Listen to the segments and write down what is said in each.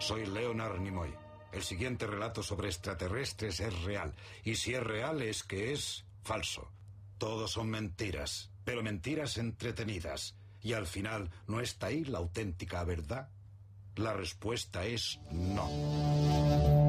Soy Leonard Nimoy. El siguiente relato sobre extraterrestres es real. Y si es real es que es falso. Todos son mentiras, pero mentiras entretenidas. Y al final, ¿no está ahí la auténtica verdad? La respuesta es no.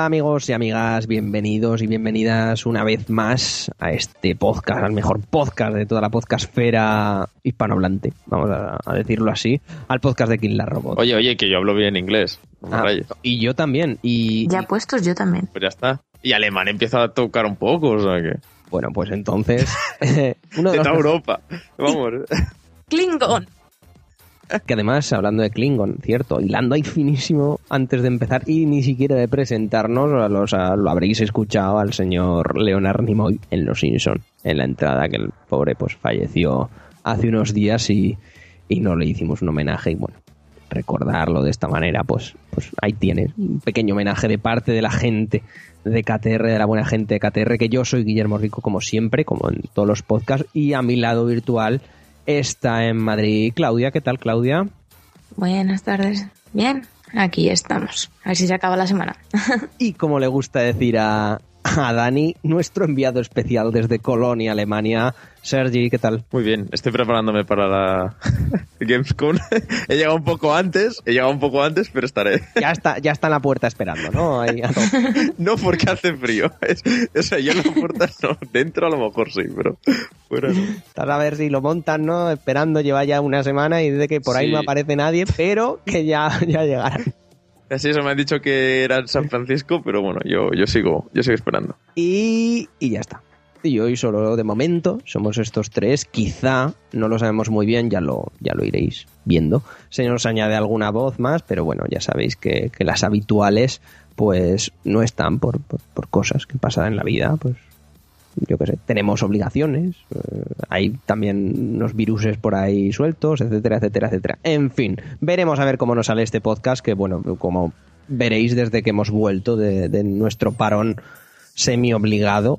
Hola, amigos y amigas, bienvenidos y bienvenidas una vez más a este podcast, al mejor podcast de toda la podcastfera hispanohablante, vamos a, a decirlo así, al podcast de Kill la Robot. Oye, oye, que yo hablo bien inglés. no me Ah, rayes. y yo también, y, Ya y- puestos, yo también. Pues ya está. Y alemán empieza a tocar un poco, o sea que. bueno, pues entonces, uno de De los toda Europa. Vamos. Klingon. Que además, hablando de Klingon, cierto, hilando ahí finísimo antes de empezar y ni siquiera de presentarnos, a los, a- lo habréis escuchado al señor Leonard Nimoy en Los Simpson, en la entrada que el pobre pues falleció hace unos días y, y no le hicimos un homenaje y bueno, recordarlo de esta manera, pues, pues ahí tienes, un pequeño homenaje de parte de la gente de KTR, de la buena gente de KTR, que yo soy Guillermo Rico como siempre, como en todos los podcasts, y a mi lado virtual está en Madrid Claudia. ¿Qué tal, Claudia? Buenas tardes. Bien, aquí estamos. A ver si se acaba la semana. Y como le gusta decir a, a Dani, nuestro enviado especial desde Colonia, Alemania. Sergi, ¿qué tal? Muy bien, estoy preparándome para la Gamescom. he llegado un poco antes, he llegado un poco antes, pero estaré. Ya está, ya está en la puerta esperando, ¿no? Ahí. No porque hace frío. Es- o sea, yo en la puerta no. Dentro a lo mejor sí, pero fuera no. Estás a ver si lo montan, ¿no? Esperando, lleva ya una semana y dice que por ahí Sí. no aparece nadie, pero que ya, ya llegarán. Así eso me han dicho que era San Francisco, pero bueno, yo, yo sigo, yo sigo esperando. Y, y ya está. Y hoy solo de momento somos estos tres. Quizá no lo sabemos muy bien, ya lo, ya lo iréis viendo. Se nos añade alguna voz más, pero bueno, ya sabéis que, que las habituales pues no están por, por, por cosas que pasan en la vida. Pues yo qué sé, tenemos obligaciones, eh, hay también unos viruses por ahí sueltos, etcétera, etcétera, etcétera. En fin, veremos a ver cómo nos sale este podcast, que bueno, como veréis desde que hemos vuelto de, nuestro parón semi obligado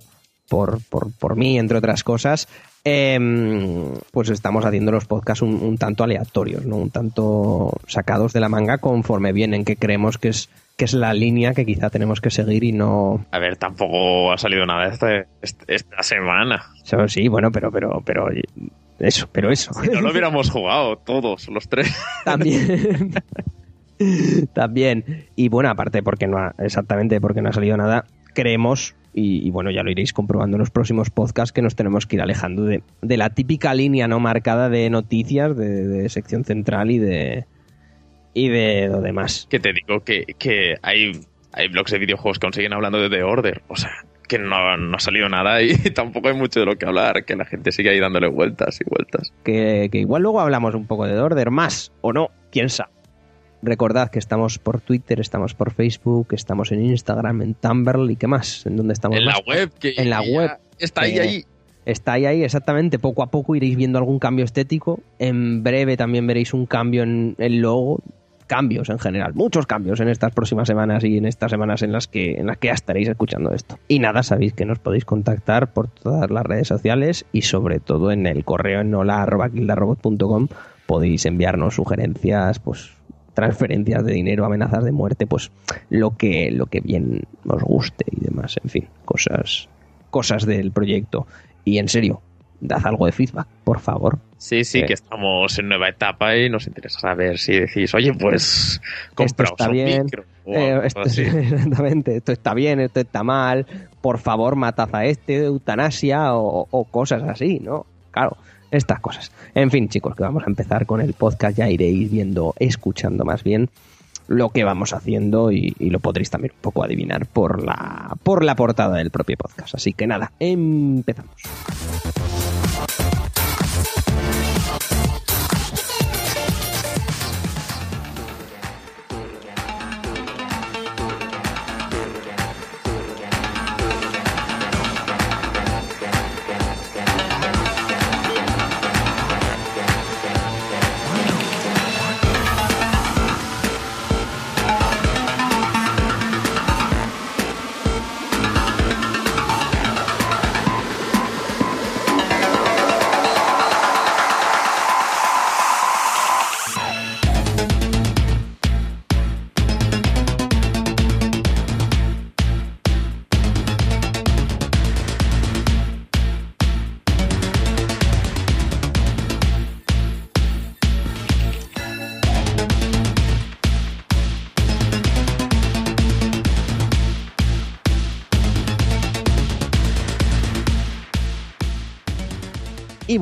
por, por, por mí, entre otras cosas, em, pues estamos haciendo los podcasts un, un tanto aleatorios, ¿no? Un tanto sacados de la manga conforme vienen, que creemos que es, que es la línea que quizá tenemos que seguir y no, A ver, tampoco ha salido nada esta, esta, esta semana. Sí, bueno, pero, pero, pero, eso, pero eso. Si no lo hubiéramos jugado todos, los tres. También. También. Y bueno, aparte, porque no ha, exactamente porque no ha salido nada, creemos, y, y bueno, ya lo iréis comprobando en los próximos podcasts, que nos tenemos que ir alejando de, de la típica línea no marcada de noticias, de, de sección central y de. Y de lo demás. Que te digo que, que hay, hay blogs de videojuegos que aún siguen hablando de The Order. O sea, que no, no ha salido nada y tampoco hay mucho de lo que hablar, que la gente sigue ahí dándole vueltas y vueltas. que, que igual luego hablamos un poco de Order, más o no, quién sabe. Recordad que estamos por Twitter, estamos por Facebook, estamos en Instagram, en Tumblr y qué más, en donde estamos En la web, que En la web, Está ahí, ahí. Está ahí, ahí, exactamente. Poco a poco iréis viendo algún cambio estético. En breve también veréis un cambio en el logo. Cambios en general, muchos cambios en estas próximas semanas y en estas semanas en las que en las que estaréis escuchando esto. Y nada, sabéis que nos podéis contactar por todas las redes sociales y sobre todo en el correo en hola@kildarrobot.com podéis enviarnos sugerencias, pues transferencias de dinero, amenazas de muerte, pues lo que lo que bien os guste y demás, en fin, cosas cosas del proyecto. Y en serio, dad algo de feedback, por favor. Sí, sí, Eh. que estamos en nueva etapa y nos interesa saber si decís, oye, pues compraos está un bien, micro. Eh, esto- así. exactamente, esto está bien, esto está mal, por favor, matad a este, eutanasia o, o cosas así, ¿no? Claro, estas cosas. En fin, chicos, que vamos a empezar con el podcast, ya iréis viendo, escuchando más bien lo que vamos haciendo y, y lo podréis también un poco adivinar por la, por la portada del propio podcast. Así que nada, empezamos.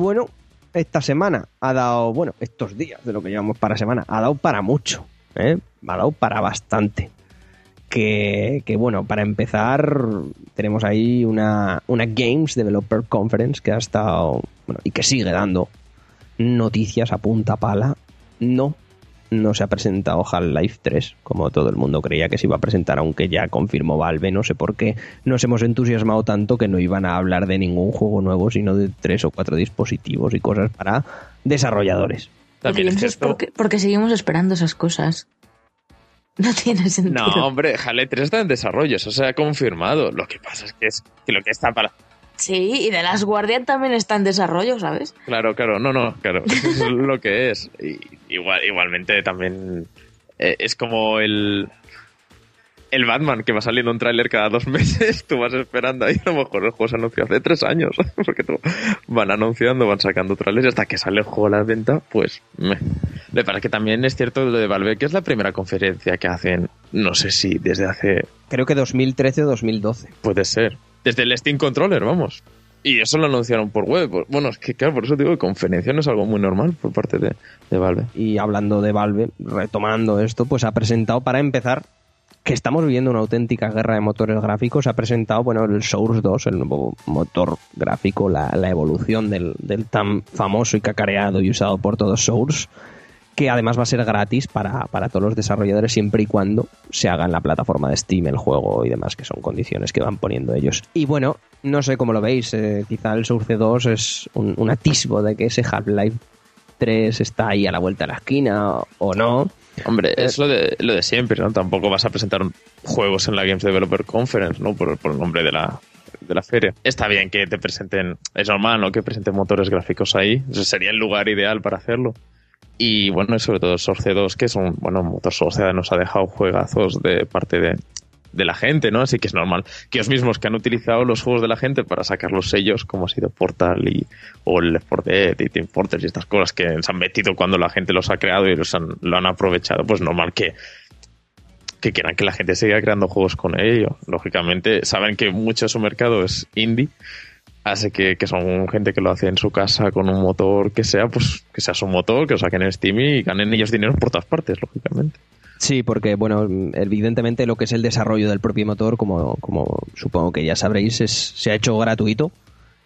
Bueno, esta semana ha dado, bueno, estos días de lo que llevamos para semana, ha dado para mucho, ¿eh? ha dado para bastante. Que, que, bueno, para empezar, tenemos ahí una, una Games Developer Conference que ha estado, bueno, y que sigue dando noticias a punta pala. No no se ha presentado Half-Life 3, como todo el mundo creía que se iba a presentar, aunque ya confirmó Valve. No sé por qué nos hemos entusiasmado tanto que no iban a hablar de ningún juego nuevo, sino de tres o cuatro dispositivos y cosas para desarrolladores. También es esto... porque, porque seguimos esperando esas cosas. No tiene sentido. No, hombre, Halo 3 está en desarrollo, eso se ha confirmado. Lo que pasa es que, es que lo que está para. Sí, y de las Guardian también está en desarrollo, ¿sabes? Claro, claro, no, no, claro, eso es lo que es. Y, igual, igualmente también eh, es como el, el Batman que va saliendo un tráiler cada dos meses, tú vas esperando ahí, a lo mejor el juego se anunció hace tres años, porque tú van anunciando, van sacando trailers y hasta que sale el juego a la venta, pues me. Me parece que también es cierto lo de Valve, que es la primera conferencia que hacen, no sé si desde hace... Creo que 2013 o 2012. Puede ser. Desde el Steam Controller, vamos. Y eso lo anunciaron por web. Bueno, es que claro, por eso digo que conferencia no es algo muy normal por parte de, Valve. Y hablando de Valve, retomando esto, pues ha presentado para empezar que estamos viviendo una auténtica guerra de motores gráficos. Ha presentado, bueno, el Source 2, el nuevo motor gráfico, la, la evolución del, del, tan famoso y cacareado y usado por todos Source, que además va a ser gratis para, para, todos los desarrolladores siempre y cuando se haga en la plataforma de Steam el juego y demás, que son condiciones que van poniendo ellos. Y bueno, no sé cómo lo veis, eh, quizá el Source 2 es un, un atisbo de que ese Half-Life 3 está ahí a la vuelta de la esquina o no. Hombre, es lo de, lo de siempre, ¿no? Tampoco vas a presentar juegos en la Games Developer Conference, ¿no? Por, por el nombre de la, de la feria. Está bien que te presenten, es normal, ¿no? Que presenten motores gráficos ahí. Sería el lugar ideal para hacerlo. Y bueno, sobre todo Source 2, que es un, bueno, motor Source nos ha dejado juegazos de parte de, de la gente, ¿no? Así que es normal que ellos mismos que han utilizado los juegos de la gente para sacar los sellos, como ha sido Portal y, o el Left 4 Dead y Team Fortress y estas cosas que se han metido cuando la gente los ha creado y los han, lo han aprovechado, pues normal que, que quieran que la gente siga creando juegos con ello. Lógicamente, saben que mucho de su mercado es indie, que son gente que lo hace en su casa con un motor que sea, pues que sea su motor, que lo saquen en Steam y ganen ellos dinero por todas partes, lógicamente. Sí, porque, bueno, evidentemente lo que es el desarrollo del propio motor, como, como supongo que ya sabréis, es, se ha hecho gratuito.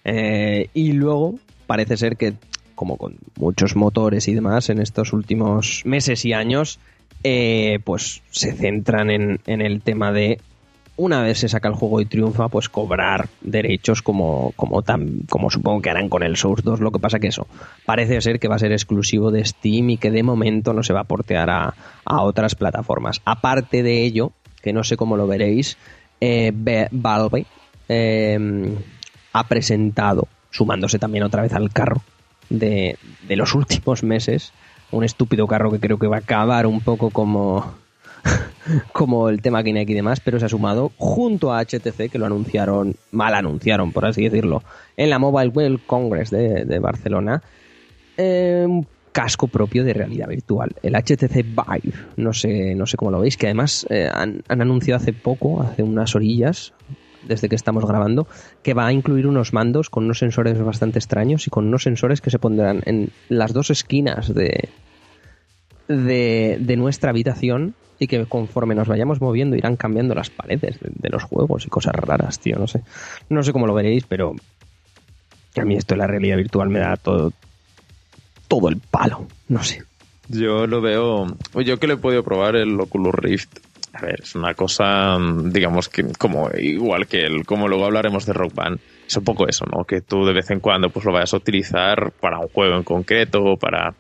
Eh, y luego parece ser que, como con muchos motores y demás en estos últimos meses y años, eh, pues se centran en, en el tema de una vez se saca el juego y triunfa, pues cobrar derechos como, como, tan, como supongo que harán con el Source 2. Lo que pasa que eso parece ser que va a ser exclusivo de Steam y que de momento no se va a portear a, a otras plataformas. Aparte de ello, que no sé cómo lo veréis, eh, Valve eh, ha presentado, sumándose también otra vez al carro de, de los últimos meses, un estúpido carro que creo que va a acabar un poco como como el tema Kinect y demás, pero se ha sumado junto a HTC, que lo anunciaron, mal anunciaron, por así decirlo, en la Mobile World Congress de, Barcelona, un casco propio de realidad virtual, el HTC Vive, no sé, no sé cómo lo veis, que además eh, han, han anunciado hace poco, hace unas orillas, desde que estamos grabando, que va a incluir unos mandos con unos sensores bastante extraños y con unos sensores que se pondrán en las dos esquinas de, de, de nuestra habitación y que conforme nos vayamos moviendo irán cambiando las paredes de, los juegos y cosas raras, tío, no sé. No sé cómo lo veréis, pero a mí esto de la realidad virtual me da todo, todo el palo, no sé. Yo lo veo. Yo que lo he podido probar el Oculus Rift. A ver, es una cosa, digamos que como igual que el, como luego hablaremos de Rock Band. Es un poco eso, ¿no? Que tú de vez en cuando pues lo vayas a utilizar para un juego en concreto para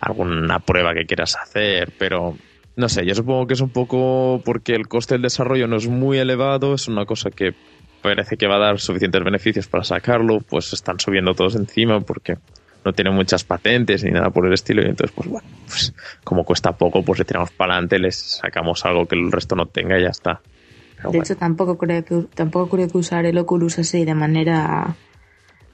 alguna prueba que quieras hacer, pero no sé, yo supongo que es un poco porque el coste del desarrollo no es muy elevado, es una cosa que parece que va a dar suficientes beneficios para sacarlo, pues están subiendo todos encima porque no tiene muchas patentes ni nada por el estilo y entonces pues bueno, pues como cuesta poco pues le tiramos para adelante, les sacamos algo que el resto no tenga y ya está. Pero de bueno. hecho tampoco creo que tampoco creo que usar el Oculus así de manera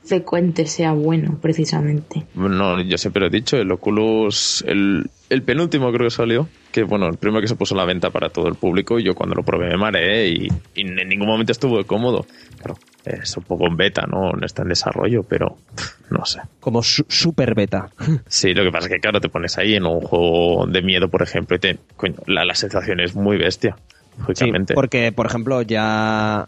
frecuente sea bueno precisamente. No, yo siempre he dicho, el Oculus, el, el penúltimo creo que salió, que bueno, el primero que se puso a la venta para todo el público y yo cuando lo probé me mareé y, y en ningún momento estuvo cómodo. Claro, es un poco en beta, ¿no? No está en desarrollo, pero no sé. Como su super beta. Sí, lo que pasa es que, claro, te pones ahí en un juego de miedo, por ejemplo, y te, coño, la, la sensación es muy bestia. Sí, porque, por ejemplo, ya,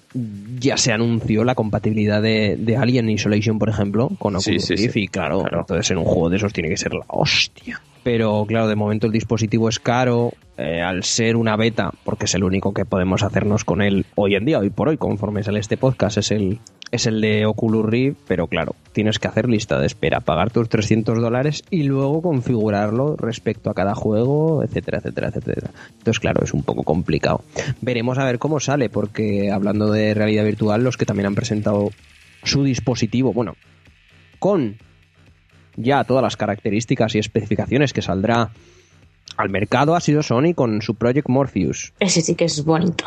ya se anunció la compatibilidad de, de Alien Isolation, por ejemplo, con Oculus Sí, sí, Rift, y claro, Claro. entonces en un juego de esos tiene que ser la hostia. Pero claro, de momento el dispositivo es caro, eh, al ser una beta, porque es el único que podemos hacernos con él hoy en día, hoy por hoy, conforme sale este podcast, es el, es el de Oculus Rift, pero claro, tienes que hacer lista de espera, pagar tus 300 dólares y luego configurarlo respecto a cada juego, etcétera, etcétera, etcétera. Entonces, claro, es un poco complicado. Veremos a ver cómo sale, porque hablando de realidad virtual, los que también han presentado su dispositivo, bueno, con ya todas las características y especificaciones que saldrá al mercado ha sido Sony con su Project Morpheus. Ese sí que es bonito.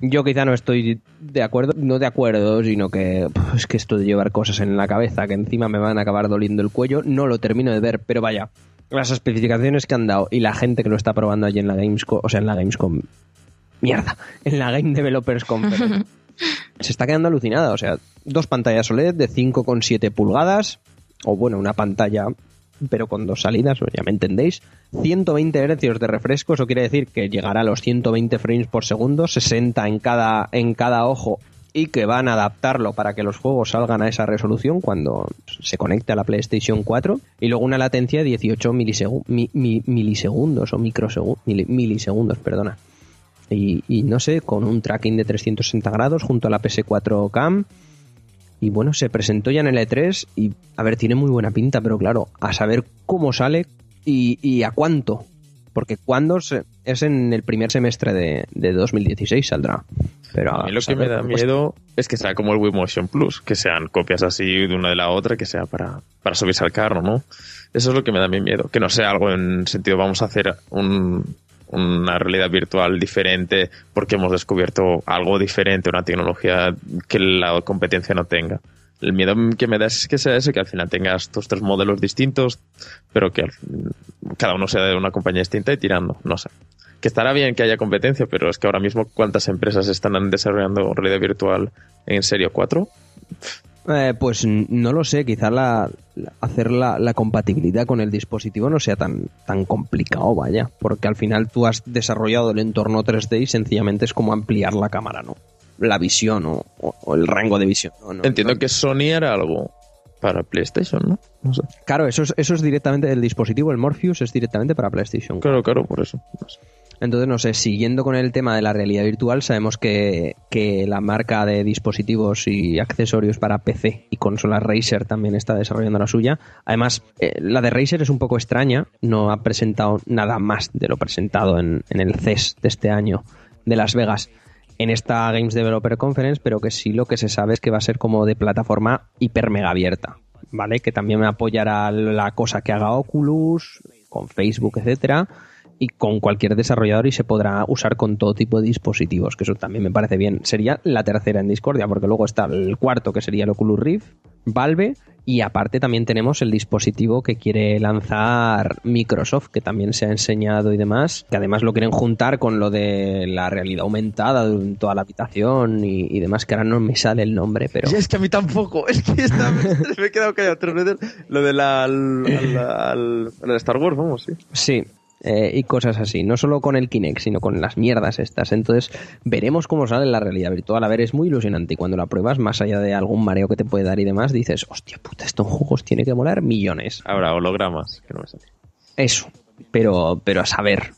Yo quizá no estoy de acuerdo, no de acuerdo, sino que es que esto de llevar cosas en la cabeza que encima me van a acabar doliendo el cuello, no lo termino de ver, pero vaya, las especificaciones que han dado y la gente que lo está probando allí en la Gamescom, o sea, en la Gamescom, mierda, en la Game Developers Conference, se está quedando alucinada, o sea, dos pantallas OLED de 5,7 pulgadas, o bueno, una pantalla pero con dos salidas, ya me entendéis. 120 Hz de refresco, eso quiere decir que llegará a los 120 frames por segundo, 60 en cada, en cada ojo y que van a adaptarlo para que los juegos salgan a esa resolución cuando se conecte a la PlayStation 4 y luego una latencia de 18 milisegu- mi- mi- milisegundos o microsegundos, milisegundos, perdona. Y, y no sé, con un tracking de 360 grados junto a la PS4 Cam y bueno, se presentó ya en el E3 y, a ver, tiene muy buena pinta, pero claro, a saber cómo sale y, y a cuánto. Porque cuándo se- es en el primer semestre de, de 2016 saldrá. Pero A mí lo que me da miedo es que sea como el Wii Motion Plus, que sean copias así de una de la otra, que sea para, para subirse al carro, ¿no? Eso es lo que me da mi miedo. Que no sea algo en sentido, vamos a hacer un- una realidad virtual diferente porque hemos descubierto algo diferente, una tecnología que la competencia no tenga. El miedo que me da es que sea ese, que al final tengas estos tres modelos distintos, pero que cada uno sea de una compañía distinta y tirando, no sé. Que estará bien que haya competencia, pero es que ahora mismo cuántas empresas están desarrollando realidad virtual en serio, ¿cuatro? Eh, pues no lo sé, quizá la, la- hacer la, la compatibilidad con el dispositivo no sea tan, tan complicado, vaya, porque al final tú has desarrollado el entorno 3D y sencillamente es como ampliar la cámara, ¿no? La visión o, o- o el rango de visión. ¿no? No- Entiendo no- que Sony era algo para PlayStation, ¿no? No sé. Claro, eso es, eso es directamente del dispositivo, el Morpheus es directamente para PlayStation. Claro, claro, por eso. No sé. Entonces, no sé, siguiendo con el tema de la realidad virtual, sabemos que, que la marca de dispositivos y accesorios para PC y consolas Razer también está desarrollando la suya. Además, eh, la de Razer es un poco extraña, no ha presentado nada más de lo presentado en, el CES de este año de Las Vegas en esta Games Developer Conference, pero que sí lo que se sabe es que va a ser como de plataforma hiper mega abierta, ¿vale? Que también apoyará la cosa que haga Oculus, con Facebook, etcétera, y con cualquier desarrollador y se podrá usar con todo tipo de dispositivos, que eso también me parece bien. Sería la tercera en Discordia, porque luego está el cuarto, que sería el Oculus Rift, Valve, y aparte también tenemos el dispositivo que quiere lanzar Microsoft, que también se ha enseñado y demás, que además lo quieren juntar con lo de la realidad aumentada en toda la habitación y, y demás, que ahora no me sale el nombre, pero... es que a mí tampoco. Es que me he quedado callado tres veces. Lo de la, al- Star Wars, vamos, sí. Sí, eh, y cosas así. No solo con el Kinect, sino con las mierdas estas. Entonces, veremos cómo sale en la realidad virtual. A ver, es muy ilusionante. Y cuando la pruebas, más allá de algún mareo que te puede dar y demás, dices, hostia puta, estos juegos tiene que molar millones. Ahora, hologramas, que no me sale. Eso, pero, pero a saber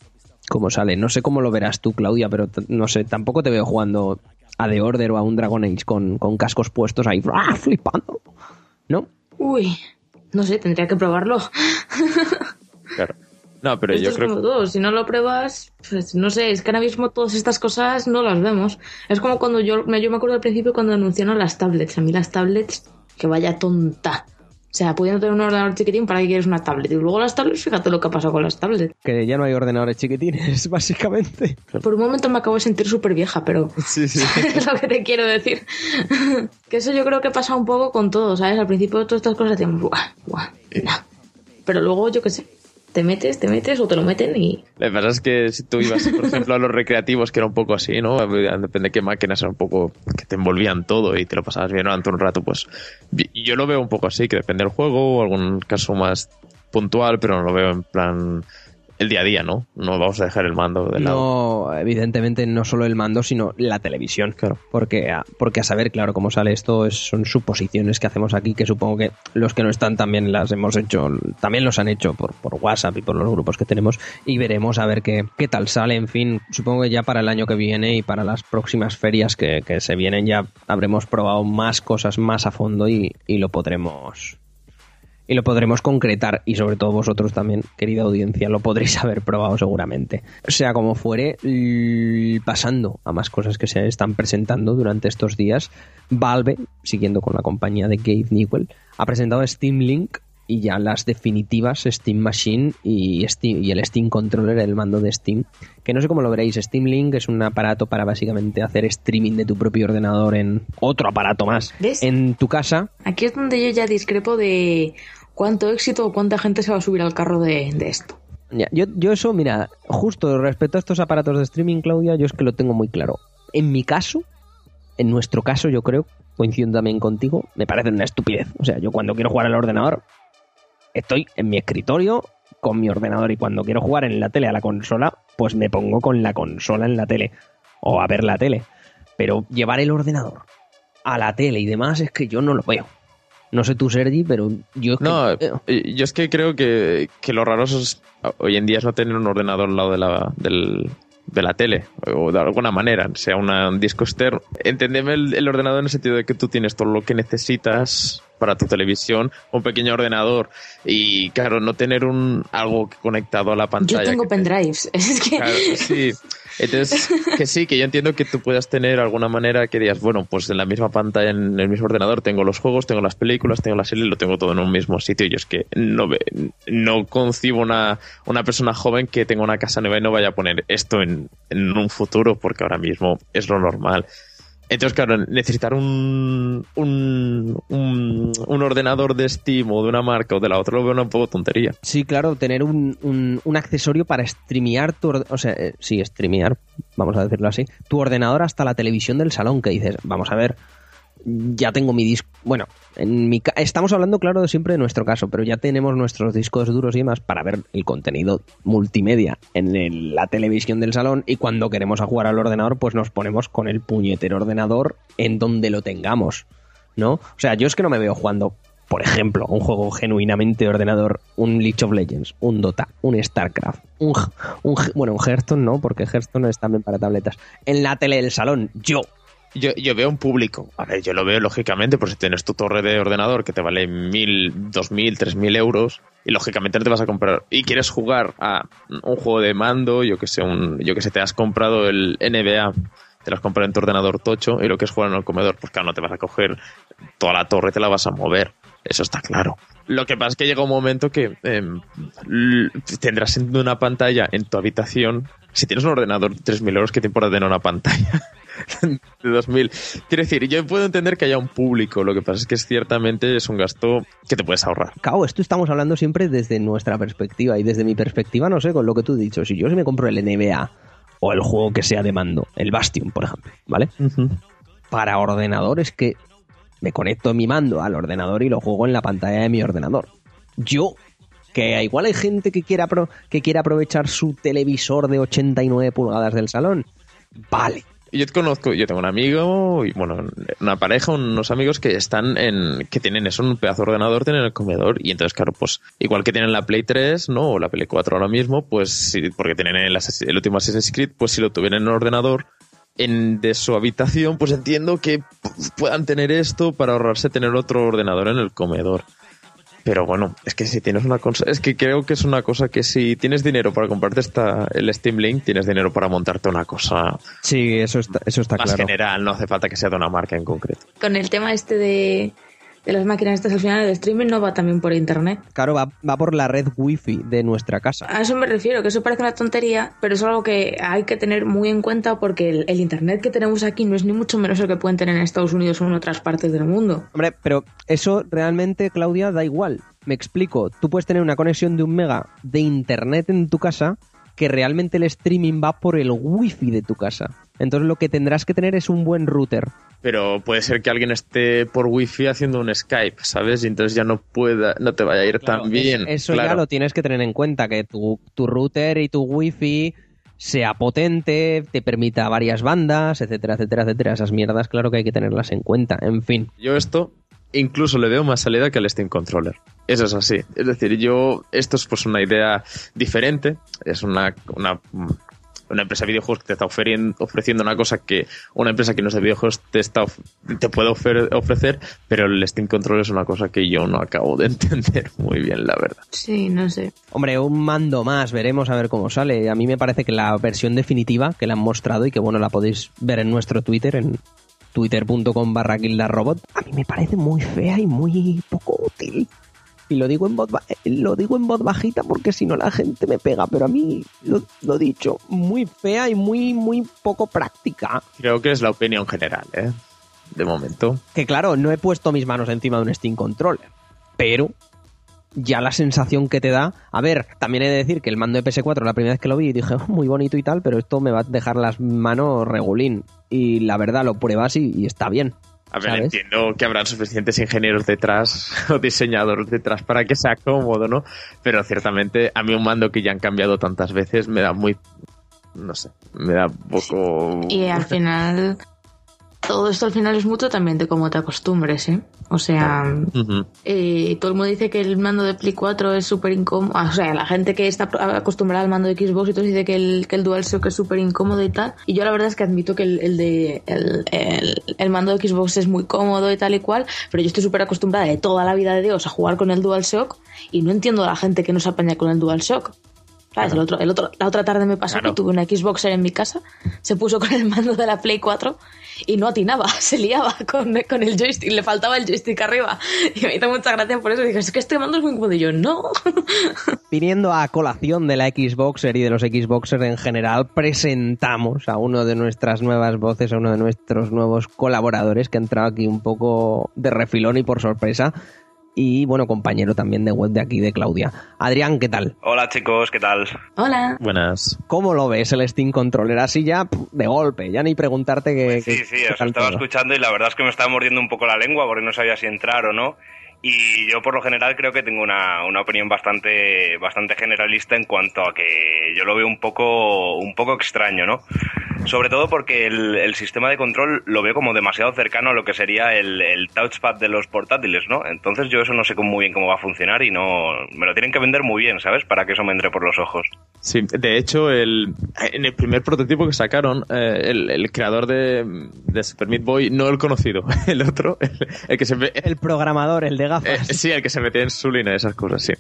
cómo sale. No sé cómo lo verás tú, Claudia, pero no sé, tampoco te veo jugando a The Order o a un Dragon Age con, con cascos puestos ahí, ¡ah! flipando. ¿No? Uy, no sé, tendría que probarlo. Claro. No, pero Esto yo es creo como todo, si no lo pruebas, pues no sé, es que ahora mismo todas estas cosas no las vemos. Es como cuando yo, me- yo me acuerdo al principio cuando anunciaron las tablets. A mí las tablets, que vaya tonta. O sea, pudiendo tener un ordenador chiquitín, ¿para qué quieres una tablet? Y luego las tablets, fíjate lo que ha pasado con las tablets. Que ya no hay ordenadores chiquitines, básicamente. Por un momento me acabo de sentir súper vieja, pero Sí, sí. es lo que te quiero decir. que eso yo creo que pasa un poco con todo, ¿sabes? Al principio todas estas cosas decíamos, buah, buah, nah. Pero luego, yo qué sé, te metes, te metes o te lo meten y... Lo que pasa es que si tú ibas, por ejemplo, a los recreativos, que era un poco así, ¿no? Depende de qué máquinas, era un poco que te envolvían todo y te lo pasabas bien durante un rato, pues yo lo veo un poco así, que depende del juego o algún caso más puntual, pero no lo veo en plan el día a día, ¿no? No vamos a dejar el mando de lado. No, evidentemente no solo el mando, sino la televisión. Claro. Porque a, porque a saber, claro, cómo sale esto, es- son suposiciones que hacemos aquí, que supongo que los que no están también las hemos hecho, también los han hecho por, por WhatsApp y por los grupos que tenemos, y veremos a ver qué, qué tal sale. En fin, supongo que ya para el año que viene y para las próximas ferias que, que se vienen ya habremos probado más cosas más a fondo y, y lo podremos y lo podremos concretar y sobre todo vosotros también, querida audiencia, lo podréis haber probado seguramente. Sea como fuere, pasando a más cosas que se están presentando durante estos días, Valve, siguiendo con la compañía de Gabe Newell, ha presentado Steam Link y ya las definitivas Steam Machine y, Steam, y el Steam Controller, el mando de Steam, que no sé cómo lo veréis, Steam Link es un aparato para básicamente hacer streaming de tu propio ordenador en otro aparato más. ¿Ves? En tu casa Aquí es donde yo ya discrepo de cuánto éxito o cuánta gente se va a subir al carro de, de esto. Ya, yo, yo eso, mira, justo respecto a estos aparatos de streaming, Claudia, yo es que lo tengo muy claro. En mi caso, en nuestro caso, yo creo, coincido también contigo, me parece una estupidez. O sea, yo cuando quiero jugar al ordenador, estoy en mi escritorio con mi ordenador y cuando quiero jugar en la tele a la consola, pues me pongo con la consola en la tele o a ver la tele. Pero llevar el ordenador a la tele y demás es que yo no lo veo. No sé tú, Sergi, pero yo es que- No, eh, yo es que creo que, que lo raro es, hoy en día es no tener un ordenador al lado de la, del- de la tele, o de alguna manera, sea una- un disco externo. Entendeme el, el ordenador en el sentido de que tú tienes todo lo que necesitas para tu televisión, un pequeño ordenador, y claro, no tener un algo conectado a la Yo pantalla. tengo que te- pendrives. Es que Claro, sí. Entonces, que sí, que yo entiendo que tú puedas tener alguna manera que digas, bueno, pues en la misma pantalla, en el mismo ordenador, tengo los juegos, tengo las películas, tengo las series, lo tengo todo en un mismo sitio. Y yo es que no, ve- no concibo una, una persona joven que tenga una casa nueva y no vaya a poner esto en, en un futuro, porque ahora mismo es lo normal. Entonces, claro, necesitar un, un, un, ordenador de Steam o de una marca o de la otra lo veo una poco tontería. Sí, claro, tener un, un- un accesorio para streamear tu... O sea, eh, sí, streamear, vamos a decirlo así, tu ordenador hasta la televisión del salón, que dices, vamos a ver, ya tengo mi disco... Bueno, en mi ca- estamos hablando, claro, siempre de nuestro caso, pero ya tenemos nuestros discos duros y demás para ver el contenido multimedia en la televisión del salón y cuando queremos jugar al ordenador, pues nos ponemos con el puñetero ordenador en donde lo tengamos, ¿no? O sea, yo es que no me veo jugando por ejemplo, un juego genuinamente de ordenador, un League of Legends, un Dota, un StarCraft, un, un bueno, un Hearthstone no, porque Hearthstone es también para tabletas. En la tele del salón, yo. Yo, yo veo un público. A ver, yo lo veo lógicamente, por si tienes tu torre de ordenador que te vale mil, dos mil, tres mil euros, y lógicamente no te vas a comprar. Y quieres jugar a un juego de mando, yo que sé, un, yo que sé, te has comprado el NBA, te lo has comprado en tu ordenador tocho, y lo que es jugar en el comedor, pues claro, no te vas a coger toda la torre, te la vas a mover. Eso está claro. Lo que pasa es que llega un momento que em, tendrás en una pantalla en tu habitación. Si tienes un ordenador de 3.000 euros, ¿qué te importa tener una pantalla de 2.000? Quiero decir, yo puedo entender que haya un público. Lo que pasa es que es, ciertamente es un gasto que te puedes ahorrar. Cao, esto estamos hablando siempre desde nuestra perspectiva y desde mi perspectiva, no sé, con lo que tú has dicho. Si yo se me compro el NBA o el juego que sea de mando, el Bastion, por ejemplo, ¿vale? Para ordenador es que me conecto mi mando al ordenador y lo juego en la pantalla de mi ordenador. Yo que igual hay gente que quiera, que quiera aprovechar su televisor de 89 pulgadas del salón. Vale, yo conozco, yo tengo un amigo y bueno, una pareja, unos amigos que están en, que tienen eso, un pedazo de ordenador, tienen el comedor y entonces claro, pues igual que tienen la Play 3, ¿no? O la Play 4 ahora mismo, pues sí, porque tienen el, el último Assassin's Creed, pues si lo tuvieran en el ordenador, en, de su habitación, pues entiendo que puedan tener esto para ahorrarse tener otro ordenador en el comedor. Pero bueno, es que si tienes una cosa, es que creo que es una cosa que si tienes dinero para comprarte esta, el Steam Link, tienes dinero para montarte una cosa. Sí, eso está, eso está más claro. general, no hace falta que sea de una marca en concreto. Con el tema este de, de las máquinas estas al final, el streaming no va también por internet. Claro, va, va por la red wifi de nuestra casa. A eso me refiero, que eso parece una tontería, pero es algo que hay que tener muy en cuenta porque el, el internet que tenemos aquí no es ni mucho menos el que pueden tener en Estados Unidos o en otras partes del mundo. Hombre, pero eso realmente, Claudia, da igual. Me explico, tú puedes tener una conexión de un mega de internet en tu casa que realmente el streaming va por el wifi de tu casa. Entonces lo que tendrás que tener es un buen router. Pero puede ser que alguien esté por wifi haciendo un Skype, ¿sabes? Y entonces ya no pueda, no te vaya a ir Claro, tan bien. es- Eso claro. ya lo tienes que tener en cuenta, que tu, tu router y tu wifi sea potente, te permita varias bandas, etcétera, etcétera, etcétera. Esas mierdas, claro que hay que tenerlas en cuenta. En fin. Yo esto incluso le veo más salida que al Steam Controller. Eso es así. Es decir, yo, esto es pues una idea diferente. Es una, una, una empresa de videojuegos que te está ofreciendo, ofreciendo una cosa que una empresa que no es de videojuegos te, está, of- te puede ofer- ofrecer, pero el Steam Controller es una cosa que yo no acabo de entender muy bien, la verdad. Sí, no sé. Hombre, un mando más, veremos a ver cómo sale. A mí me parece que la versión definitiva que la han mostrado y que bueno, la podéis ver en nuestro Twitter, en twitter.com barra robot, a mí me parece muy fea y muy poco útil. Y lo digo en voz eh, lo digo en voz bajita porque si no la gente me pega, pero a mí lo, lo dicho, muy fea y muy muy poco práctica. Creo que es la opinión general, ¿eh? De momento. Que claro, no he puesto mis manos encima de un Steam Controller, pero ya la sensación que te da. A ver, también he de decir que el mando de PS4, la primera vez que lo vi, dije, "Oh, muy bonito y tal, pero esto me va a dejar las manos regulín. Y la verdad, lo pruebas y, y está bien. A ver, ¿sabes? entiendo que habrán suficientes ingenieros detrás o diseñadores detrás para que sea cómodo, ¿no? Pero ciertamente a mí un mando que ya han cambiado tantas veces me da muy... No sé, me da un poco... Y al final, todo esto al final es mucho también de cómo te acostumbres, ¿eh? O sea, eh, todo el mundo dice que el mando de Play 4 es súper incómodo. O sea, la gente que está acostumbrada al mando de Xbox y todo dice que el, que el DualShock es súper incómodo y tal. Y yo la verdad es que admito que el, el de el, el- el mando de Xbox es muy cómodo y tal y cual, pero yo estoy súper acostumbrada de toda la vida de Dios a jugar con el DualShock y no entiendo a la gente que no se apaña con el DualShock. ¿Sabes? El otro, el otro, la otra tarde me pasó Claro. que tuve una Xboxer en mi casa, se puso con el mando de la Play 4 y no atinaba, se liaba con, con el joystick, le faltaba el joystick arriba. Y me hizo mucha gracia por eso. Dije, es que este mando es muy cómodo. Y yo, no. Viniendo a colación de la Xboxer y de los Xboxer en general, presentamos a uno de nuestras nuevas voces, a uno de nuestros nuevos colaboradores que ha entrado aquí un poco de refilón y por sorpresa. Y bueno, compañero también de web de aquí, de Claudia. Adrián, ¿qué tal? Hola chicos, ¿qué tal? Hola. Buenas. ¿Cómo lo ves el Steam Controller? Así ya de golpe, ya ni preguntarte que... Sí, sí, os estaba escuchando y la verdad es que me estaba mordiendo un poco la lengua porque no sabía si entrar o no. Y yo por lo general creo que tengo una, una opinión bastante, bastante generalista en cuanto a que yo lo veo un poco, un poco extraño, ¿no? Sobre todo porque el, el sistema de control lo veo como demasiado cercano a lo que sería el, el touchpad de los portátiles, ¿no? Entonces yo eso no sé cómo- muy bien cómo va a funcionar y no... Me lo tienen que vender muy bien, ¿sabes? Para que eso me entre por los ojos. Sí, de hecho, el, en el primer prototipo que sacaron, eh, el, el creador de, de Super Meat Boy, no el conocido, el otro, el, el que se ve, El programador, el de Eh, gafas. sí, el que se mete en Sulina, esas cosas, sí.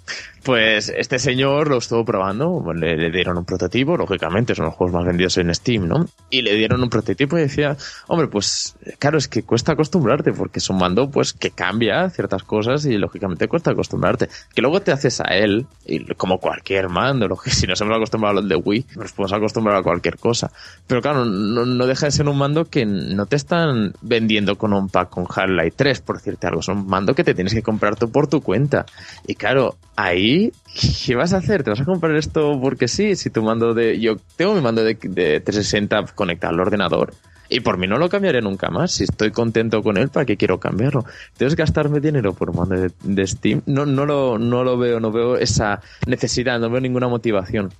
Pues este señor lo estuvo probando, le dieron un prototipo, lógicamente son los juegos más vendidos en Steam, ¿no? Y le dieron un prototipo y decía, hombre, pues claro, es que cuesta acostumbrarte, porque es un mando pues que cambia ciertas cosas y lógicamente cuesta acostumbrarte. Que luego te haces a él, y como cualquier mando, lo que si nos hemos acostumbrado a los de Wii, nos podemos acostumbrar a cualquier cosa. Pero claro, no, deja de ser un mando que no te están vendiendo con un pack con Half-Life 3, por decirte algo. Es un mando que te tienes que comprar tú por tu cuenta. Y claro, ahí, ¿qué vas a hacer? ¿Te vas a comprar esto porque sí? Si tu mando de... Yo tengo mi mando de, de 360 conectado al ordenador Y por mí no lo cambiaré nunca más. Si estoy contento con él, ¿para qué quiero cambiarlo? Entonces gastarme dinero por mando de, Steam, no, no, lo, no lo veo, no veo esa necesidad, no veo ninguna motivación.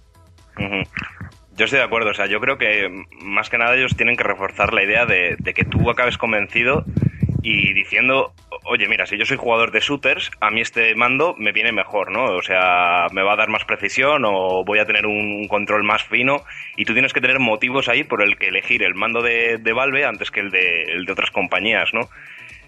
Yo estoy de acuerdo, o sea, yo creo que más que nada ellos tienen que reforzar la idea de, de que tú acabes convencido y diciendo, oye, mira, si yo soy jugador de shooters, a mí este mando me viene mejor, ¿no? O sea, me va a dar más precisión o voy a tener un control más fino y tú tienes que tener motivos ahí por el que elegir el mando de, Valve antes que el de, el de otras compañías, ¿no?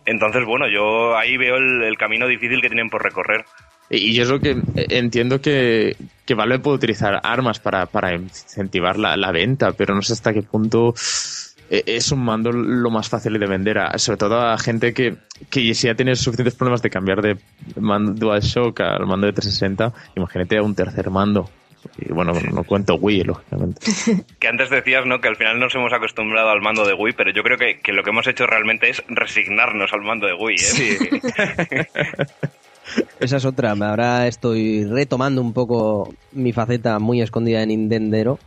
Entonces, bueno, yo ahí veo el, camino difícil que tienen por recorrer. Y yo es lo que entiendo que, Valve puede utilizar armas para, incentivar la, venta, pero no sé hasta qué punto es un mando lo más fácil de vender, a- sobre todo a gente que, que si ya tiene suficientes problemas de cambiar de mando DualShock al mando de 360, imagínate a un tercer mando. Y bueno, no cuento Wii, lógicamente. Que antes decías, ¿no? Que al final nos hemos acostumbrado al mando de Wii, pero yo creo que, que lo que hemos hecho realmente es resignarnos al mando de Wii, ¿eh? Esa es otra. Ahora estoy retomando un poco mi faceta muy escondida de Nintendero.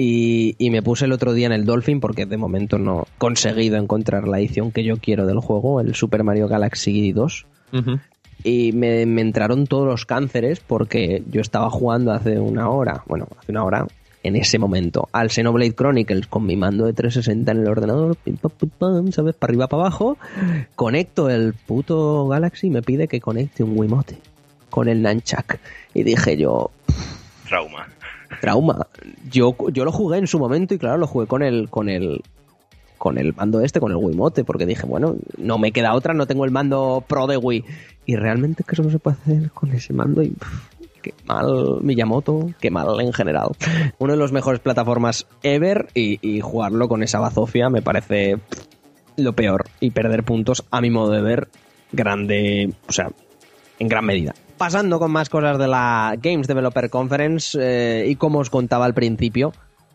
Y, y me puse el otro día en el Dolphin porque de momento no he conseguido encontrar la edición que yo quiero del juego, el Super Mario Galaxy 2. Ujú. Y me, me entraron todos los cánceres porque yo estaba jugando hace una hora, bueno, hace una hora, en ese momento, al Xenoblade Chronicles con mi mando de 360 en el ordenador, pim, pam, pam, ¿sabes? Para arriba, para abajo, conecto el puto Galaxy y me pide que conecte un Wiimote con el Nunchuck. Y dije yo, Trauma. Trauma. Yo, yo lo jugué en su momento y claro, lo jugué con el, con el, con el mando este, con el Wiimote, porque dije, bueno, no me queda otra, no tengo el mando pro de Wii. Y realmente es que eso no se puede hacer con ese mando y qué mal Miyamoto, qué mal en general. Uno de los mejores plataformas ever y, jugarlo con esa bazofia me parece lo peor. Y perder puntos, a mi modo de ver, grande, o sea, en gran medida. Pasando con más cosas de la Games Developer Conference eh, y como os contaba al principio,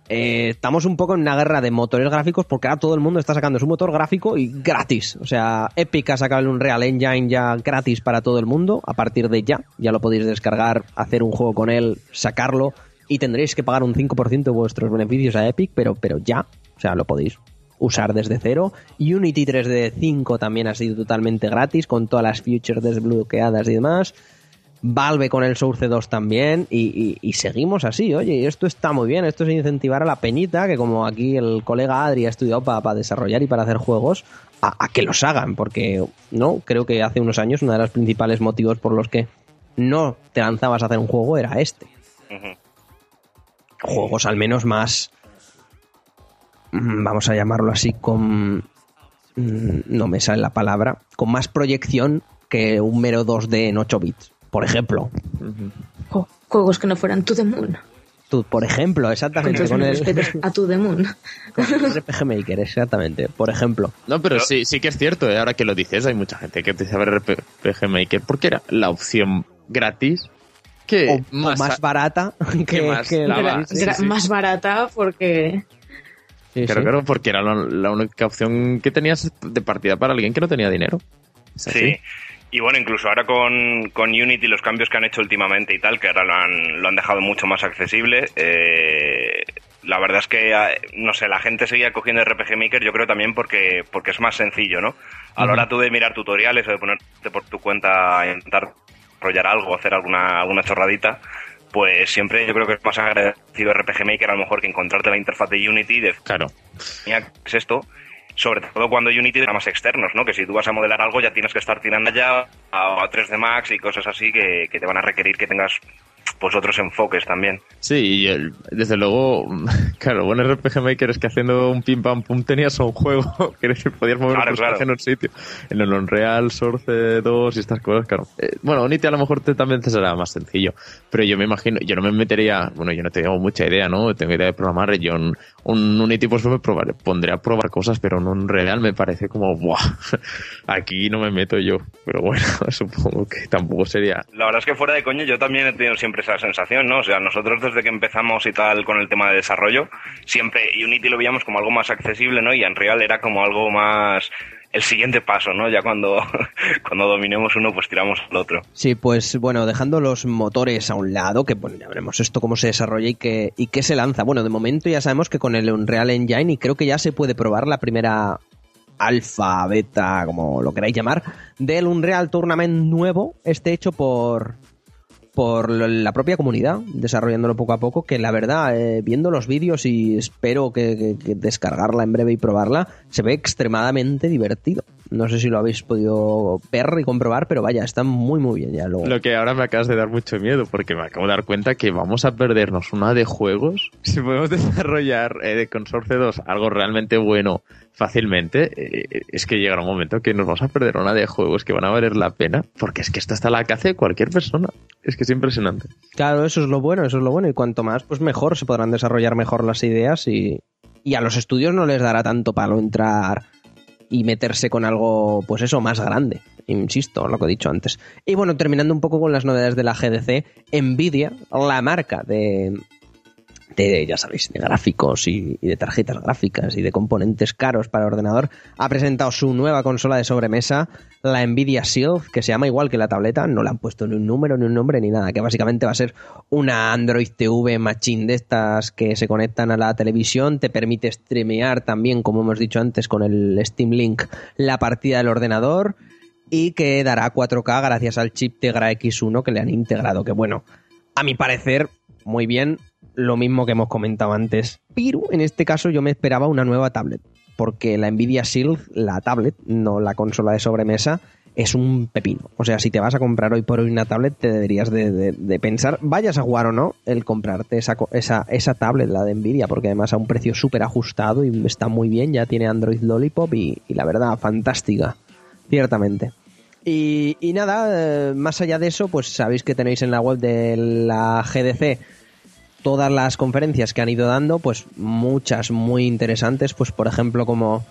eh, estamos un poco en una guerra de motores gráficos porque ahora todo el mundo está sacando su motor gráfico y gratis. O sea, Epic ha sacado el Unreal Engine ya gratis para todo el mundo a partir de ya. Ya lo podéis descargar, hacer un juego con él, sacarlo y tendréis que pagar un 5% de vuestros beneficios a Epic, pero, pero ya. O sea, lo podéis usar desde cero. Unity 3D 5 también ha sido totalmente gratis con todas las features desbloqueadas y demás. Valve con el Source 2 también y, y- y seguimos así, oye, esto está muy bien, esto es incentivar a la peñita, que como aquí el colega Adri ha estudiado para desarrollar y para hacer juegos, a, a que los hagan, porque no, creo que hace unos años uno de los principales motivos por los que no te lanzabas a hacer un juego era este. Juegos al menos más, mm, vamos a llamarlo así, con... mm, no me sale la palabra, con más proyección que un mero 2D en 8 bits, por ejemplo. Jo, juegos que no fueran To The Moon. Tú, por ejemplo, exactamente, con el, a To The Moon. con el RPG Maker, exactamente, por ejemplo. No, pero Pero- sí, sí que es cierto, ¿eh? ahora que lo dices, hay mucha gente que a ver RPG Maker porque era la opción gratis que O, o más, barata que, más que el daba. Galaxy. Sí, Era sí. más barata porque Sí, Claro, sí. claro, porque era la, la única opción que tenías de partida para alguien que no tenía dinero. Sí. Y bueno, incluso ahora con, con Unity, los cambios que han hecho últimamente y tal, que ahora lo han, lo han dejado mucho más accesible, eh, la verdad es que, eh, no sé, la gente seguía cogiendo RPG Maker, yo creo también porque, porque es más sencillo, ¿no? A la hora tú de mirar tutoriales o de ponerte por tu cuenta a intentar desarrollar algo, hacer alguna, alguna chorradita, pues siempre yo creo que es más agradecido RPG Maker a lo mejor que encontrarte la interfaz de Unity de Claro. mira, ¿qué es esto? Sobre todo cuando Unity tiene más externos, ¿no? Que si tú vas a modelar algo ya tienes que estar tirando ya a, a 3D Max y cosas así que, que te van a requerir que tengas pues otros enfoques también. Sí, y el- desde luego, claro, buen RPG Maker es que haciendo un pim pam pum tenías un juego que podías mover Claro, claro. en un sitio. En el Unreal, Source 2 y estas cosas, claro. Eh, bueno, Unity a lo mejor te, también te será más sencillo, pero yo me imagino, yo no me metería, bueno, yo no tengo mucha idea, ¿no? Tengo idea de programar, yo un, un Unity pues me probaré, pondré a probar cosas, pero en un Unreal me parece como, ¡buah! Aquí no me meto yo, pero bueno, supongo que tampoco sería La verdad es que fuera de coño yo también he tenido siempre esa sensación, ¿no? O sea, nosotros desde que empezamos y tal con el tema de desarrollo, siempre Unity lo veíamos como algo más accesible, ¿no? Y Unreal era como algo más el siguiente paso, ¿no? Ya cuando, cuando dominemos uno, pues tiramos al otro. Sí, pues bueno, dejando los motores a un lado, que bueno, ya veremos esto cómo se desarrolla y qué, y qué se lanza. Bueno, de momento ya sabemos que con el Unreal Engine, y creo que ya se puede probar la primera alfa, beta, como lo queráis llamar, del Unreal Tournament nuevo, este hecho por, por la propia comunidad, desarrollándolo poco a poco, que la verdad, eh, viendo los vídeos y espero que, descargarla en breve y probarla, se ve extremadamente divertido. No sé si lo habéis podido ver y comprobar, pero vaya, está muy muy bien ya Lo que ahora me acabas de dar mucho miedo, porque me acabo de dar cuenta que vamos a perdernos una de juegos. Si podemos desarrollar eh, con Source 2 algo realmente bueno fácilmente, eh, es que llegará un momento que nos vamos a perder una de juegos que van a valer la pena, porque es que esto está la caza de cualquier persona. Es que es impresionante. Claro, eso es lo bueno, eso es lo bueno. Y cuanto más, pues mejor, se podrán desarrollar mejor las ideas y, y a los estudios no les dará tanto palo entrar y meterse con algo, pues eso, más grande. Insisto, lo que he dicho antes. Y bueno, terminando un poco con las novedades de la GDC, Nvidia, la marca de, de, ya sabéis, de gráficos y, de tarjetas gráficas y de componentes caros para ordenador, ha presentado su nueva consola de sobremesa, la Nvidia Shield, que se llama igual que la tableta, no le han puesto ni un número, ni un nombre, ni nada, que básicamente va a ser una Android TV machine de estas que se conectan a la televisión, te permite streamear también, como hemos dicho antes, con el Steam Link, la partida del ordenador y que dará 4K gracias al chip Tegra X1 que le han integrado, que bueno, a mi parecer, muy bien, lo mismo que hemos comentado antes. Pero en este caso yo me esperaba una nueva tablet, porque la Nvidia Shield, la tablet, no la consola de sobremesa, es un pepino. O sea, si te vas a comprar hoy por hoy una tablet, te deberías de, pensar, vayas a jugar o no, el comprarte esa, esa, esa tablet, la de Nvidia, porque además a un precio súper ajustado y está muy bien, ya tiene Android Lollipop y, la verdad, fantástica, ciertamente. Y, nada, eh, más allá de eso, pues sabéis que tenéis en la web de la GDC todas las conferencias que han ido dando, pues muchas muy interesantes, pues por ejemplo como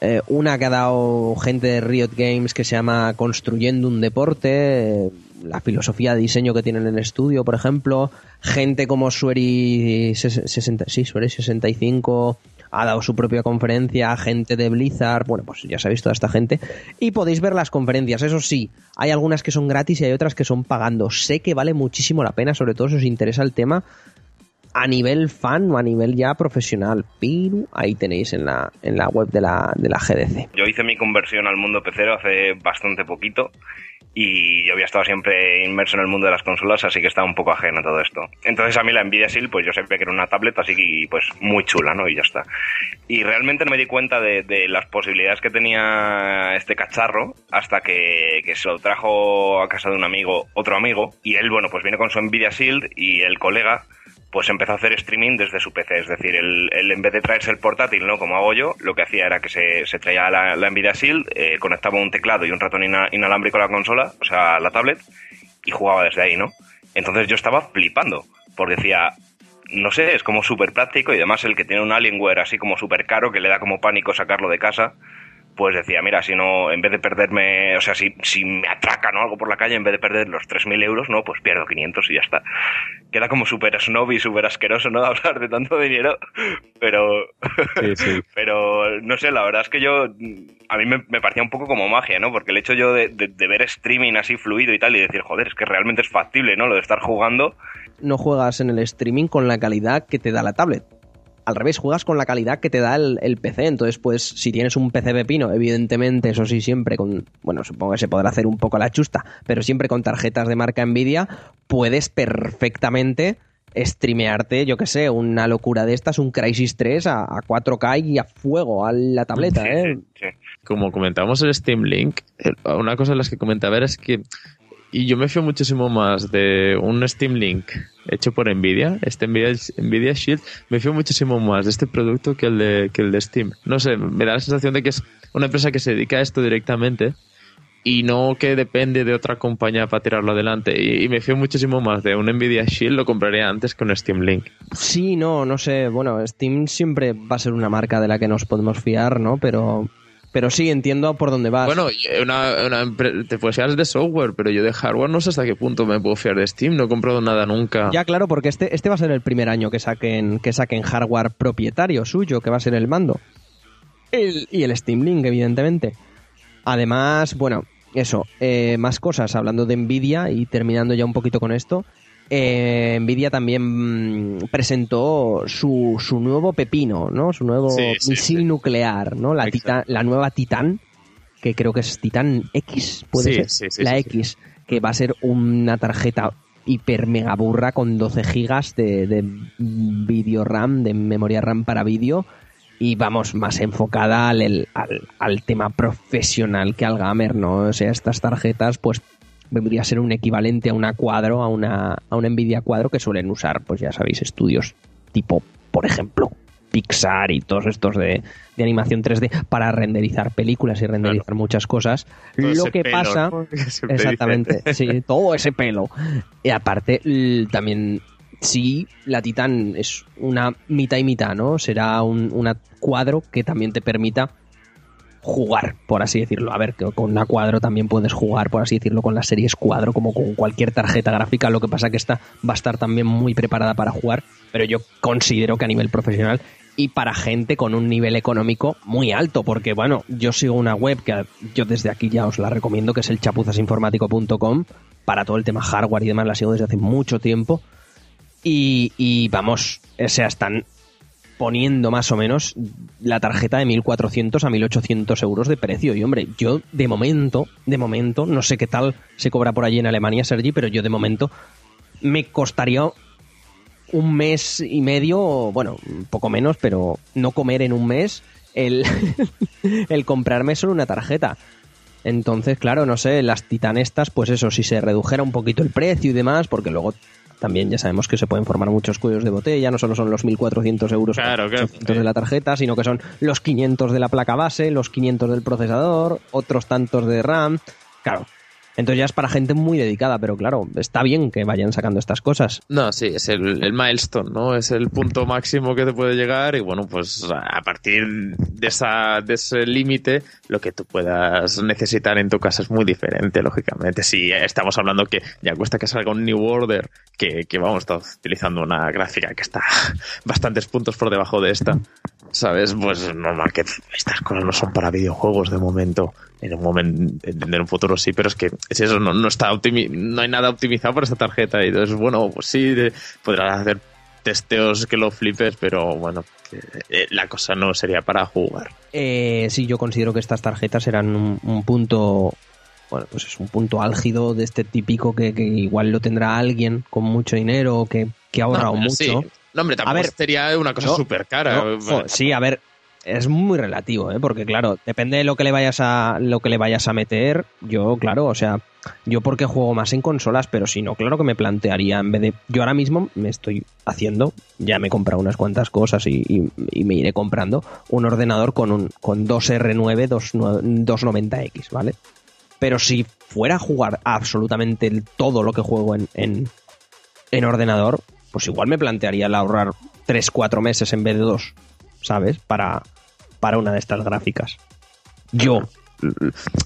eh, una que ha dado gente de Riot Games que se llama Construyendo un deporte, eh, la filosofía de diseño que tienen en el estudio, por ejemplo, gente como Sueri, 60, sí, Sueri 65 ha dado su propia conferencia, gente de Blizzard, bueno, pues ya sabéis toda esta gente, y podéis ver las conferencias, eso sí, hay algunas que son gratis y hay otras que son pagando, sé que vale muchísimo la pena, sobre todo si os interesa el tema, a nivel fan o a nivel ya profesional, pero ahí tenéis en la, en la web de la, de la GDC. Yo hice mi conversión al mundo pecero hace bastante poquito y yo había estado siempre inmerso en el mundo de las consolas, así que estaba un poco ajeno a todo esto. Entonces a mí la Nvidia Shield, pues yo siempre que era una tablet, así que pues muy chula, ¿no? Y ya está. Y realmente no me di cuenta de, de las posibilidades que tenía este cacharro hasta que, que, se lo trajo a casa de un amigo, otro amigo, y él, bueno, pues viene con su Nvidia Shield y el colega pues empezó a hacer streaming desde su PC. Es decir, él, en vez de traerse el portátil, ¿no? Como hago yo, lo que hacía era que se, se traía la, la, Nvidia Shield, eh, conectaba un teclado y un ratón inalámbrico a la consola, o sea, a la tablet, y jugaba desde ahí, ¿no? Entonces yo estaba flipando, porque decía, no sé, es como súper práctico y además el que tiene un Alienware así como súper caro, que le da como pánico sacarlo de casa, pues decía, mira, si no, en vez de perderme, o sea, si, si me atracan o algo por la calle, en vez de perder los 3.000 euros, no, pues pierdo 500 y ya está. Queda como súper snob y súper asqueroso, ¿no? Hablar de tanto dinero, pero, pero, no sé, la verdad es que yo, a mí me, parecía un poco como magia, ¿no? Porque el hecho yo de, de ver streaming así fluido y tal y decir, joder, es que realmente es factible, ¿no? Lo de estar jugando. No juegas en el streaming con la calidad que te da la tablet al revés, juegas con la calidad que te da el, PC. Entonces, pues, si tienes un PC pepino, evidentemente, eso sí, siempre con. Bueno, supongo que se podrá hacer un poco la chusta, pero siempre con tarjetas de marca Nvidia, puedes perfectamente streamearte, yo que sé, una locura de estas, un Crisis 3 a, 4K y a fuego a la tableta, ¿eh? Como comentamos el Steam Link, una cosa de las que comentaba era es que y yo me fío muchísimo más de un Steam Link hecho por Nvidia, este Nvidia, Shield, me fío muchísimo más de este producto que el de, que el de Steam. No sé, me da la sensación de que es una empresa que se dedica a esto directamente y no que depende de otra compañía para tirarlo adelante. Y, me fío muchísimo más de un Nvidia Shield, lo compraría antes que un Steam Link. Sí, no, no sé. Bueno, Steam siempre va a ser una marca de la que nos podemos fiar, ¿no? Pero pero sí, entiendo por dónde vas. Bueno, te puedes fiar de software, pero yo de hardware no sé hasta qué punto me puedo fiar de Steam. No he comprado nada nunca. Ya, claro, porque este, este va a ser el primer año que saquen, que saquen hardware propietario suyo, que va a ser el mando. y el Steam Link, evidentemente. Además, bueno, eso, eh, más cosas, hablando de Nvidia y terminando ya un poquito con esto. Eh, Nvidia también mm, presentó su, su nuevo pepino, ¿no? Su nuevo Sí, sí, misil sí. nuclear, ¿no? La. Titan- la nueva Titan, que creo que es Titan X, puede ser. la X, que va a ser una tarjeta hiper mega burra con 12 gigas de, de video RAM, de memoria RAM para vídeo y vamos, más enfocada al, al, al tema profesional que al gamer, ¿no? O sea, estas tarjetas pues vendría a ser un equivalente a una cuadro, a una, a una Nvidia cuadro que suelen usar, pues ya sabéis, estudios tipo, por ejemplo, Pixar y todos estos de, de animación 3D para renderizar películas y renderizar muchas cosas. Todo Lo que pelo, pasa... ¿no? Exactamente, sí, todo ese pelo. Y aparte, también, sí, la Titan es una mitad y mitad, ¿no? Será un una cuadro que también te permita jugar, por así decirlo. A ver, que con una cuadro también puedes jugar, por así decirlo, con las series cuadro, como con cualquier tarjeta gráfica. Lo que pasa que esta va a estar también muy preparada para jugar, pero yo considero que a nivel profesional y para gente con un nivel económico muy alto, porque bueno, yo sigo una web que yo desde aquí ya os la recomiendo, que es el chapuzasinformático.com, para todo el tema hardware y demás, la sigo desde hace mucho tiempo. Y, y vamos, o sea, están poniendo más o menos la tarjeta de 1.400 a 1.800 euros de precio. Y hombre, yo de momento, de momento, no sé qué tal se cobra por allí en Alemania, Sergi, pero yo de momento me costaría un mes y medio, bueno, un poco menos, pero no comer en un mes el, el comprarme solo una tarjeta. Entonces, claro, no sé, las titanestas, pues eso, si se redujera un poquito el precio y demás, porque luego también ya sabemos que se pueden formar muchos cuellos de botella, no solo son los 1.400 euros Claro, o claro. 800 de la tarjeta, sino que son los 500 de la placa base, los 500 del procesador, otros tantos de RAM. Claro, entonces ya es para gente muy dedicada, pero claro, está bien que vayan sacando estas cosas. No, sí, es el, el milestone, ¿no? Es el punto máximo que te puede llegar y bueno, pues a partir de, esa, de ese límite, lo que tú puedas necesitar en tu casa es muy diferente, lógicamente. Si estamos hablando que ya cuesta que salga un New Order, que, que vamos, estás utilizando una gráfica que está bastantes puntos por debajo de esta, ¿sabes? Pues normal que estas cosas no son para videojuegos de momento. En un momento, en un futuro sí, pero es que es eso, no, no está optimi- no hay nada optimizado para esta tarjeta. Y entonces, bueno, pues sí, de- podrás hacer testeos que lo flipes, pero bueno, que, eh, la cosa no sería para jugar. Eh, sí, yo considero que estas tarjetas eran un, un punto, bueno, pues es un punto álgido de este típico que, que igual lo tendrá alguien con mucho dinero o que, que ha ahorrado No, mucho. sí. No, hombre, tampoco A ver, sería una cosa no, súper cara. No, jo, sí, a ver, es muy relativo, ¿eh? porque claro, depende de lo que le vayas a lo que le vayas a meter. Yo, claro, o sea, yo porque juego más en consolas, pero si no, claro que me plantearía en vez de yo ahora mismo me estoy haciendo, ya me he comprado unas cuantas cosas y, y- y me iré comprando un ordenador con un con 2R9 29 290X, ¿vale? Pero si fuera a jugar absolutamente todo lo que juego en, en, en ordenador, pues igual me plantearía el ahorrar 3-4 meses en vez de 2, ¿sabes? Para, para una de estas gráficas. Yo,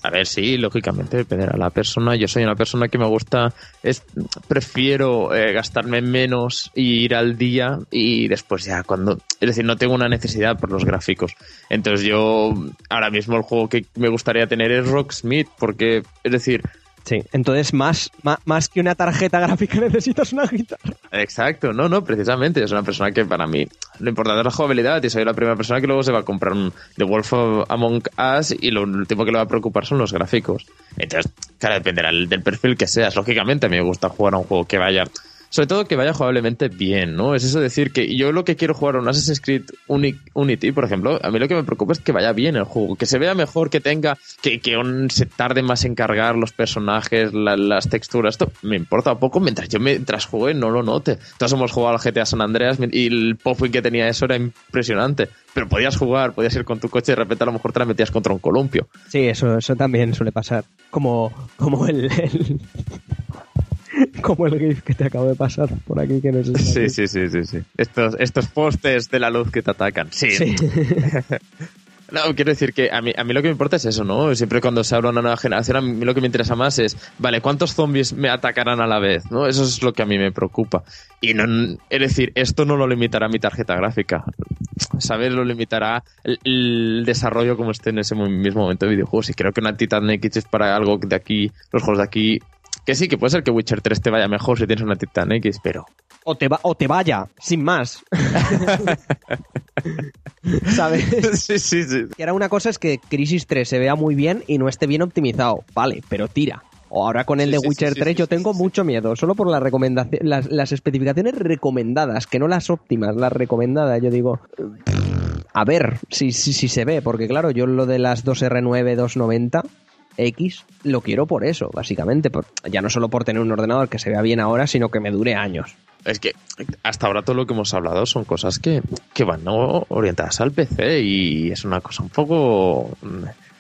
A ver, sí, lógicamente dependerá de la persona. Yo soy una persona que me gusta, es prefiero eh, gastarme menos y ir al día y después ya cuando, es decir, no tengo una necesidad por los gráficos. Entonces yo ahora mismo el juego que me gustaría tener es Rocksmith porque, es decir, sí. Entonces, más, más, más que una tarjeta gráfica necesitas una guitarra. Exacto, no, no, precisamente. Es una persona que para mí lo importante es la jugabilidad y soy la primera persona que luego se va a comprar un The Wolf of Among Us y lo último que le va a preocupar son los gráficos. Entonces, claro, dependerá del perfil que seas. Lógicamente, a mí me gusta jugar a un juego que vaya. Sobre todo que vaya jugablemente bien, ¿no? Es eso decir que yo lo que quiero jugar a un Assassin's Creed Uni- Unity, por ejemplo, a mí lo que me preocupa es que vaya bien el juego, que se vea mejor, que tenga, que, que se tarde más en cargar los personajes, la- las texturas, esto me importa poco mientras yo mientras juegue no lo note. Todos hemos jugado al GTA San Andreas y el pop que tenía eso era impresionante, pero podías jugar, podías ir con tu coche y de repente a lo mejor te la metías contra un columpio. Sí, eso, eso también suele pasar. Como, como el- como el GIF que te acabo de pasar por aquí que no sé si- Sí, sí, sí, sí, sí. Estos, estos postes de la luz que te atacan. Sí. Sí. No, quiero decir que a mí, a mí lo que me importa es eso, ¿no? Siempre cuando se habla una nueva generación, a mí lo que me interesa más es, vale, ¿cuántos zombies me atacarán a la vez? ¿no? Eso es lo que a mí me preocupa. Y no, es decir, esto no lo limitará mi tarjeta gráfica. ¿Sabes? Lo limitará el, el desarrollo como esté en ese mismo momento de videojuegos. Y creo que una Titan X es para algo de aquí, los juegos de aquí, que sí, que puede ser que Witcher 3 te vaya mejor si tienes una Titan X, pero O te, va, o te vaya, sin más. ¿Sabes? sí, sí, sí. Y ahora una cosa es que Crisis 3 se vea muy bien y no esté bien optimizado. Vale, pero tira. O ahora con el Sí, de sí, Witcher sí, sí, 3 yo tengo mucho miedo, solo por las recomendaciones, las, las especificaciones recomendadas, que no las óptimas, las recomendadas. Yo digo, a ver si, si, si se ve, porque claro, yo lo de las 2R9 290 X lo quiero por eso, básicamente, ya no solo por tener un ordenador que se vea bien ahora, sino que me dure años. Es que hasta ahora todo lo que hemos hablado son cosas que, que van ¿no? orientadas al PC y es una cosa un poco...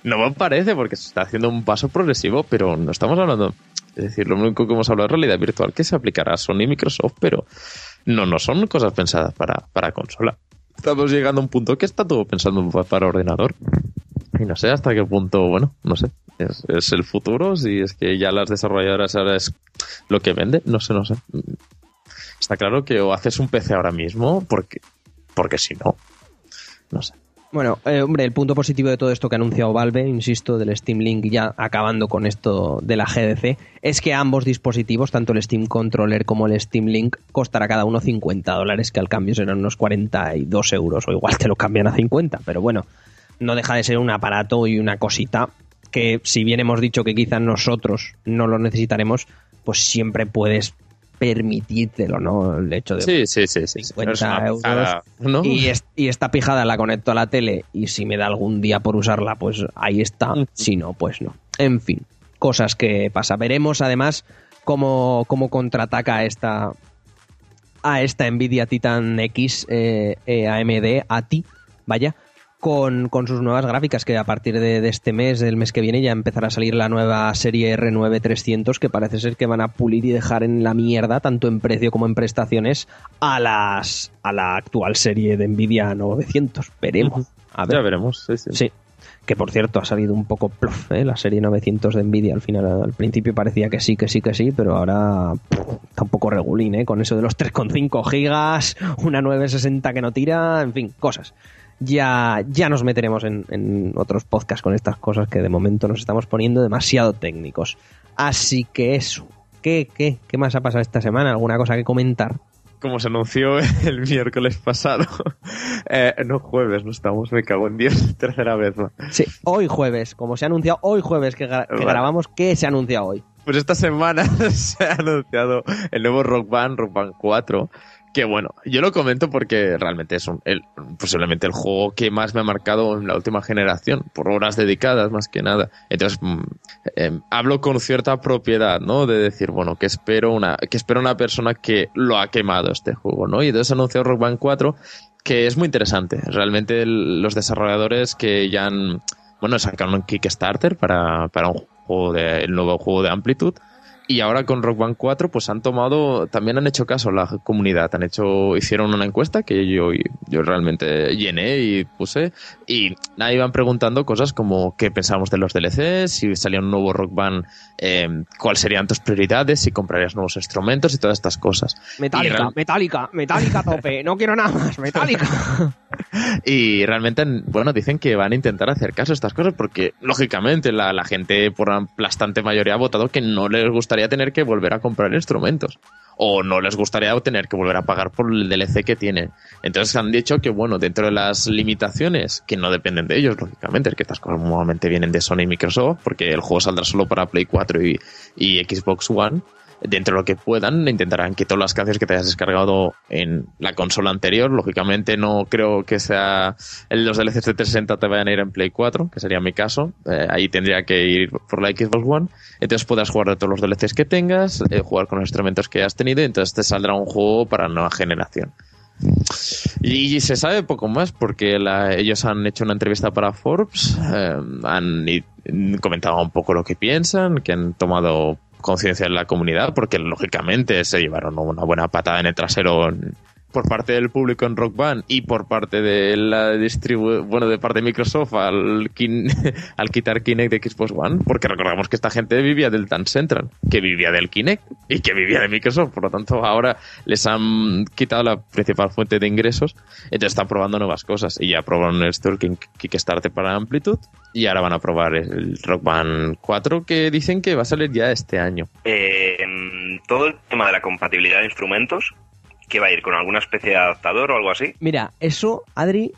No me parece porque se está haciendo un paso progresivo, pero no estamos hablando... Es decir, lo único que hemos hablado es realidad virtual que se aplicará a Sony y Microsoft, pero no, no son cosas pensadas para, para consola. Estamos llegando a un punto que está todo pensando pa- para ordenador. Y no sé hasta qué punto, bueno, no sé. Es, el futuro, si es que ya las desarrolladoras ahora es lo que vende, no sé, no sé. Está claro que o haces un PC ahora mismo, porque, porque si no, no sé. Bueno, eh, hombre, el punto positivo de todo esto que ha anunciado Valve, insisto, del Steam Link ya acabando con esto de la GDC, es que ambos dispositivos, tanto el Steam Controller como el Steam Link, costará cada uno 50 dólares, que al cambio serán unos 42 euros, o igual te lo cambian a 50, pero bueno, no deja de ser un aparato y una cosita que si bien hemos dicho que quizás nosotros no lo necesitaremos, pues siempre puedes permitírtelo, ¿no? El hecho de Sí, sí, sí, sí. sí. 50 Es una euros. pijada, ¿no? y, es- y esta pijada la conecto a la tele y si me da algún día por usarla, pues ahí está. Si no, pues no. En fin, cosas que pasa. Veremos además cómo, cómo contraataca a esta a esta Nvidia Titan X eh, eh, AMD a ti, vaya, con, con sus nuevas gráficas, que a partir de, de este mes, del mes que viene, ya empezará a salir la nueva serie R9 300, que parece ser que van a pulir y dejar en la mierda, tanto en precio como en prestaciones, a las a la actual serie de Nvidia 900. Veremos. A ver. Ya veremos, sí, sí. Sí. Que por cierto ha salido un poco plof, ¿eh? la serie 900 de Nvidia. Al final, al principio parecía que sí, que sí, que sí, pero ahora pff, está un poco regulín, ¿eh? Con eso de los 3,5 gigas, una 960 que no tira, en fin, cosas. Ya, ya nos meteremos en, en otros podcasts con estas cosas que de momento nos estamos poniendo demasiado técnicos. Así que eso. ¿Qué, qué, qué más ha pasado esta semana? ¿Alguna cosa que comentar? Como se anunció el miércoles pasado. Eh, no, jueves, no estamos, me cago en Dios, tercera vez. ¿no? Sí, hoy jueves, como se ha anunciado hoy jueves que, gra- que grabamos, ¿qué se ha anunciado hoy? Pues esta semana se ha anunciado el nuevo Rock Band, Rock Band 4. Que bueno, yo lo comento porque realmente es el, posiblemente el juego que más me ha marcado en la última generación, por horas dedicadas más que nada. Entonces, mm, eh, hablo con cierta propiedad, ¿no? De decir, bueno, que espero una, que espero una persona que lo ha quemado este juego, ¿no? Y entonces anunció Rock Band 4, que es muy interesante. Realmente los desarrolladores que ya han, bueno, sacaron un Kickstarter para, para un juego de, el nuevo juego de Amplitude. Y ahora con Rock Band 4, pues han tomado, también han hecho caso a la comunidad. Han hecho, hicieron una encuesta que yo, yo realmente llené y puse. Y ahí iban preguntando cosas como qué pensábamos de los DLCs, si salía un nuevo Rock Band, eh, cuáles serían tus prioridades, si comprarías nuevos instrumentos y todas estas cosas. Metálica, real- metálica, metálica tope. No quiero nada más, metálica. Y realmente, bueno, dicen que van a intentar hacer caso a estas cosas porque, lógicamente, la, la gente por aplastante mayoría ha votado que no les gustaría tener que volver a comprar instrumentos. O no les gustaría tener que volver a pagar por el DLC que tienen. Entonces han dicho que, bueno, dentro de las limitaciones, que no dependen de ellos, lógicamente, que estas cosas normalmente vienen de Sony y Microsoft, porque el juego saldrá solo para Play 4 y, y Xbox One, dentro de lo que puedan, intentarán que todas las canciones que te hayas descargado en la consola anterior, lógicamente no creo que sea los DLCs de 360 te vayan a ir en Play 4, que sería mi caso, Eh, ahí tendría que ir por la Xbox One, entonces puedas jugar de todos los DLCs que tengas, eh, jugar con los instrumentos que has tenido, y entonces te saldrá un juego para nueva generación. Y se sabe poco más porque ellos han hecho una entrevista para Forbes, eh, han comentado un poco lo que piensan, que han tomado conciencia en la comunidad, porque lógicamente se llevaron una buena patada en el trasero por parte del público en Rock Band y por parte de la distribu bueno, de parte de Microsoft al, quitar Kinect de Xbox One, porque recordamos que esta gente vivía del Dance Central, que vivía del Kinect y que vivía de Microsoft, por lo tanto ahora les han quitado la principal fuente de ingresos, entonces están probando nuevas cosas y ya probaron el Stalking Kickstarter para Amplitude y ahora van a probar el Rock Band 4 que dicen que va a salir ya este año. Eh, todo el tema de la compatibilidad de instrumentos que va a ir con alguna especie de adaptador o algo así. Mira, eso, Adri,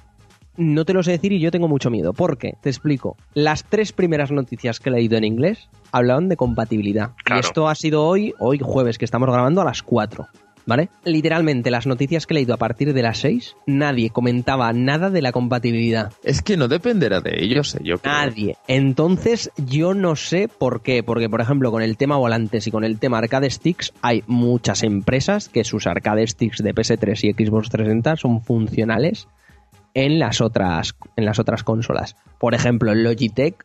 no te lo sé decir y yo tengo mucho miedo. ¿Por qué? Te explico. Las tres primeras noticias que he leído en inglés hablaban de compatibilidad. Y esto ha sido hoy, hoy jueves, que estamos grabando a las 4. ¿Vale? Literalmente, las noticias que he leído a partir de las 6, nadie comentaba nada de la compatibilidad. Es que no dependerá de ellos, ¿eh? yo creo. Nadie. Entonces, yo no sé por qué. Porque, por ejemplo, con el tema volantes y con el tema arcade sticks, hay muchas empresas que sus arcade sticks de PS3 y Xbox 360 son funcionales en las otras, en las otras consolas. Por ejemplo, Logitech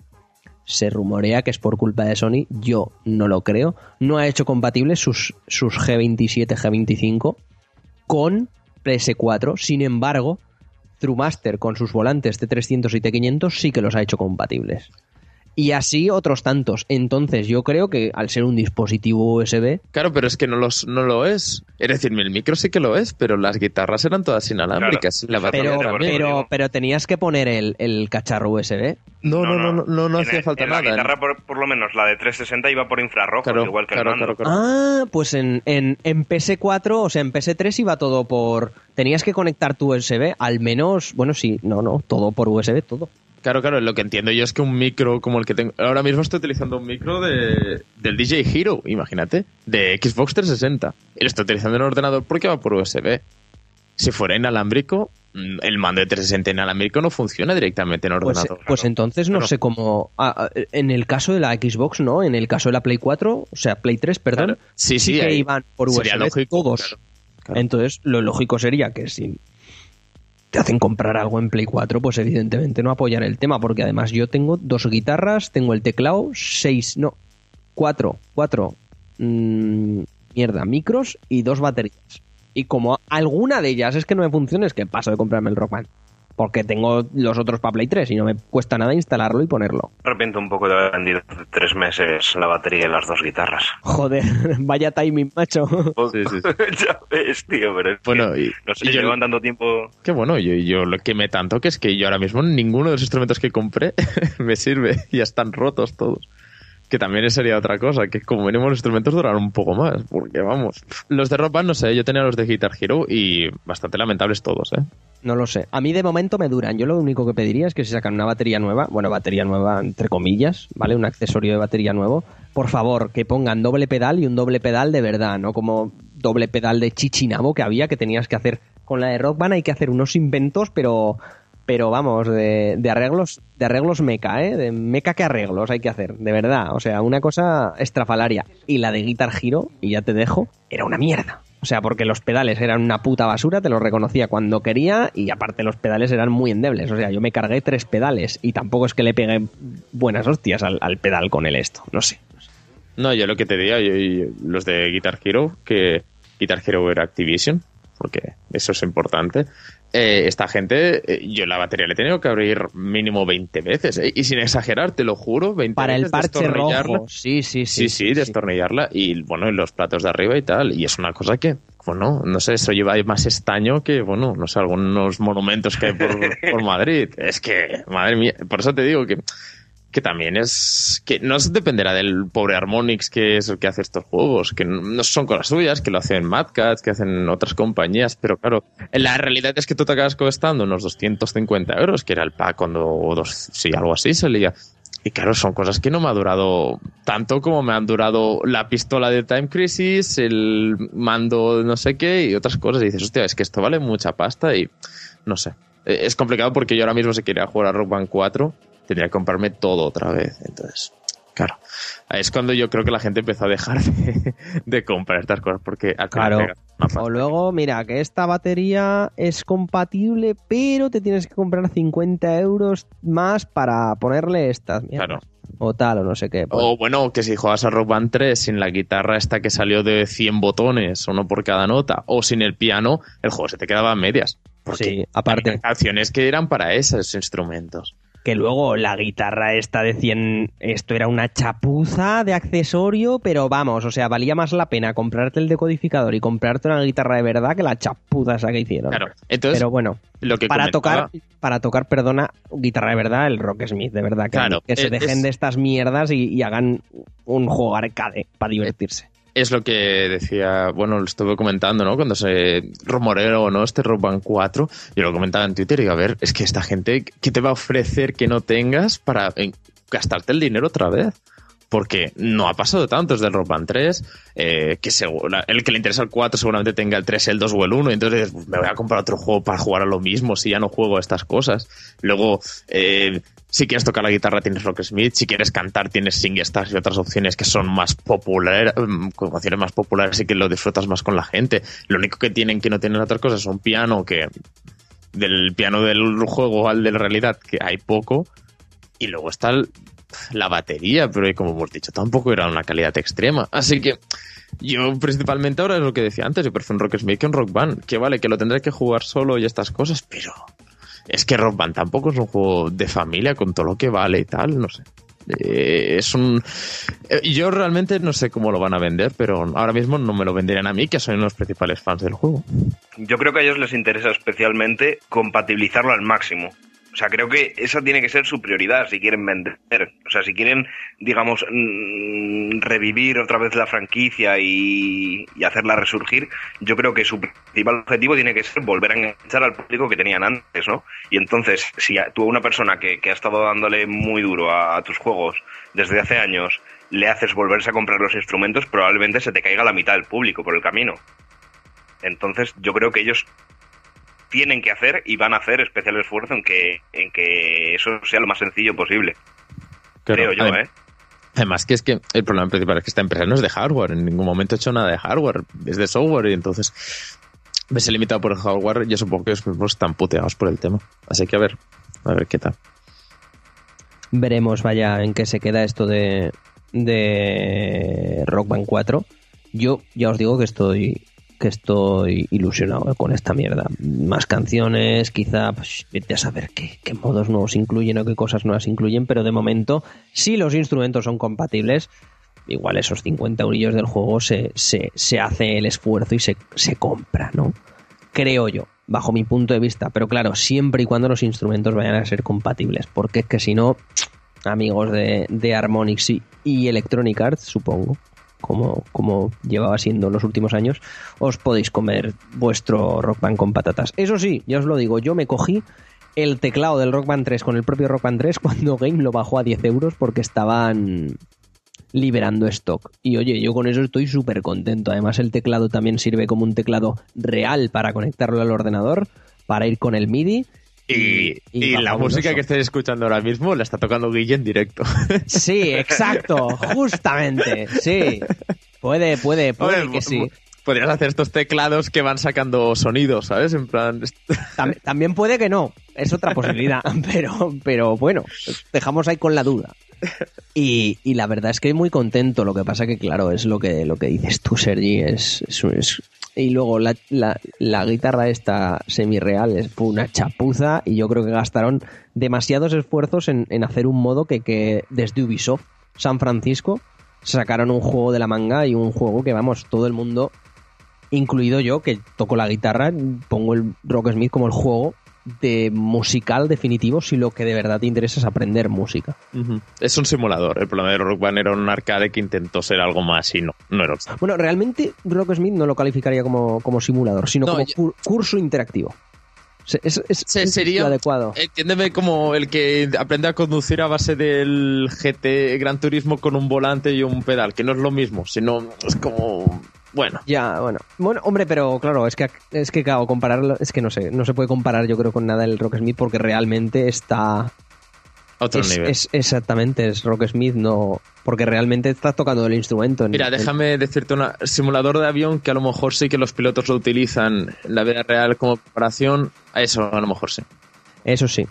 se rumorea que es por culpa de Sony, yo no lo creo, no ha hecho compatibles sus, sus G27, G25 con PS4, sin embargo, TrueMaster con sus volantes T300 y T500 sí que los ha hecho compatibles y así otros tantos. Entonces yo creo que al ser un dispositivo USB... Claro, pero es que no, los, no lo es. Es decir, el micro sí que lo es, pero las guitarras eran todas inalámbricas. pero, pero, pero, tenías que poner el, el cacharro USB. No, no, no, no, no, no hacía falta nada. La guitarra, por, lo menos la de 360, iba por infrarrojo, igual que el mando. Ah, pues en, en, en PS4, o sea, en PS3 iba todo por... Tenías que conectar tu USB, al menos, bueno, sí, no, no, todo por USB, todo. Claro, claro, lo que entiendo yo es que un micro como el que tengo. Ahora mismo estoy utilizando un micro de, del DJ Hero, imagínate, de Xbox 360. Y lo estoy utilizando en el ordenador porque va por USB. Si fuera inalámbrico, mm, el mando de 360 inalámbrico no funciona directamente en pues, ordenador. Pues, entonces no sé cómo. Ah, ah, en el caso de la Xbox, ¿no? En el caso de la Play 4, o sea, Play 3, perdón. Sí, sí, que iban por USB todos. Entonces, lo lógico sería que si te hacen comprar algo en Play 4, pues evidentemente no apoyar el tema, porque además yo tengo dos guitarras, tengo el teclado, seis, no, cuatro, cuatro, mm, mierda, micros y dos baterías. Y como alguna de ellas es que no me funciona, es que paso de comprarme el Rockman porque tengo los otros para Play 3 y no me cuesta nada instalarlo y ponerlo. De repente un poco de haber vendido tres meses la batería y las dos guitarras. Joder, vaya timing, macho. Sí, sí, ya ves, tío, pero bueno, y, no sé, llevan tanto tiempo... Qué bueno, yo, yo lo que me tanto que es que yo ahora mismo ninguno de los instrumentos que compré me sirve, ya están rotos todos que también sería otra cosa, que como mínimo los instrumentos duran un poco más, porque vamos. Los de Rock Band, no sé, yo tenía los de Guitar Hero y bastante lamentables todos, ¿eh? No lo sé. A mí de momento me duran. Yo lo único que pediría es que si sacan una batería nueva, bueno, batería nueva entre comillas, ¿vale? Un accesorio de batería nuevo, por favor, que pongan doble pedal y un doble pedal de verdad, no como doble pedal de chichinabo que había que tenías que hacer. Con la de Rock Band hay que hacer unos inventos, pero pero vamos, de, arreglos, de arreglos meca, ¿eh? De meca que arreglos hay que hacer, de verdad. O sea, una cosa estrafalaria. Y la de Guitar Hero, y ya te dejo, era una mierda. O sea, porque los pedales eran una puta basura, te lo reconocía cuando quería, y aparte los pedales eran muy endebles. O sea, yo me cargué tres pedales, y tampoco es que le pegué buenas hostias al, pedal con el esto, no sé. No, yo lo que te diría, los de Guitar Hero, que Guitar Hero era Activision, porque eso es importante. Eh, esta gente, eh, yo la batería le he tenido que abrir mínimo 20 veces. Eh, y sin exagerar, te lo juro, 20 Para veces. el parche rojo. Sí, sí, sí. Sí, sí, destornillarla. Y bueno, en los platos de arriba y tal. Y es una cosa que, bueno, no sé, eso lleva más estaño que, bueno, no sé, algunos monumentos que hay por, por Madrid. Es que, madre mía, por eso te digo que que también es que no dependerá del pobre Harmonix que es el que hace estos juegos, que no son cosas suyas, que lo hacen Mad que hacen otras compañías, pero claro, la realidad es que tú te acabas costando unos 250 euros, que era el pack cuando, o dos, sí, algo así salía. Y claro, son cosas que no me ha durado tanto como me han durado la pistola de Time Crisis, el mando no sé qué y otras cosas. Y dices, hostia, es que esto vale mucha pasta y no sé. E, es complicado porque yo ahora mismo si quería jugar a Rock Band 4 tendría que comprarme todo otra vez. Entonces, claro, es cuando yo creo que la gente empezó a dejar de, comprar estas cosas porque claro. O luego, mira, que esta batería es compatible, pero te tienes que comprar 50 euros más para ponerle estas. Claro. o tal, o no sé qué. pues. O bueno, que si juegas a Rock Band 3 sin la guitarra esta que salió de 100 botones, uno por cada nota, o sin el piano, el juego se te quedaba a medias. Porque Sí, aparte. había canciones que eran para esos instrumentos. Que luego la guitarra esta de 100, esto era una chapuza de accesorio, pero vamos, o sea, valía más la pena comprarte el decodificador y comprarte una guitarra de verdad que la chapuza esa que hicieron. Claro, entonces pero bueno, lo que para comentaba- tocar, para tocar, perdona, guitarra de verdad, el Rocksmith, de verdad, que, Claro, que se es- dejen es- de estas mierdas y, y hagan un juego arcade para divertirse. Es lo que decía, bueno, lo estuve comentando, ¿no? Cuando se rumoreó, ¿no? Este Rock Band 4, yo lo comentaba en Twitter y a ver, es que esta gente, ¿qué te va a ofrecer que no tengas para gastarte el dinero otra vez? Porque no ha pasado tanto desde el Rock Band 3, eh, que segura- el que le interesa el 4 seguramente tenga el 3, el 2 o el 1, y entonces dices, me voy a comprar otro juego para jugar a lo mismo si ya no juego a estas cosas. Luego, eh, si quieres tocar la guitarra tienes Rocksmith, si quieres cantar tienes SingStars y otras opciones que son más populares, mm, canciones más populares y que lo disfrutas más con la gente. Lo único que tienen que no tienen otras cosas es un piano que del piano del juego al de la realidad que hay poco y luego está el- la batería, pero como hemos dicho tampoco era una calidad extrema. Así que yo principalmente ahora es lo que decía antes, yo prefiero un Rocksmith que un Rock Band, que vale, que lo tendré que jugar solo y estas cosas, pero es que Rock Band tampoco es un juego de familia con todo lo que vale y tal, no sé. Eh, es un. eh, Yo realmente no sé cómo lo van a vender, pero ahora mismo no me lo venderían a mí, que soy uno de los principales fans del juego. Yo creo que a ellos les interesa especialmente compatibilizarlo al máximo. O sea, creo que esa tiene que ser su prioridad si quieren vender. O sea, si quieren, digamos, mm, revivir otra vez la franquicia y, y hacerla resurgir, yo creo que su principal objetivo tiene que ser volver a enganchar al público que tenían antes, ¿no? Y entonces, si tú a una persona que, que ha estado dándole muy duro a, a tus juegos desde hace años, le haces volverse a comprar los instrumentos, probablemente se te caiga la mitad del público por el camino. Entonces, yo creo que ellos tienen que hacer y van a hacer especial esfuerzo en que, en que eso sea lo más sencillo posible. creo yo, Adem- ¿eh? Además, que es que el problema principal es que esta empresa no es de hardware, en ningún momento he hecho nada de hardware, es de software y entonces ves limitado por el hardware. Yo supongo que mismos están puteados por el tema. Así que a ver, a ver qué tal. Veremos, vaya, en qué se queda esto de, de Rock Band 4. Yo ya os digo que estoy que estoy ilusionado con esta mierda. Más canciones, quizá, pues, vete a saber qué, modos nuevos incluyen o qué cosas nuevas incluyen, pero de momento, si los instrumentos son compatibles, igual esos 50 eurillos del juego se, se, se hace el esfuerzo y se, se compra, ¿no? Creo yo, bajo mi punto de vista. Pero claro, siempre y cuando los instrumentos vayan a ser compatibles, porque es que si no, amigos de, de Harmonix y, y Electronic Arts, supongo, como, como llevaba siendo los últimos años, os podéis comer vuestro Rock con patatas. Eso sí, ya os lo digo, yo me cogí el teclado del Rock Band 3 con el propio Rock Band 3 cuando Game lo bajó a 10 euros porque estaban liberando stock. Y oye, yo con eso estoy súper contento. Además, el teclado también sirve como un teclado real para conectarlo al ordenador, para ir con el MIDI. Y, y la música que estés escuchando ahora mismo la está tocando Guille en directo. Sí, exacto, justamente, sí. Puede, puede, puede que sí. Podrías hacer estos teclados que van sacando sonidos, ¿sabes? En plan. Tam- también puede que no, es otra posibilidad, pero, pero bueno, dejamos ahí con la duda. Y, la verdad es que muy contento, lo que pasa que claro, es lo que, lo que dices tú, Sergi, es, y luego la, guitarra esta semi-real es una chapuza y yo creo que gastaron demasiados esfuerzos en, en hacer un modo que, que desde Ubisoft San Francisco sacaron un juego de la manga y un juego que vamos, todo el mundo incluido yo, que toco la guitarra, pongo el Rocksmith como el juego de musical definitivo si lo que de verdad te interesa es aprender música. Es un simulador. El problema de Rock Band era un arcade que intentó ser algo más y no, no era. Bueno, realmente Rocksmith no lo calificaría como, como simulador, sino No, como yo- cur- curso interactivo. Se- Es, es- Se- es sería- lo adecuado. Entiéndeme como el que aprende a conducir a base del GT Gran Turismo con un volante y un pedal, que no es lo mismo, sino es como. Bueno, Ya, bueno. Bueno, hombre, pero claro, es que, es que claro, compararlo, es que no sé, no se puede comparar yo creo con nada el Rocksmith porque realmente está... otro es, nivel. es- exactamente, es Rocksmith, no... Porque realmente estás tocando el instrumento. en- Mira, en- déjame decirte un simulador de avión que a lo mejor sí que los pilotos lo utilizan en la vida real como preparación. A eso a lo mejor sí. Eso sí.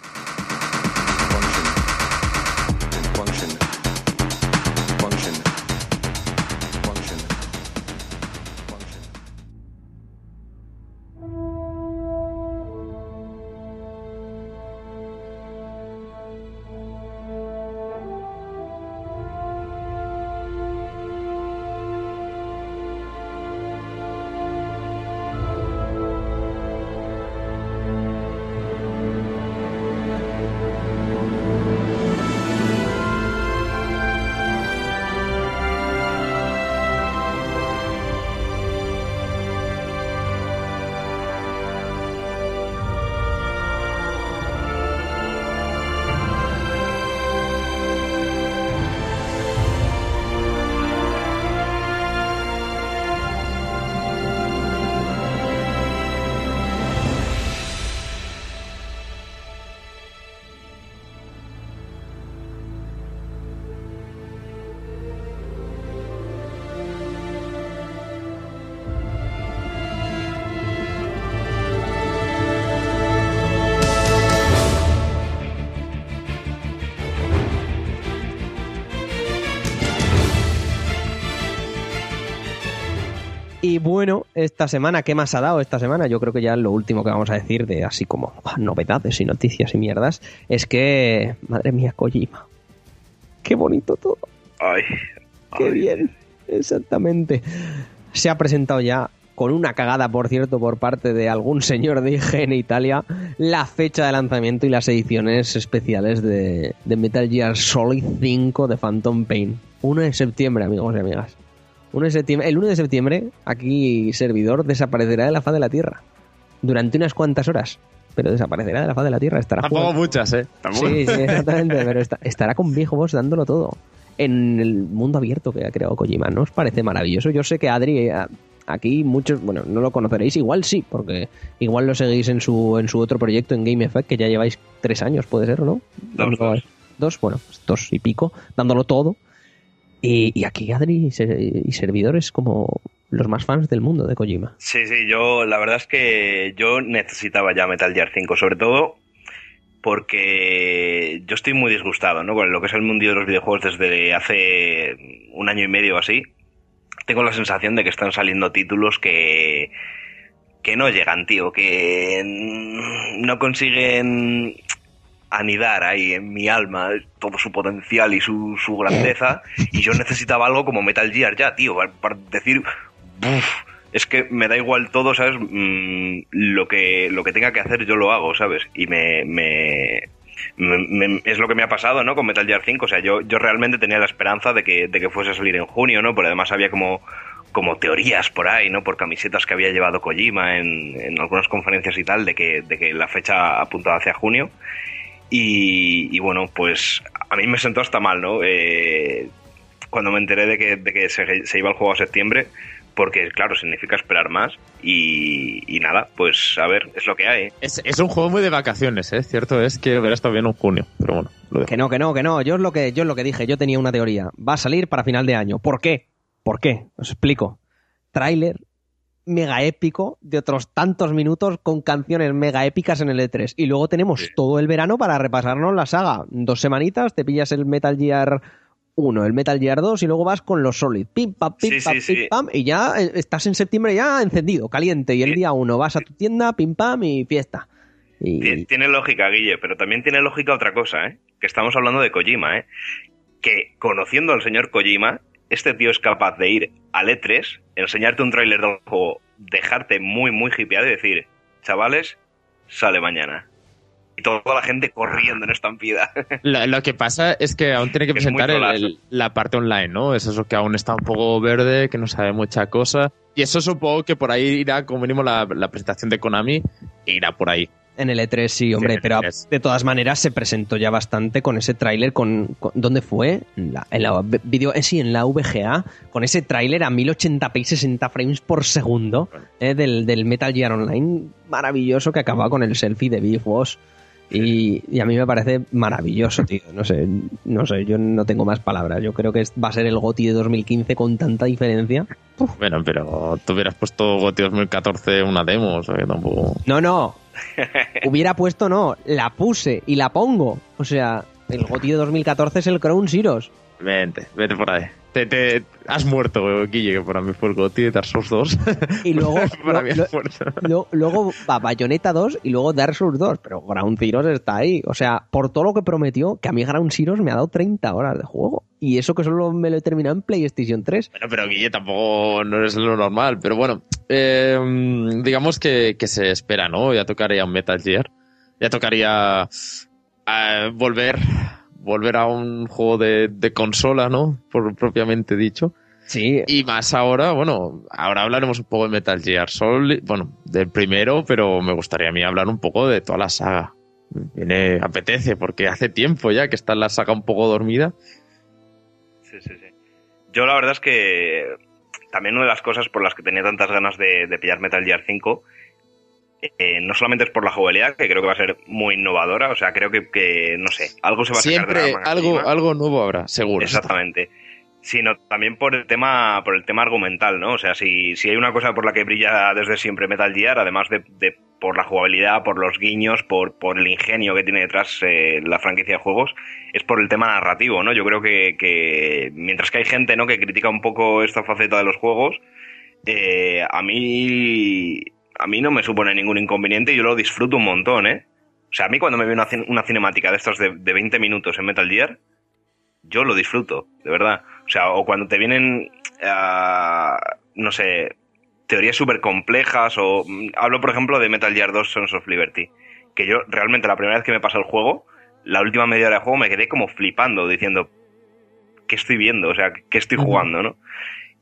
Esta semana, ¿qué más ha dado esta semana? Yo creo que ya lo último que vamos a decir de así como novedades y noticias y mierdas es que, madre mía, Kojima. Qué bonito todo. Ay, Qué ay. bien, exactamente. Se ha presentado ya, con una cagada, por cierto, por parte de algún señor de IG en Italia, la fecha de lanzamiento y las ediciones especiales de, de Metal Gear Solid 5 de Phantom Pain. 1 de septiembre, amigos y amigas. 1 de septiembre, el 1 de septiembre, aquí servidor desaparecerá de la faz de la Tierra. Durante unas cuantas horas. Pero desaparecerá de la faz de la Tierra. Estará Tampoco jugando- muchas, ¿eh? Tampoco. Sí, sí, exactamente, pero está- estará con Viejo Boss dándolo todo en el mundo abierto que ha creado Kojima. ¿No os parece maravilloso? Yo sé que Adri, eh, aquí muchos, bueno, no lo conoceréis, igual sí, porque igual lo seguís en su, en su otro proyecto, en Game Effect, que ya lleváis tres años, puede ser, ¿o no? Dos, dos. Dos, bueno, pues dos y pico, dándolo todo. Y, aquí Adri y ser- y servidores como los más fans del mundo de Kojima. Sí, sí, yo la verdad es que yo necesitaba ya Metal Gear 5, sobre todo porque yo estoy muy disgustado, ¿no? Con lo que es el mundo de los videojuegos desde hace un año y medio o así. Tengo la sensación de que están saliendo títulos que que no llegan, tío, que no consiguen anidar ahí en mi alma todo su potencial y su, su grandeza y yo necesitaba algo como Metal Gear ya, tío, para, decir, "Buf, es que me da igual todo, ¿sabes? Mm, lo que lo que tenga que hacer yo lo hago, ¿sabes? Y me- me- es lo que me ha pasado, ¿no? Con Metal Gear 5, o sea, yo, yo realmente tenía la esperanza de que, de que fuese a salir en junio, ¿no? Pero además había como como teorías por ahí, ¿no? Por camisetas que había llevado Kojima en, en algunas conferencias y tal, de que, de que la fecha apuntaba hacia junio. Y, y bueno, pues a mí me sentó hasta mal, ¿no? Eh, cuando me enteré de que, de que se, se iba el juego a septiembre, porque claro, significa esperar más. Y, y nada, pues a ver, es lo que hay. Es, es un juego muy de vacaciones, ¿eh? Cierto es que hubiera estado bien en junio, pero bueno, lo. Que no, que no, que no. Yo es lo que, yo es lo que dije, yo tenía una teoría. Va a salir para final de año. ¿Por qué? ¿Por qué? Os explico. Tráiler mega épico de otros tantos minutos con canciones mega épicas en el E3. Y luego tenemos Sí. todo el verano para repasarnos la saga. Dos semanitas, te pillas el Metal Gear 1, el Metal Gear 2 y luego vas con los Solid. Pim, pam, pim, Sí, pam, sí, pim, pam. Y ya eh, estás en septiembre ya encendido, caliente. Y el día 1 vas a tu tienda, pim, pam y fiesta. Y, Ti- Tiene lógica, Guille, pero también tiene lógica otra cosa, ¿eh? Que estamos hablando de Kojima, ¿eh? Que conociendo al señor Kojima, este tío es capaz de ir al E3, enseñarte un tráiler del juego, dejarte muy, muy hipeado y decir, chavales, sale mañana. Y toda la gente corriendo en estampida. Lo, lo que pasa es que aún tiene que presentar el- trolazo. el- la parte online, ¿no? Es eso que aún está un poco verde, que no sabe mucha cosa. Y eso supongo que por ahí irá como mínimo la, la presentación de Konami, irá por ahí. En el E3 sí, hombre, pero E3. de todas maneras se presentó ya bastante con ese tráiler con, con- ¿dónde fue? En la, en la v- video, eh, sí, en la VGA, con ese tráiler a 1080p y 60 frames por segundo eh, del, del Metal Gear Online maravilloso que acababa con el selfie de Big Boss. Y, y a mí me parece maravilloso, tío. No sé, no sé, yo no tengo más palabras. Yo creo que va a ser el GOTI de 2015 con tanta diferencia. Bueno, pero tú hubieras puesto GOTY 2014 una demo, o sea que tampoco... No, no. Hubiera puesto no, la puse y la pongo. O sea, el GOTI de 2014 es el Crown Zeroes. Vente, vete por ahí. Te, te- has muerto, Guille, que para mí fue el GOTY de Dark Souls 2. Y luego, para lo- mí lo- es muerto. lo- luego va Bayonetta 2 y luego Dark Souls 2. Pero Ground Zeroes está ahí. O sea, por todo lo que prometió, que a mí Ground Zeroes me ha dado 30 horas de juego. Y eso que solo me lo he terminado en PlayStation 3. Bueno, pero Guille tampoco no es lo normal. Pero bueno, eh, digamos que, que se espera, ¿no? Ya tocaría un Metal Gear. Ya tocaría eh, volver, volver a un juego de, de consola, ¿no? Por propiamente dicho. Sí, Y más ahora, bueno, ahora hablaremos un poco de Metal Gear Solid, bueno, del primero, pero me gustaría a mí hablar un poco de toda la saga. Viene, apetece, porque hace tiempo ya que está la saga un poco dormida. Sí, sí, sí. Yo la verdad es que también una de las cosas por las que tenía tantas ganas de, de pillar Metal Gear 5 eh, no solamente es por la jugabilidad, que creo que va a ser muy innovadora, o sea, creo que, que, no sé, algo se va a sacar de Siempre la manga algo, algo nuevo habrá, seguro. Exactamente. Sino también por el tema, por el tema argumental, ¿no? O sea, si, si hay una cosa por la que brilla desde siempre Metal Gear, además de, de por la jugabilidad, por los guiños, por, por el ingenio que tiene detrás eh, la franquicia de juegos, es por el tema narrativo, ¿no? Yo creo que, que mientras que hay gente, ¿no? Que critica un poco esta faceta de los juegos, eh, a mí a mí no me supone ningún inconveniente y yo lo disfruto un montón, ¿eh? O sea, a mí cuando me ve una, cin- una cinemática de estos de, de 20 minutos en Metal Gear, yo lo disfruto, de verdad. O sea, o cuando te vienen, ah, no sé, teorías súper complejas, o mm, hablo, por ejemplo, de Metal Gear 2 Sons of Liberty, que yo realmente la primera vez que me pasó el juego, la última media hora de juego me quedé como flipando, diciendo, ¿qué estoy viendo? O sea, ¿qué estoy jugando, no?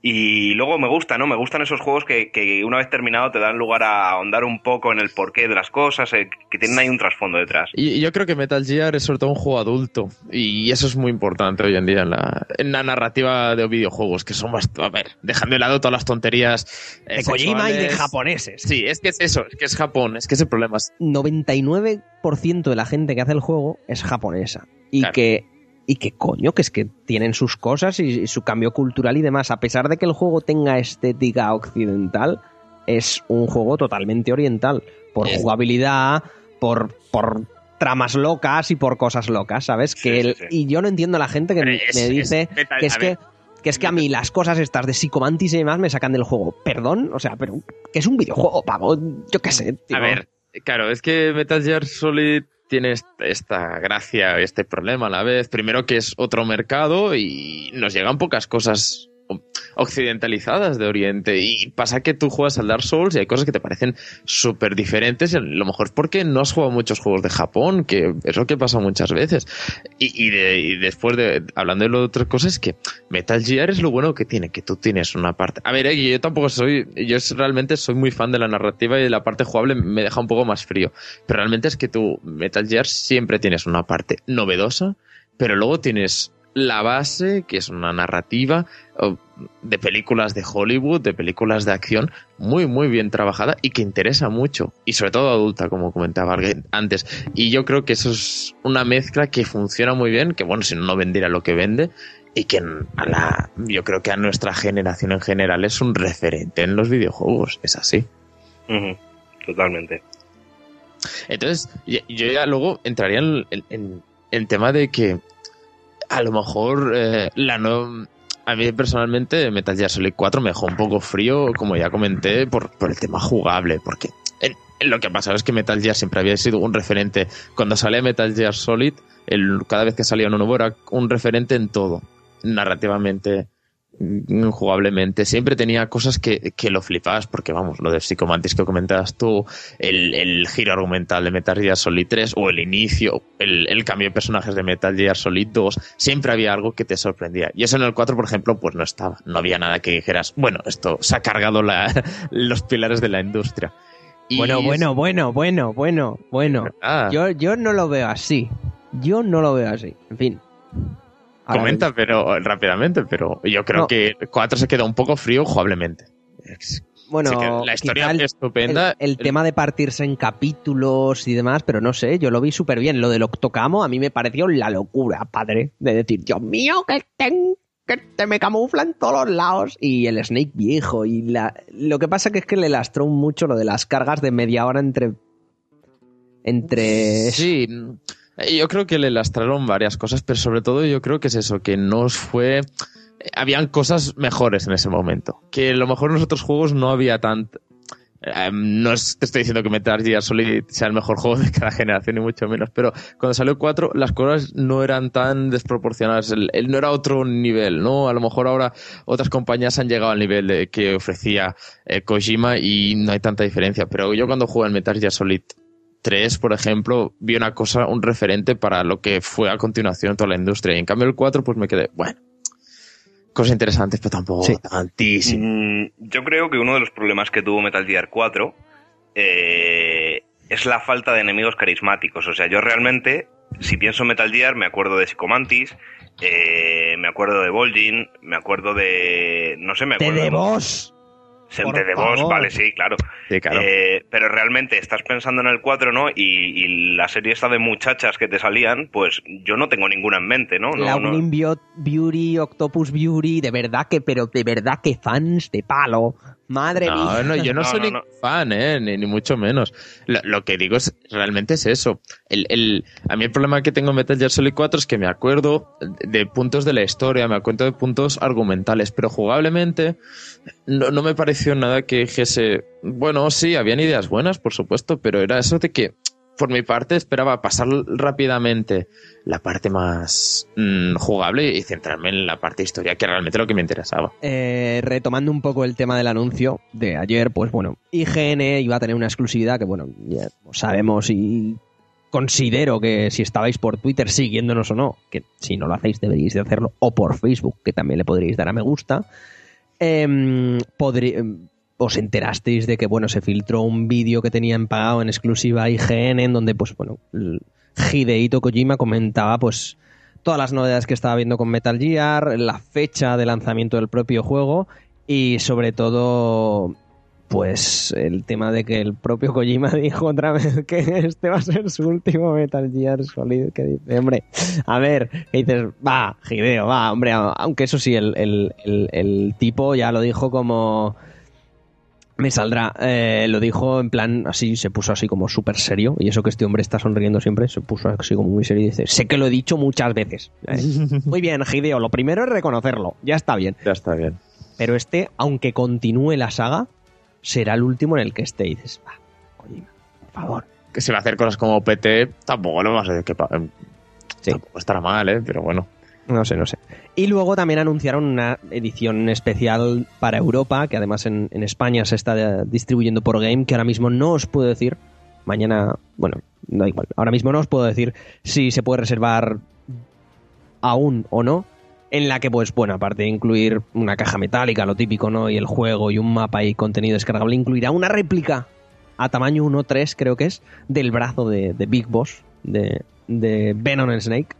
Y luego me gusta, ¿no? Me gustan esos juegos que, que una vez terminado te dan lugar a ahondar un poco en el porqué de las cosas, eh, que tienen ahí un trasfondo detrás. Y yo creo que Metal Gear es sobre todo un juego adulto y eso es muy importante hoy en día en la, en la narrativa de videojuegos, que son bastante... A ver, dejando de lado todas las tonterías eh, De Kojima y de japoneses. Sí, es que es eso, es que es Japón, es que ese problema es... 99% de la gente que hace el juego es japonesa. Y Claro. que. Y que coño, que es que tienen sus cosas y, y su cambio cultural y demás. A pesar de que el juego tenga estética occidental, es un juego totalmente oriental. Por jugabilidad, por, por tramas locas y por cosas locas, ¿sabes? Sí, que el- sí. Y yo no entiendo a la gente que me es- me es dice que es que. Que es que a mí las cosas estas de psicomantis y demás me sacan del juego. Perdón, o sea, pero que es un videojuego, pavo. Yo qué sé. tío. A ver, claro, es que Metal Gear Solid tiene est- esta gracia, este problema a la vez. Primero que es otro mercado y nos llegan pocas cosas occidentalizadas de Oriente y pasa que tú juegas al Dark Souls y hay cosas que te parecen súper diferentes y a lo mejor es porque no has jugado muchos juegos de Japón, que es lo que pasa muchas veces. Y, de- después de, hablando de lo de otras cosas, que Metal Gear es lo bueno que tiene, que tú tienes una parte... A ver, eh, yo tampoco soy... Yo realmente soy muy fan de la narrativa y la parte jugable me deja un poco más frío. Pero realmente es que tú, Metal Gear, siempre tienes una parte novedosa, pero luego tienes la base, que es una narrativa o, de películas de Hollywood, de películas de acción, muy, muy bien trabajada y que interesa mucho. Y sobre todo adulta, como comentaba alguien antes. Y yo creo que eso es una mezcla que funciona muy bien, que bueno, si no, no vendiera lo que vende. Y que a la, yo creo que a nuestra generación en general es un referente en los videojuegos. Es así. Totalmente. Entonces, yo ya luego entraría en en- en el tema de que a lo mejor eh, la no. A mí personalmente Metal Gear Solid 4 me dejó un poco frío, como ya comenté, por, por el tema jugable, porque lo que ha pasado es que Metal Gear siempre había sido un referente. Cuando salía Metal Gear Solid, el, cada vez que salía uno nuevo era un referente en todo, narrativamente, jugablemente. Siempre tenía cosas que, que lo flipabas, porque vamos, lo de Psychomantis que comentabas tú, el, el giro argumental de Metal Gear Solid 3 o el inicio, el, el cambio de personajes de Metal Gear Solid 2, siempre había algo que te sorprendía. Y eso en el 4, por ejemplo, pues no estaba. No había nada que dijeras, bueno, esto se ha cargado la- los pilares de la industria. Y Bueno, bueno, bueno, bueno, bueno, bueno. Ah, Yo, yo no lo veo así. Yo no lo veo así. En fin. Comenta, pero rápidamente, pero yo creo No. que el 4 se quedó un poco frío jugablemente. Bueno, la historia el- estupenda. El, el tema de partirse en capítulos y demás, pero no sé, yo lo vi súper bien. Lo del octocamo a mí me pareció la locura, padre. De decir, Dios mío, que, ten- que te me camufla en todos los lados. Y el Snake viejo. Y la, lo que pasa que es que le lastró mucho lo de las cargas de media hora entre. Entre. Sí, yo creo que le lastraron varias cosas, pero sobre todo yo creo que es eso, que no fue... eh, Habían cosas mejores en ese momento. Que a lo mejor en los otros juegos no había tanto... Eh, no es- te estoy diciendo que Metal Gear Solid sea el mejor juego de cada generación, ni mucho menos, pero cuando salió el 4 las cosas no eran tan desproporcionadas, el, el- no era otro nivel, ¿no? A lo mejor ahora otras compañías han llegado al nivel de, que ofrecía eh, Kojima y no hay tanta diferencia, pero yo cuando jugué en Metal Gear Solid 3, por ejemplo, vi una cosa, un referente para lo que fue a continuación toda la industria. Y en cambio el 4, pues me quedé, bueno, cosas interesantes, pero tampoco Sí. tantísimo. Mm, yo creo que uno de los problemas que tuvo Metal Gear 4 eh, es la falta de enemigos carismáticos. O sea, yo realmente, si pienso en Metal Gear, me acuerdo de Psychomantis, eh, me acuerdo de Vol'jin, me acuerdo de... no sé, me ¡Te acuerdo... de vos! Por de favor. vale, sí, claro. Sí, claro. Eh, pero realmente estás pensando en el 4, ¿no? Y, y la serie esta de muchachas que te salían, pues yo no tengo ninguna en mente, ¿no? no, la no. Beauty, Octopus Beauty, de verdad que, pero de verdad que fans de palo. Madre no, mía. no, yo no, No, soy no, ningún no. fan, ¿eh? ni, ni mucho menos. Lo, lo que digo es, realmente es eso. El, el- a mí el problema que tengo en Metal Gear Solid 4 es que me acuerdo de puntos de la historia, me acuerdo de puntos argumentales, pero jugablemente no, no me pareció nada que dijese, bueno, sí, habían ideas buenas, por supuesto, pero era eso de que, por mi parte, esperaba pasar rápidamente la parte más mm, jugable y centrarme en la parte historia, que realmente lo que me interesaba. Eh, retomando un poco el tema del anuncio de ayer, pues bueno, IGN iba a tener una exclusividad que, bueno, ya sabemos y considero que si estabais por Twitter siguiéndonos o no, que si no lo hacéis deberíais de hacerlo, o por Facebook, que también le podríais dar a me gusta, em, os enterasteis de que, bueno, se filtró un vídeo que tenían pagado en exclusiva IGN, en donde, pues bueno, el Hidehito Kojima comentaba, pues, todas las novedades que estaba viendo con Metal Gear, la fecha de lanzamiento del propio juego y sobre todo pues el tema de que el propio Kojima dijo otra vez que este va a ser su último Metal Gear Solid que dice, hombre, a ver, que dices, va, Hideo, va, hombre, aunque eso sí, el- el- el tipo ya lo dijo como me saldrá, eh, lo dijo en plan así, se puso así como súper serio, y eso que este hombre está sonriendo siempre, se puso así como muy serio y dice, sé que lo he dicho muchas veces. Eh, Muy bien, Hideo, lo primero es reconocerlo, ya está bien. Ya está bien. Pero este, aunque continúe la saga, será el último en el que esté. Y dices, va, Kojima, por favor. que si va a hacer cosas como PT, tampoco lo vas a que pa- em, Sí. tampoco estará mal, ¿eh? Pero bueno. No sé, no sé. Y luego también anunciaron una edición especial para Europa, que además en, en España se está eh, distribuyendo por Game, que ahora mismo no os puedo decir. Mañana, bueno, da igual. Ahora mismo no os puedo decir si se puede reservar aún o no. En la que, pues, bueno, aparte de incluir una caja metálica, lo típico, ¿no? Y el juego y un mapa y contenido descargable, incluirá una réplica a tamaño 1.3, creo que es, del brazo de, de Big Boss, de, de Venom Snake.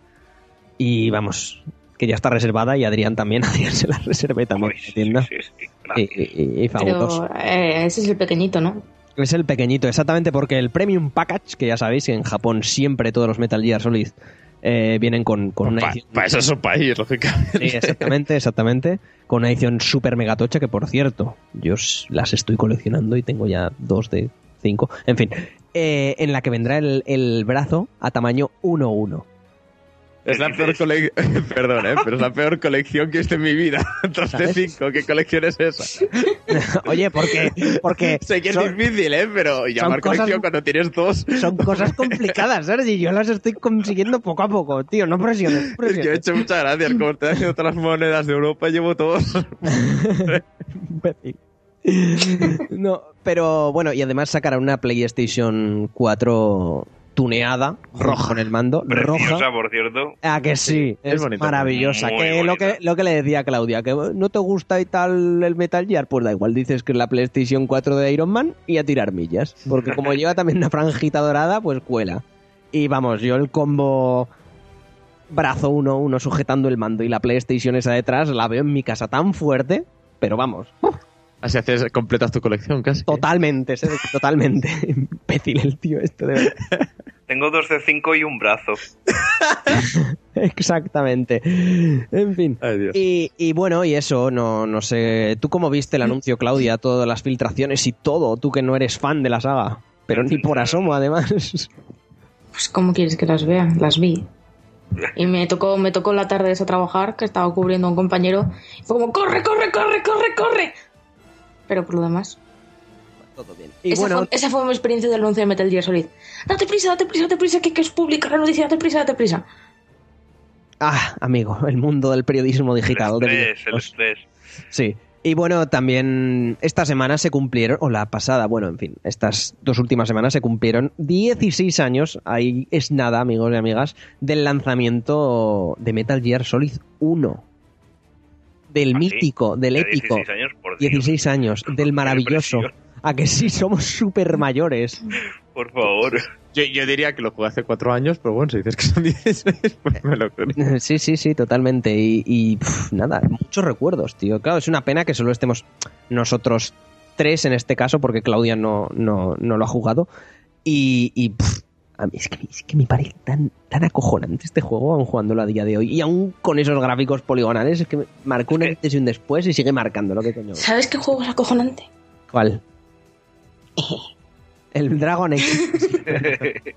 Y vamos, que ya está reservada y Adrián también, Adrián se la reservé también tienda. sí, sí, sí, Y, gracias. y- y fabuloso. Pero eh, ese es el pequeñito, ¿no? Es el pequeñito, exactamente porque el Premium Package, que ya sabéis que en Japón siempre todos los Metal Gear Solid eh, vienen con, con una Para edición... eso es un país, lógicamente. Sí, exactamente, exactamente. Con una edición super megatocha que, por cierto, yo las estoy coleccionando y tengo ya dos de cinco. En fin, eh, en la que vendrá el, el brazo a tamaño 1-1. Es la peor colección. Perdón, ¿eh? Pero es la peor colección que he visto en mi vida. Dos de ¿Sabes? cinco. ¿Qué colección es esa? Oye, porque, porque Sé que es son, difícil, ¿eh? Pero llamar cosas- colección cuando tienes dos. son cosas complicadas, Sergi. Yo las estoy consiguiendo poco a poco, tío. No presiones. no Es que he presiones. hecho muchas gracias. Como te haciendo todas las monedas de Europa, llevo todos. No, pero bueno, y además sacará una PlayStation 4 tuneada, roja con el mando, roja. Preciosa, por cierto. Ah, que sí, es es, bonita. maravillosa. Que lo, que lo que le decía a Claudia, que no te gusta y tal el Metal Gear, pues da igual, dices que es la PlayStation 4 de Iron Man y a tirar millas. Porque como lleva también una franjita dorada, pues cuela. Y vamos, yo el combo brazo uno, uno sujetando el mando y la PlayStation esa detrás, la veo en mi casa tan fuerte, pero vamos, Así haces, completas tu colección casi. totalmente, totalmente. Imbécil el tío este, de verdad. Tengo dos de cinco y un brazo. Exactamente. En fin. Ay, Dios. Y, y bueno, y eso, no, no sé. ¿Tú cómo viste el anuncio, Claudia? Todas las filtraciones y todo. Tú que no eres fan de la saga. Pero ni por asomo, además. Pues, ¿cómo quieres que las vea? Las vi. Y me tocó, me tocó la tarde esa trabajar, que estaba cubriendo a un compañero. Y fue como, ¡corre, corre, corre, corre, corre! Pero por lo demás. Todo bien. Y esa, bueno, fue, esa fue mi experiencia del anuncio de Metal Gear Solid. Date prisa, date prisa, date prisa, que, que es pública la noticia, date prisa, date prisa. ah, amigo, el mundo del periodismo El digital. de estrés, el estrés. Sí. Y bueno, también esta semana se cumplieron, o la pasada, bueno, en fin, estas dos últimas semanas se cumplieron 16 años, ahí es nada, amigos y amigas, del lanzamiento de Metal Gear Solid 1. Del ¿Ah, sí? mítico, del De épico. 16 años, por Dios. 16 años, del maravilloso. A que sí, somos súper mayores. Por favor. Yo, yo diría que lo jugué hace cuatro años, pero bueno, si dices que son 16, pues me lo creo. Sí, sí, sí, totalmente. Y, nada, muchos recuerdos, tío. Claro, es una pena que solo estemos nosotros tres en este caso, porque Claudia no, no, no lo ha jugado. Y, a mí es, que, es que me parece tan, tan acojonante este juego, aún jugándolo a día de hoy. Y aún con esos gráficos poligonales, es que me marcó un Es que- antes y un después y sigue marcándolo. ¿Qué coño? ¿Sabes qué juego es acojonante? ¿Cuál? El Dragon Age.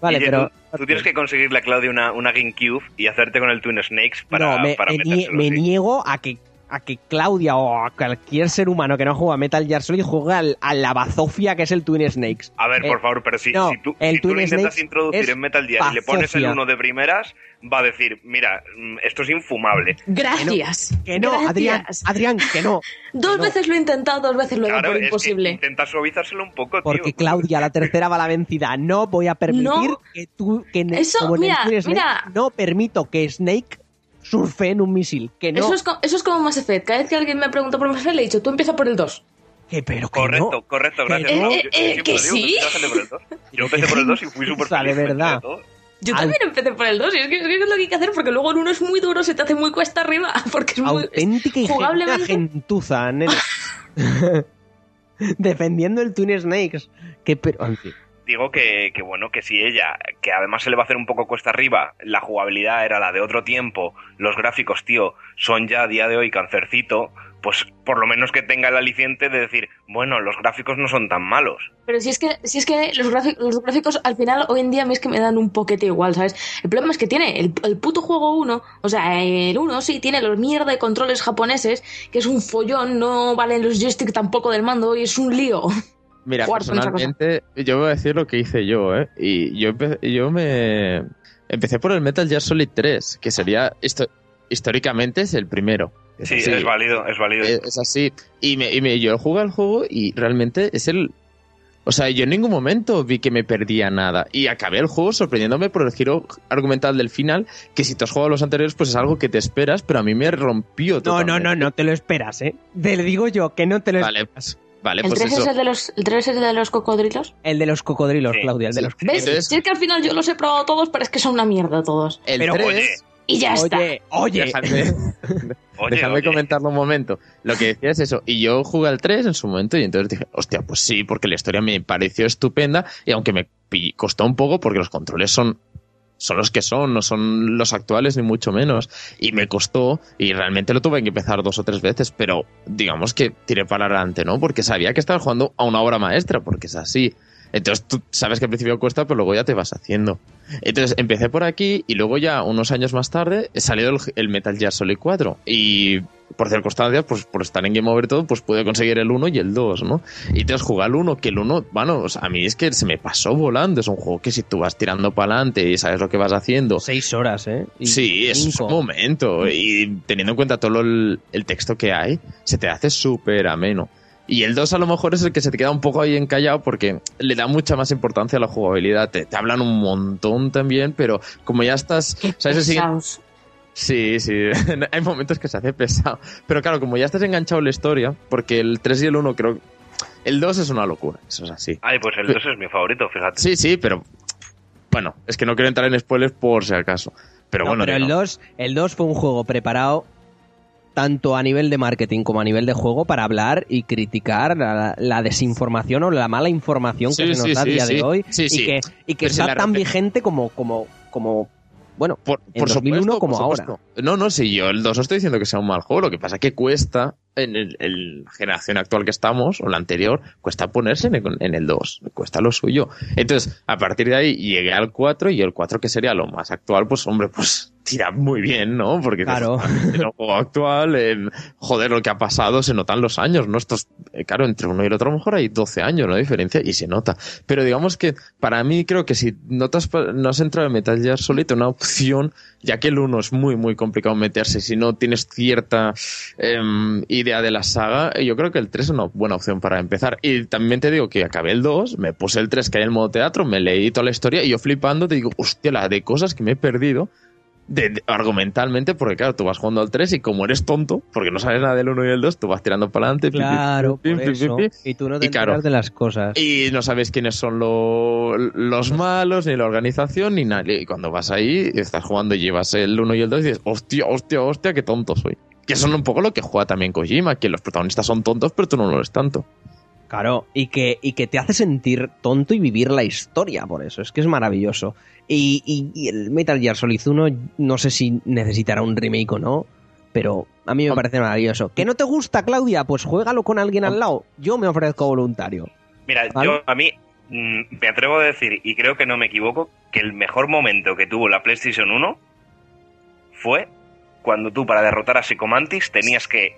vale, Guille, pero... Tú, tú tienes que conseguirle a Claudia una, una GameCube y hacerte con el Twin Snakes para, no, me, para me nie- metérselo, me niego a que a que Claudia o a cualquier ser humano que no juega a Metal Gear Solid juegue al- a la bazofia que es el Twin Snakes. A ver, Eh, por favor, pero si, no, si tú, el si tú Twin lo intentas Snakes introducir en Metal Gear y le pones el uno de primeras, va a decir, mira, mm, esto es infumable. Gracias. Que no, Gracias. Adrián, Adrián, que no. Dos no. veces lo he intentado, dos veces lo he dado Claro, que imposible. intenta suavizárselo un poco, Porque tío. Claudia, la tercera va la vencida. No voy a permitir No. que tú, que Eso, como en el mira, Twin Snake, mira. no permito que Snake surfe en un misil. Que no. Eso, es, co- eso es como Mass Effect. Cada vez que alguien me pregunta por Mass Effect, le he dicho, tú empieza por el 2. Que pero que Correcto, no. correcto, gracias. Que Pablo. no. Yo- yo Eh, que digo, sí. yo empecé por el 2. Yo empecé por el 2 y fui súper de feliz. enteré verdad. Yo Al- también empecé por el 2 y es que, es que es lo que hay que hacer porque luego el 1 es muy duro, se te hace muy cuesta arriba porque es muy... Auténtica y genuina jugablemente- gentuza, nene. Defendiendo el Twin Snakes. Que pero. en fin. Digo que, que bueno, que si ella, que además se le va a hacer un poco cuesta arriba, la jugabilidad era la de otro tiempo, los gráficos, tío, son ya a día de hoy cancercito, pues por lo menos que tenga el aliciente de decir, bueno, los gráficos no son tan malos. Pero si es que, si es que los, gráficos, los gráficos al final hoy en día a mí es que me dan un poquete igual, ¿sabes? El problema es que tiene el, el puto juego 1, o sea, el 1 sí tiene los mierda de controles japoneses, que es un follón, no valen los joysticks tampoco del mando y es un lío. Mira, personalmente, yo voy a decir lo que hice yo, ¿eh? Y yo, empe- yo me... Empecé por el Metal Gear Solid 3, que sería... históricamente es el primero. Es Sí, así. es válido, es válido. Es así. Y, me, y me- yo jugué al juego y realmente es el... O sea, yo en ningún momento vi que me perdía nada. Y acabé el juego sorprendiéndome por el giro argumental del final, que si tú has jugado a los anteriores, pues es algo que te esperas, pero a mí me rompió No, totalmente. no, no, no te lo esperas, ¿eh? Te lo digo yo, que no te lo Vale, esperas. Vale, ¿El pues 3 eso. es el de los, el 3 es el de los cocodrilos? El de los cocodrilos, Sí, Claudia, el de los ¿Ves? Entonces- Si es que al final yo los he probado todos, pero es que son una mierda todos. El Pero, 3, oye, Y ya está. Oye. Déjame, Oye, déjame oye. comentarlo un momento. Lo que decía es eso. Y yo jugué al 3 en su momento y entonces dije, hostia, pues sí, porque la historia me pareció estupenda y aunque me costó un poco porque los controles son son los que son, no son los actuales ni mucho menos. Y me costó y realmente lo tuve que empezar dos o tres veces, pero digamos que tiré para adelante, ¿no? Porque sabía que estaba jugando a una obra maestra, porque es así. Entonces tú sabes que al principio cuesta, pero luego ya te vas haciendo. Entonces empecé por aquí y luego ya unos años más tarde salió el, el Metal Gear Solid 4 y por circunstancias, pues por estar en Game Over todo, pues pude conseguir el 1 y el 2, ¿no? Y entonces jugué al 1, que el 1, bueno, o sea, a mí es que se me pasó volando, es un juego que si tú vas tirando para adelante y sabes lo que vas haciendo, Seis horas, ¿eh? Y Sí, es cinco. un momento. Y teniendo en cuenta todo el, el texto que hay, se te hace súper ameno. Y el 2 a lo mejor es el que se te queda un poco ahí encallado porque le da mucha más importancia a la jugabilidad. Te, te hablan un montón también, pero como ya estás... ¿sabes? Sí, sí, hay momentos que se hace pesado. Pero claro, como ya estás enganchado en la historia, porque el 3 y el 1 creo... El 2 es una locura, eso es así. Ay, pues el 2 es mi favorito, fíjate. Sí, sí, pero... Bueno, es que no quiero entrar en spoilers por si acaso. Pero No, bueno, pero el digo- 2, el 2 fue un juego preparado tanto a nivel de marketing como a nivel de juego para hablar y criticar la, la desinformación o la mala información que se nos sí, da a sí, día de hoy y que, y que está tan vigente como, como, como bueno, Por, en por 2001 supuesto, como por ahora. No, no, sí, yo el 2 no estoy diciendo que sea un mal juego, lo que pasa es que cuesta, en el, el- la generación actual que estamos, o la anterior, cuesta ponerse en el, en el 2, cuesta lo suyo. Entonces, a partir de ahí llegué al 4 y el 4 que sería lo más actual, pues hombre, pues tira muy bien, ¿no? Porque Claro. en el juego actual, eh, joder, lo que ha pasado, se notan los años, ¿no? Estos, eh, claro, entre uno y el otro a lo mejor hay 12 años, ¿no? Diferencia, y se nota. Pero digamos que para mí creo que si no, te has, pa- no has entrado en Metal Gear Solid, una opción, ya que el 1 es muy, muy complicado meterse, si no tienes cierta em, idea de la saga, yo creo que el 3 es una buena opción para empezar. Y también te digo que acabé el 2, me puse el 3 que hay en el modo teatro, me leí toda la historia y yo flipando te digo, hostia, la de cosas que me he perdido. De- de- argumentalmente, porque claro, tú vas jugando al 3 y como eres tonto, porque no sabes nada del 1 y el 2, tú vas tirando para adelante. pi, Claro, pi, por pi, pi, eso. pi, Y tú no te Y claro. enteras de las cosas. y no sabes quiénes son lo- los malos, ni la organización, ni nadie. Y cuando vas ahí, estás jugando y llevas el 1 y el 2 y dices, hostia, hostia, hostia, qué tonto soy. Que son un poco lo que juega también Kojima, que los protagonistas son tontos, pero tú no lo eres tanto. Claro, y que, y que te hace sentir tonto y vivir la historia, por eso, es que es maravilloso. Y, y- y el Metal Gear Solid 1, no sé si necesitará un remake o no, pero a mí me parece maravilloso. ¿Que no te gusta, Claudia? Pues juégalo con alguien al lado. Yo me ofrezco voluntario. Mira, ¿Vale? yo a mí mm, me atrevo a decir, y creo que no me equivoco, que el mejor momento que tuvo la PlayStation 1 fue cuando tú para derrotar a Psychomantis tenías que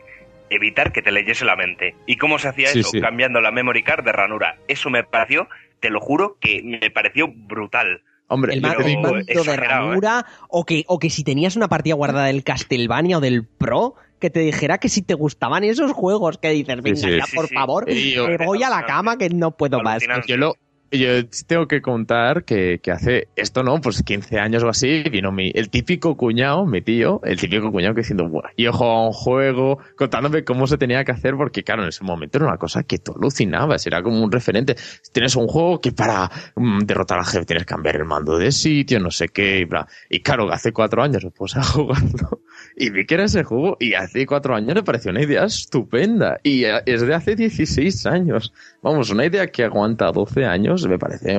evitar que te leyese la mente. ¿Y cómo se hacía Sí, eso? sí. Cambiando la memory card de ranura. Eso me pareció, te lo juro, que me pareció brutal. Hombre, El, mando de exagerado, ¿eh? ranura, o, que, o que si tenías una partida guardada del Castlevania o del Pro, que te dijera que si te gustaban esos juegos, que dices, venga, sí, ya, sí, por sí. favor, me voy a la cama que no puedo más. Yo lo, yo tengo que contar que, que hace esto, ¿no? Pues 15 años o así, vino mi, el típico cuñado, mi tío, el típico cuñado que diciendo, Buah, yo jugaba un juego, contándome cómo se tenía que hacer, porque claro, en ese momento era una cosa que tú alucinabas, era como un referente. Tienes un juego que para mm, derrotar al jefe tienes que cambiar el mando de sitio, no sé qué, y bla. Y claro, hace cuatro años me puse a jugarlo y vi que era ese juego y hace cuatro años me pareció una idea estupenda y eh, es de hace 16 años. Vamos, una idea que aguanta 12 años me parece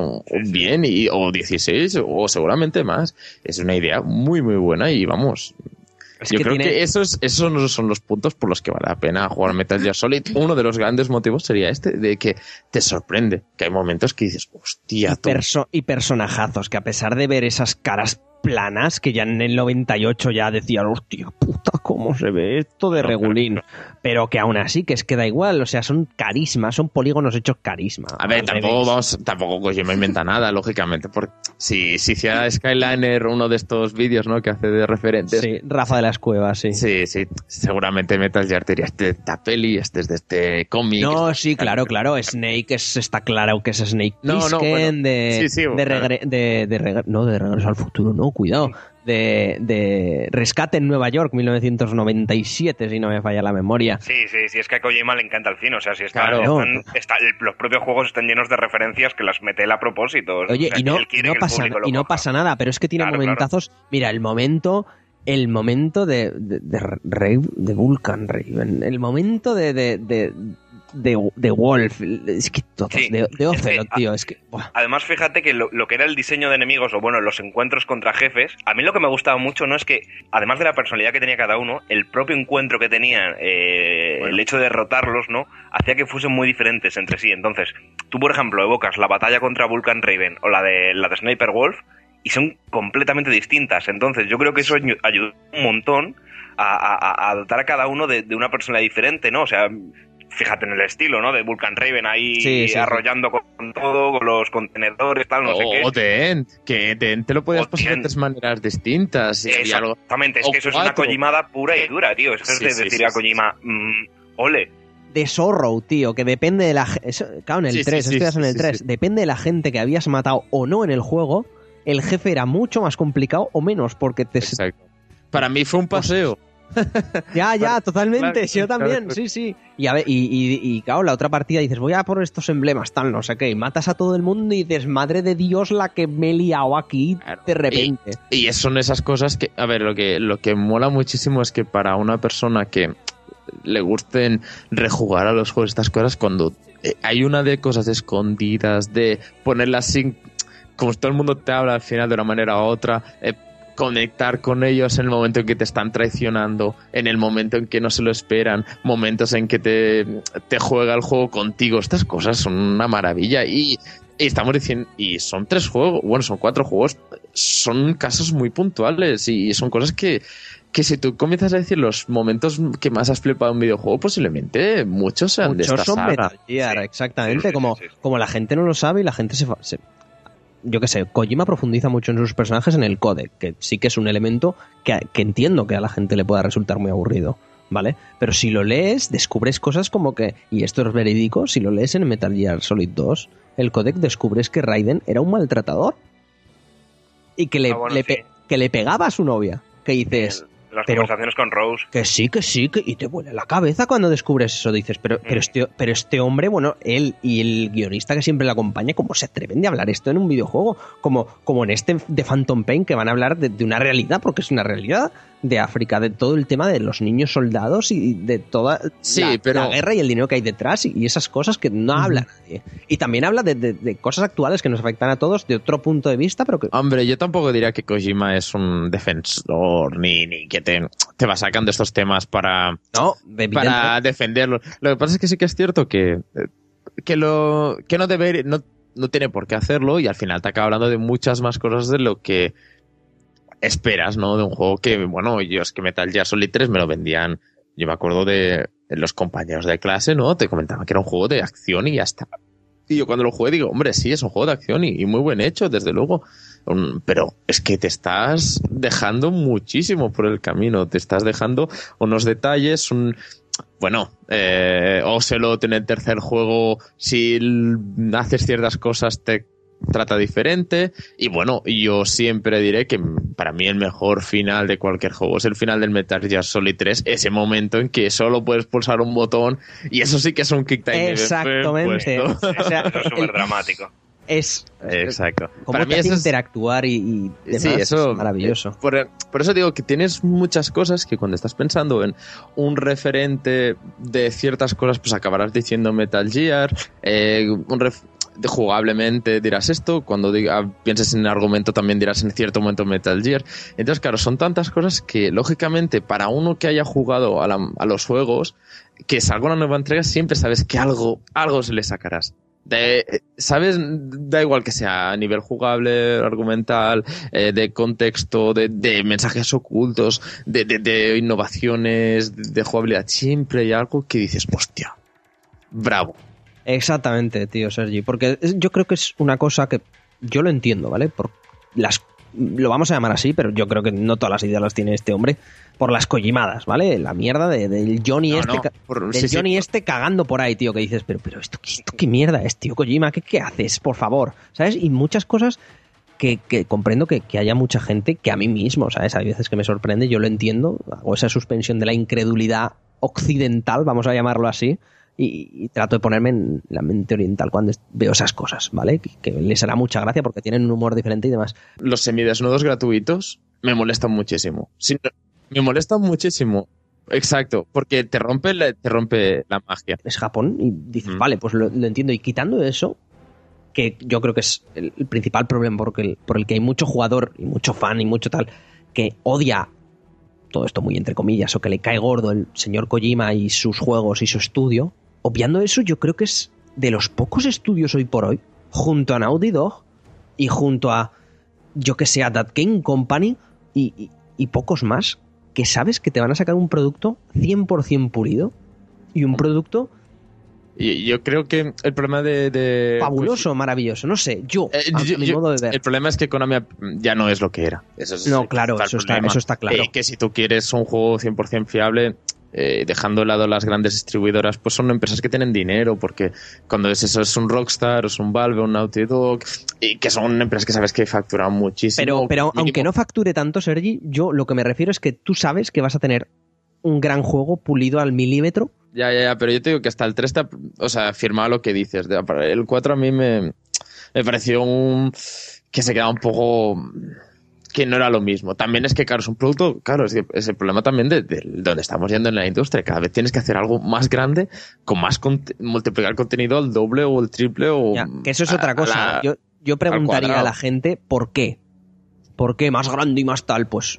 bien y, o 16 o seguramente más. Es una idea muy muy buena y vamos. Es yo que creo tiene- que esos, esos son los puntos por los que vale la pena jugar Metal Gear Solid. Uno de los grandes motivos sería este, de que te sorprende, que hay momentos que dices, hostia, y, perso- y personajazos que a pesar de ver esas caras planas que ya en el 98 ya decían, hostia puta, cómo se ve esto de regulín. Pero que aún así, que es que da igual, o sea, son carisma, son polígonos hechos carisma. A ver, tampoco vamos, tampoco Kojima inventa nada, lógicamente, porque si, si hiciera Skyliner uno de estos vídeos, ¿no? Que hace de referentes. Sí, Rafa de las Cuevas, sí. Sí, sí, seguramente Metal Gear diría, este es de esta peli, este es de este cómic. No, este- sí, claro, claro. Snake es, está claro que es Snake No, no, Plissken bueno, de, sí, sí, de, claro. regre- de, de regre- no, de regreso al futuro, no, cuidado. De, de Rescate en Nueva York, 1997, si no me falla la memoria. Sí, sí, sí, es que a Kojima le encanta el cine. O sea, si está, Claro. están- está- los propios juegos están llenos de referencias que las mete él a propósito. Oye, O sea, y no, pasa, y no pasa nada, pero es que tiene Claro, momentazos. Mira, el momento. El momento de, de, de, de Vulcan Raven, el momento de, de, de, de, Wolf, es que todos, Sí, de, de es que, Ocelot, tío, es que. buah. Además, fíjate que lo, lo que era el diseño de enemigos, o bueno, los encuentros contra jefes, a mí lo que me gustaba mucho no es que, además de la personalidad que tenía cada uno, el propio encuentro que tenían, eh, el hecho de derrotarlos, ¿no? Hacía que fuesen muy diferentes entre sí. Entonces, tú, por ejemplo, evocas la batalla contra Vulcan Raven o la de, la de Sniper Wolf, y son completamente distintas. Entonces, yo creo que eso ayu- ayudó un montón a, a- a- a dotar a cada uno de, de una personalidad diferente, ¿no? O sea, fíjate en el estilo, ¿no? De Vulcan Raven ahí Sí, sí, sí. arrollando con todo, con los contenedores, tal, no sé qué. o The End, que The End te lo podías The de tres maneras distintas. y había algo- Exactamente, es que eso es una Kojimada pura y dura, tío. Eso Sí, es de decir sí, a sí, Kojima, mm, ole. de Sorrow, tío, que depende de la eso- Claro, en el Sí, sí, 3, sí, esto ya es en el sí, 3. sí. Depende de la gente que habías matado o no en el juego, el jefe era mucho más complicado o menos, porque te. Exacto. Para mí fue un paseo. Ya, ya, totalmente, claro, yo también, claro. sí, sí. Y, a ver, y, y, y, claro, la otra partida dices, voy a por estos emblemas, tal, no sé qué, y matas a todo el mundo y dices, madre de Dios, la que me he liado aquí de repente. Y son esas cosas que, a ver, lo que, lo que mola muchísimo es que para una persona que le gusten rejugar a los juegos, estas cosas, cuando eh, hay una de cosas escondidas, de ponerlas sin. Como todo el mundo te habla al final de una manera u otra, eh, conectar con ellos en el momento en que te están traicionando, en el momento en que no se lo esperan, momentos en que te, te juega el juego contigo. Estas cosas son una maravilla y, y estamos diciendo, y son tres juegos, bueno, son cuatro juegos, son casos muy puntuales y son cosas que, que si tú comienzas a decir los momentos que más has flipado en un videojuego, posiblemente muchos sean de Muchos esta son saga. Metal Gear, Sí. exactamente, Sí, como, sí, sí. como la gente no lo sabe y la gente se... se- yo qué sé, Kojima profundiza mucho en sus personajes en el codec, que sí que es un elemento que, que entiendo que a la gente le pueda resultar muy aburrido, ¿vale? Pero si lo lees, descubres cosas como que, y esto es verídico, si lo lees en Metal Gear Solid 2, el codec descubres que Raiden era un maltratador y que le, Ah, bueno, le sí. pe- que le pegaba a su novia. Que dices, Las Pero- conversaciones con Rose. que sí, que sí, que, y te vuela la cabeza cuando descubres eso. Dices, pero, pero, Mm. este, pero este hombre, bueno, él y el guionista que siempre le acompaña, ¿cómo se atreven de hablar esto en un videojuego? Como, como en este de Phantom Pain, que van a hablar de, de una realidad, porque es una realidad. De África, de todo el tema de los niños soldados y de toda Sí, la, pero- la guerra y el dinero que hay detrás y, y esas cosas que no habla nadie. Y también habla de, de- de cosas actuales que nos afectan a todos de otro punto de vista, pero que Hombre, yo tampoco diría que Kojima es un defensor ni, ni que te, te va sacando estos temas para, no, para defenderlo. Lo que pasa es que sí que es cierto que, eh, que lo que no debe no, no tiene por qué hacerlo y al final te acaba hablando de muchas más cosas de lo que esperas, ¿no? De un juego que, bueno, yo es que Metal Gear Solid 3 me lo vendían, yo me acuerdo de, los compañeros de clase, ¿no? Te comentaban que era un juego de acción y ya está. Y yo cuando lo jugué digo, hombre, sí, es un juego de acción y, muy buen hecho, desde luego. Pero es que te estás dejando muchísimo por el camino, te estás dejando unos detalles, un, bueno, eh, Ocelot en el tercer juego, si haces ciertas cosas te trata diferente y bueno, yo siempre diré que para mí el mejor final de cualquier juego es el final del Metal Gear Solid 3, ese momento en que solo puedes pulsar un botón y eso sí que es un kick time event Exactamente. puesto. O sea, es súper dramático. es Exacto. como Para te mí hace eso es interactuar y, y demás, Sí, eso es maravilloso. eh, Por, por eso digo que tienes muchas cosas que cuando estás pensando en un referente de ciertas cosas, pues acabarás diciendo Metal Gear, eh, un ref- de- jugablemente dirás esto, cuando diga, pienses en argumento también dirás en cierto momento Metal Gear. Entonces, claro, son tantas cosas que lógicamente para uno que haya jugado a, los juegos, que salga una nueva entrega, siempre sabes que algo, algo se le sacarás. ¿Sabes? Da igual que sea a nivel jugable, argumental, eh, de contexto, de, mensajes ocultos, de, de- innovaciones, de jugabilidad. Siempre hay algo que dices, hostia, bravo. Exactamente, tío Sergi, porque yo creo que es una cosa que yo lo entiendo, ¿vale? Por las lo vamos a llamar así, pero yo creo que no todas las ideas las tiene este hombre por las collimadas, ¿vale? La mierda de- del Johnny No, este no, ca- por- del sí, Johnny este cagando por ahí, tío, que dices, pero pero esto, esto qué mierda es, tío Kojima, ¿qué, qué haces? Por favor, ¿sabes? Y muchas cosas que, que comprendo que, que haya mucha gente que a mí mismo, ¿sabes? Hay veces que me sorprende, yo lo entiendo, hago esa suspensión de la incredulidad occidental, vamos a llamarlo así, y, y trato de ponerme en la mente oriental cuando veo esas cosas, ¿vale? Que, que les hará mucha gracia porque tienen un humor diferente y demás. Los semidesnudos gratuitos me molestan muchísimo. No, me molestan muchísimo. Exacto, porque te rompe la, te rompe la magia. Es Japón y dices, Mm. vale, pues lo, lo entiendo. Y quitando eso, que yo creo que es el, principal problema porque el- por el que hay mucho jugador y mucho fan y mucho tal que odia todo esto muy entre comillas o que le cae gordo el señor Kojima y sus juegos y su estudio, obviando eso yo creo que es de los pocos estudios hoy por hoy, junto a Naughty Dog y junto a, yo que sé, a That Game Company y, y- y pocos más, que sabes que te van a sacar un producto 100% pulido y un producto Y yo creo que el problema de... de- fabuloso, maravilloso. No sé, yo, Eh, a, yo- mi yo- modo de ver. El problema es que Konami ya no es lo que era. Eso es- No, claro, eso está- problema. eso está claro. Eh, que si tú quieres un juego 100% fiable, eh, dejando de lado las grandes distribuidoras, pues son empresas que tienen dinero, porque cuando es eso es un Rockstar, es un Valve, un Naughty Dog, y que son empresas que sabes que facturan muchísimo. Pero, pero mínimo. aunque no facture tanto, Sergi, yo lo que me refiero es que tú sabes que vas a tener un gran juego pulido al milímetro. Ya, ya, ya, pero yo te digo que hasta el 3, está- o sea, firmaba lo que dices. El 4 a mí me, me pareció un. que se quedaba un poco. Que no era lo mismo. También es que, claro, es un producto. Claro, es, que es el problema también de, de donde estamos yendo en la industria. Cada vez tienes que hacer algo más grande, con más. conte- multiplicar contenido al doble o el triple o. Ya, que eso es a- otra cosa. la- yo, yo preguntaría a la gente por qué. ¿Por qué más grande y más tal? Pues,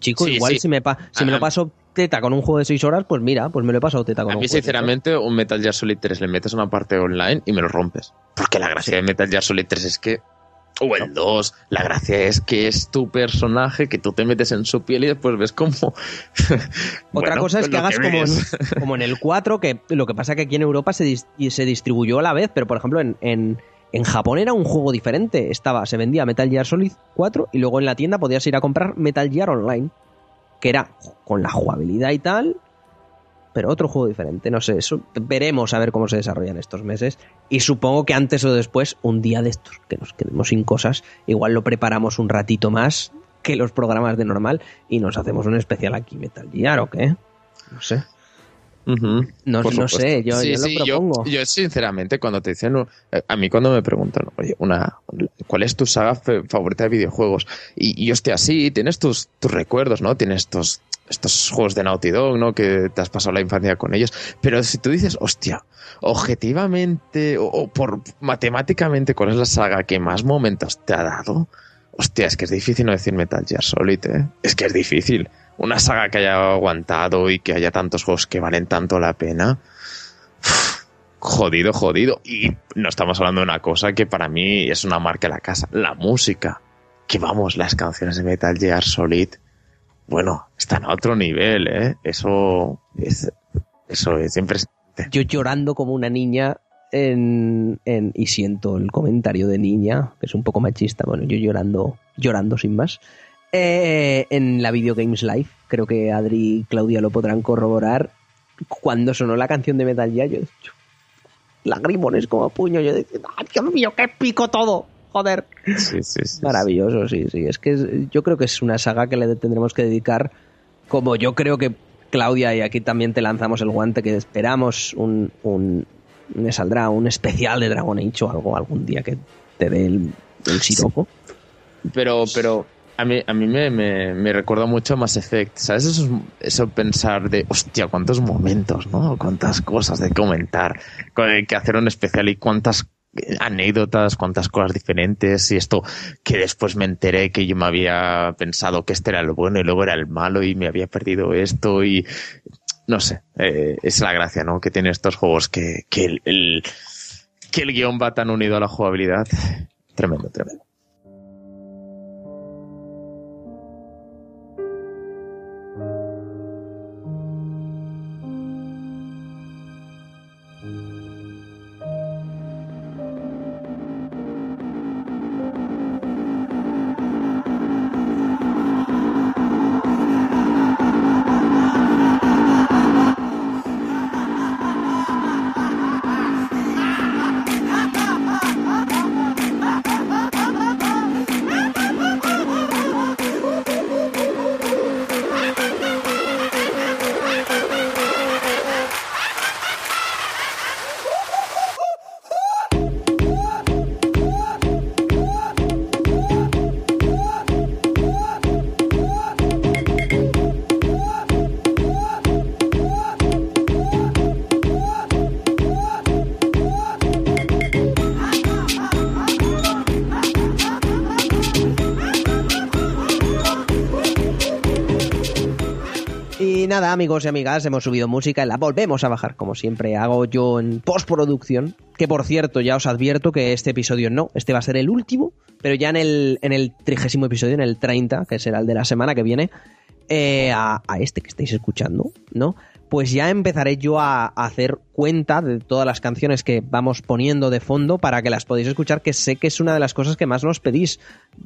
chico, Sí, igual sí. si, me, pa- si me lo paso teta con un juego de 6 horas, pues mira, pues me lo he pasado teta con A un mí, de sinceramente, un Metal Gear Solid 3 le metes una parte online y me lo rompes. Porque la gracia de Metal Gear Solid 3 es que. O el 2, la gracia es que es tu personaje, que tú te metes en su piel y después ves como. Otra cosa es que hagas como en, como en el 4, que lo que pasa que aquí en Europa se, dis- se distribuyó a la vez, pero por ejemplo en, en, en Japón era un juego diferente. Estaba, se vendía Metal Gear Solid 4 y luego en la tienda podías ir a comprar Metal Gear Online, que era con la jugabilidad y tal, pero otro juego diferente. No sé, eso veremos a ver cómo se desarrollan estos meses. Y supongo que antes o después, un día de estos que nos quedemos sin cosas, igual lo preparamos un ratito más que los programas de normal y nos hacemos un especial aquí Metal Gear o qué. No sé. no, no sé, yo, lo propongo. Yo, sinceramente, cuando te dicen, eh, a mí cuando me preguntan, oye, una, ¿cuál es tu saga favorita de videojuegos? Y, y hostia, sí, tienes tus, tus recuerdos, ¿no? Tienes estos, estos juegos de Naughty Dog, ¿no? Que te has pasado la infancia con ellos. Pero si tú dices, hostia, objetivamente o, por matemáticamente, ¿cuál es la saga que más momentos te ha dado? Hostia, es que es difícil no decir Metal Gear Solid, ¿eh? Es que es difícil una saga que haya aguantado y que haya tantos juegos que valen tanto la pena. jodido, jodido. Y no estamos hablando de una cosa que para mí es una marca de la casa, la música. Que vamos, las canciones de Metal Gear Solid, bueno, están a otro nivel, ¿eh? Eso es, eso es impresionante. Yo llorando como una niña en, y siento el comentario de niña, que es un poco machista, bueno, yo llorando, llorando sin más, eh, en la Video Games Live, creo que Adri y Claudia lo podrán corroborar. Cuando sonó la canción de Metal Gear, yo lagrimones como puño, yo decía, ¡ay, Dios mío, qué pico todo! Joder. Sí, sí, sí, Maravilloso, sí, sí. Es que yo creo que es una saga que le tendremos que dedicar, como yo creo que Claudia, y aquí también te lanzamos el guante, que esperamos un, un me saldrá un especial de Dragon Age o algo algún día que te dé el, el siroco. Pero, pero a mí, a mí me, me, recuerda mucho a Mass Effect, ¿sabes? Eso, eso pensar de, hostia, cuántos momentos, ¿no? Cuántas cosas de comentar, que hacer un especial y cuántas anécdotas, cuántas cosas diferentes y esto que después me enteré que yo me había pensado que este era el bueno y luego era el malo y me había perdido esto y no sé, eh, es la gracia, ¿no? Que tiene estos juegos que, que el, que el guion va tan unido a la jugabilidad. Tremendo, tremendo. Amigos y amigas, hemos subido música y la volvemos a bajar, como siempre hago yo en postproducción. Que por cierto, ya os advierto que este episodio no, este va a ser el último, pero ya en el, en el trigésimo episodio, en el 30, que será el de la semana que viene, eh, a, este que estáis escuchando, ¿no? Pues ya empezaré yo a, hacer cuenta de todas las canciones que vamos poniendo de fondo para que las podáis escuchar, que sé que es una de las cosas que más nos pedís,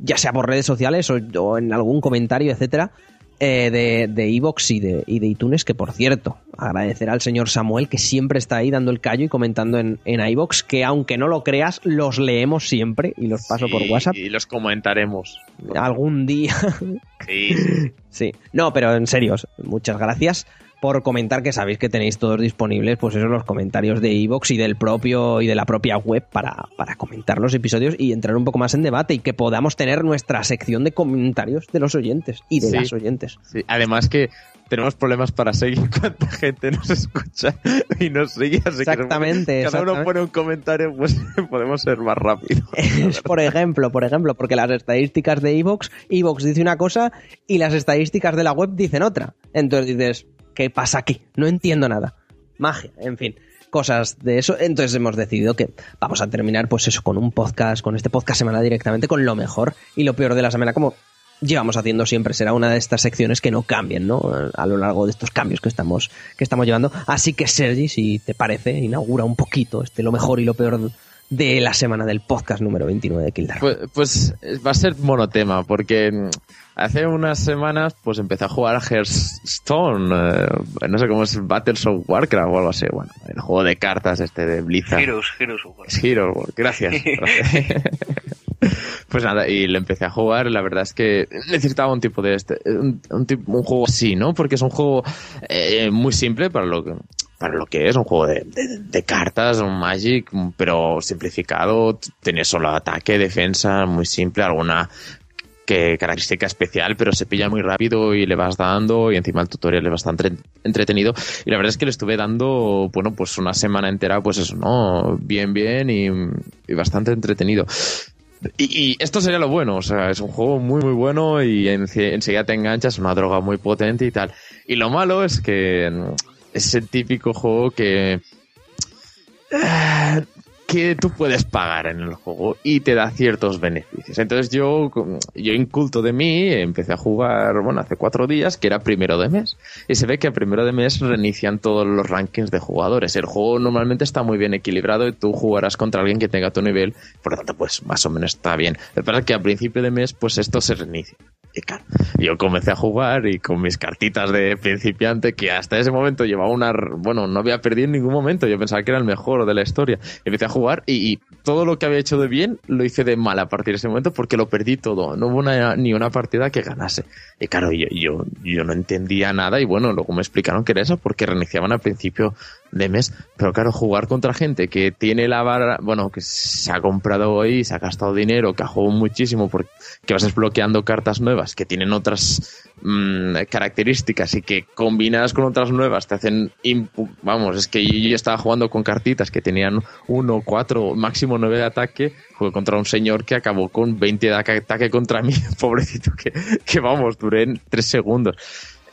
ya sea por redes sociales o, o en algún comentario, etcétera eh, de, de Evox y de, y de iTunes, que por cierto, agradecer al señor Samuel que siempre está ahí dando el callo y comentando en, en iVox, que aunque no lo creas, los leemos siempre y los paso por WhatsApp. Y los comentaremos. Algún día. Sí. sí. No, pero en serio, muchas gracias por comentar que sabéis que tenéis todos disponibles, pues esos los comentarios de Evox y del propio y de la propia web para, para comentar los episodios y entrar un poco más en debate y que podamos tener nuestra sección de comentarios de los oyentes y de las oyentes. Sí. Además que tenemos problemas para seguir cuánta gente nos escucha y nos sigue. Así exactamente. Que cada uno pone un comentario, pues podemos ser más rápidos. por ejemplo, por ejemplo, porque las estadísticas de Evox, Evox dice una cosa y las estadísticas de la web dicen otra. Entonces dices, ¿qué pasa aquí? No entiendo nada. Magia, en fin cosas de eso. Entonces hemos decidido que vamos a terminar, pues eso, con un podcast, con este podcast semana directamente, con lo mejor y lo peor de la semana, como llevamos haciendo siempre. Será una de estas secciones que no cambien, ¿no? A lo largo de estos cambios que estamos, que estamos llevando. Así que, Sergi, si te parece, inaugura un poquito este lo mejor y lo peor de la semana del podcast número 29 de Kildare. Pues, pues, va a ser monotema, porque mm, hace unas semanas pues empecé a jugar a Hearthstone, eh, no sé cómo es Battles of Warcraft o algo así, bueno, el juego de cartas este de Blizzard. Heroes, Heroes Warcraft. Heroes, gracias. pues nada, y le empecé a jugar, la verdad es que necesitaba un tipo de este, un, un, tipo, un juego así, ¿no? Porque es un juego eh, muy simple para lo que para lo que es, un juego de, cartas, un Magic, pero simplificado, tiene solo ataque, defensa, muy simple, alguna que característica especial, pero se pilla muy rápido y le vas dando y encima el tutorial es bastante entretenido y la verdad es que le estuve dando, bueno, pues una semana entera, pues eso, ¿no? Bien, bien y, bastante entretenido. Y, esto sería lo bueno, o sea, es un juego muy, muy bueno y enseguida te enganchas, una droga muy potente y tal. Y lo malo es que es el típico juego que que tú puedes pagar en el juego y te da ciertos beneficios. Entonces yo, yo inculto de mí, empecé a jugar, bueno, hace cuatro días, que era primero de mes. Y se ve que a primero de mes reinician todos los rankings de jugadores. El juego normalmente está muy bien equilibrado y tú jugarás contra alguien que tenga tu nivel, por lo tanto, pues más o menos está bien. Lo que es que a principio de mes, pues esto se reinicia. Yo comencé a jugar y con mis cartitas de principiante, que hasta ese momento llevaba una. Bueno, no había perdido en ningún momento. Yo pensaba que era el mejor de la historia. Empecé a jugar y, todo lo que había hecho de bien lo hice de mal a partir de ese momento porque lo perdí todo. No hubo ni una partida que ganase. Y claro, yo, yo, yo no entendía nada y bueno, luego me explicaron que era eso porque reiniciaban al principio de mes. Pero claro, jugar contra gente que tiene la barra, bueno, que se ha comprado hoy, se ha gastado dinero, que ha jugado muchísimo porque vas desbloqueando cartas nuevas que tienen otras mm, características y que combinadas con otras nuevas te hacen, vamos, es que yo estaba jugando con cartitas que tenían uno, cuatro, máximo nueve de ataque, jugué contra un señor que acabó con 20 de ataque contra mí, pobrecito, que, que vamos, duré en tres segundos.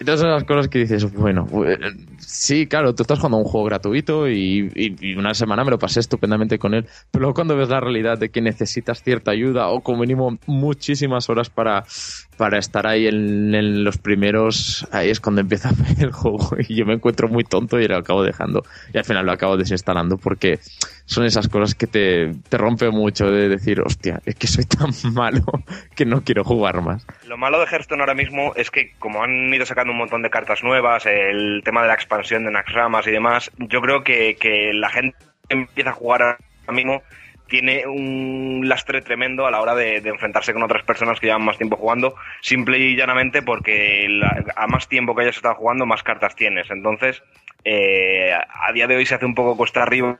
Son las cosas que dices, bueno, pues, sí, claro, tú estás jugando un juego gratuito y, una semana me lo pasé estupendamente con él, pero luego cuando ves la realidad de que necesitas cierta ayuda o como mínimo muchísimas horas para, para estar ahí en, los primeros, ahí es cuando empieza el juego y yo me encuentro muy tonto y lo acabo dejando y al final lo acabo desinstalando porque son esas cosas que te, te rompe mucho de decir, hostia, es que soy tan malo que no quiero jugar más. Lo malo de Hearthstone ahora mismo es que como han ido sacando un montón de cartas nuevas, el tema de la expansión de Naxxramas y demás, yo creo que, que la gente empieza a jugar ahora mismo tiene un lastre tremendo a la hora de, enfrentarse con otras personas que llevan más tiempo jugando, simple y llanamente porque a más tiempo que hayas estado jugando, más cartas tienes. Entonces, eh, a día de hoy se hace un poco cuesta arriba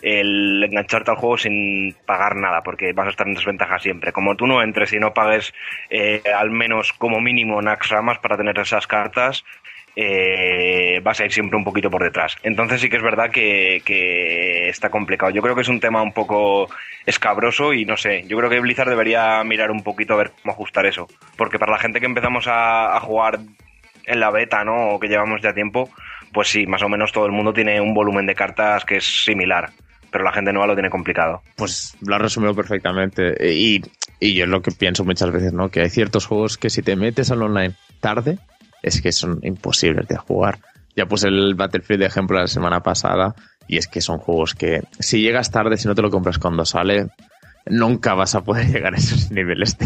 el engancharte al juego sin pagar nada, porque vas a estar en desventaja siempre. Como tú no entres y no pagues eh, al menos como mínimo Nax Ramas para tener esas cartas, eh, vas a ir siempre un poquito por detrás. Entonces sí que es verdad que, está complicado. Yo creo que es un tema un poco escabroso y no sé, yo creo que Blizzard debería mirar un poquito a ver cómo ajustar eso. Porque para la gente que empezamos a, jugar en la beta, ¿no? O que llevamos ya tiempo, pues sí, más o menos todo el mundo tiene un volumen de cartas que es similar. Pero la gente nueva lo tiene complicado. Pues lo ha resumido perfectamente. Y, y yo es lo que pienso muchas veces, ¿no? Que hay ciertos juegos que si te metes al online tarde, es que son imposibles de jugar. Ya puse el Battlefield de ejemplo la semana pasada y es que son juegos que si llegas tarde, si no te lo compras cuando sale, nunca vas a poder llegar a esos niveles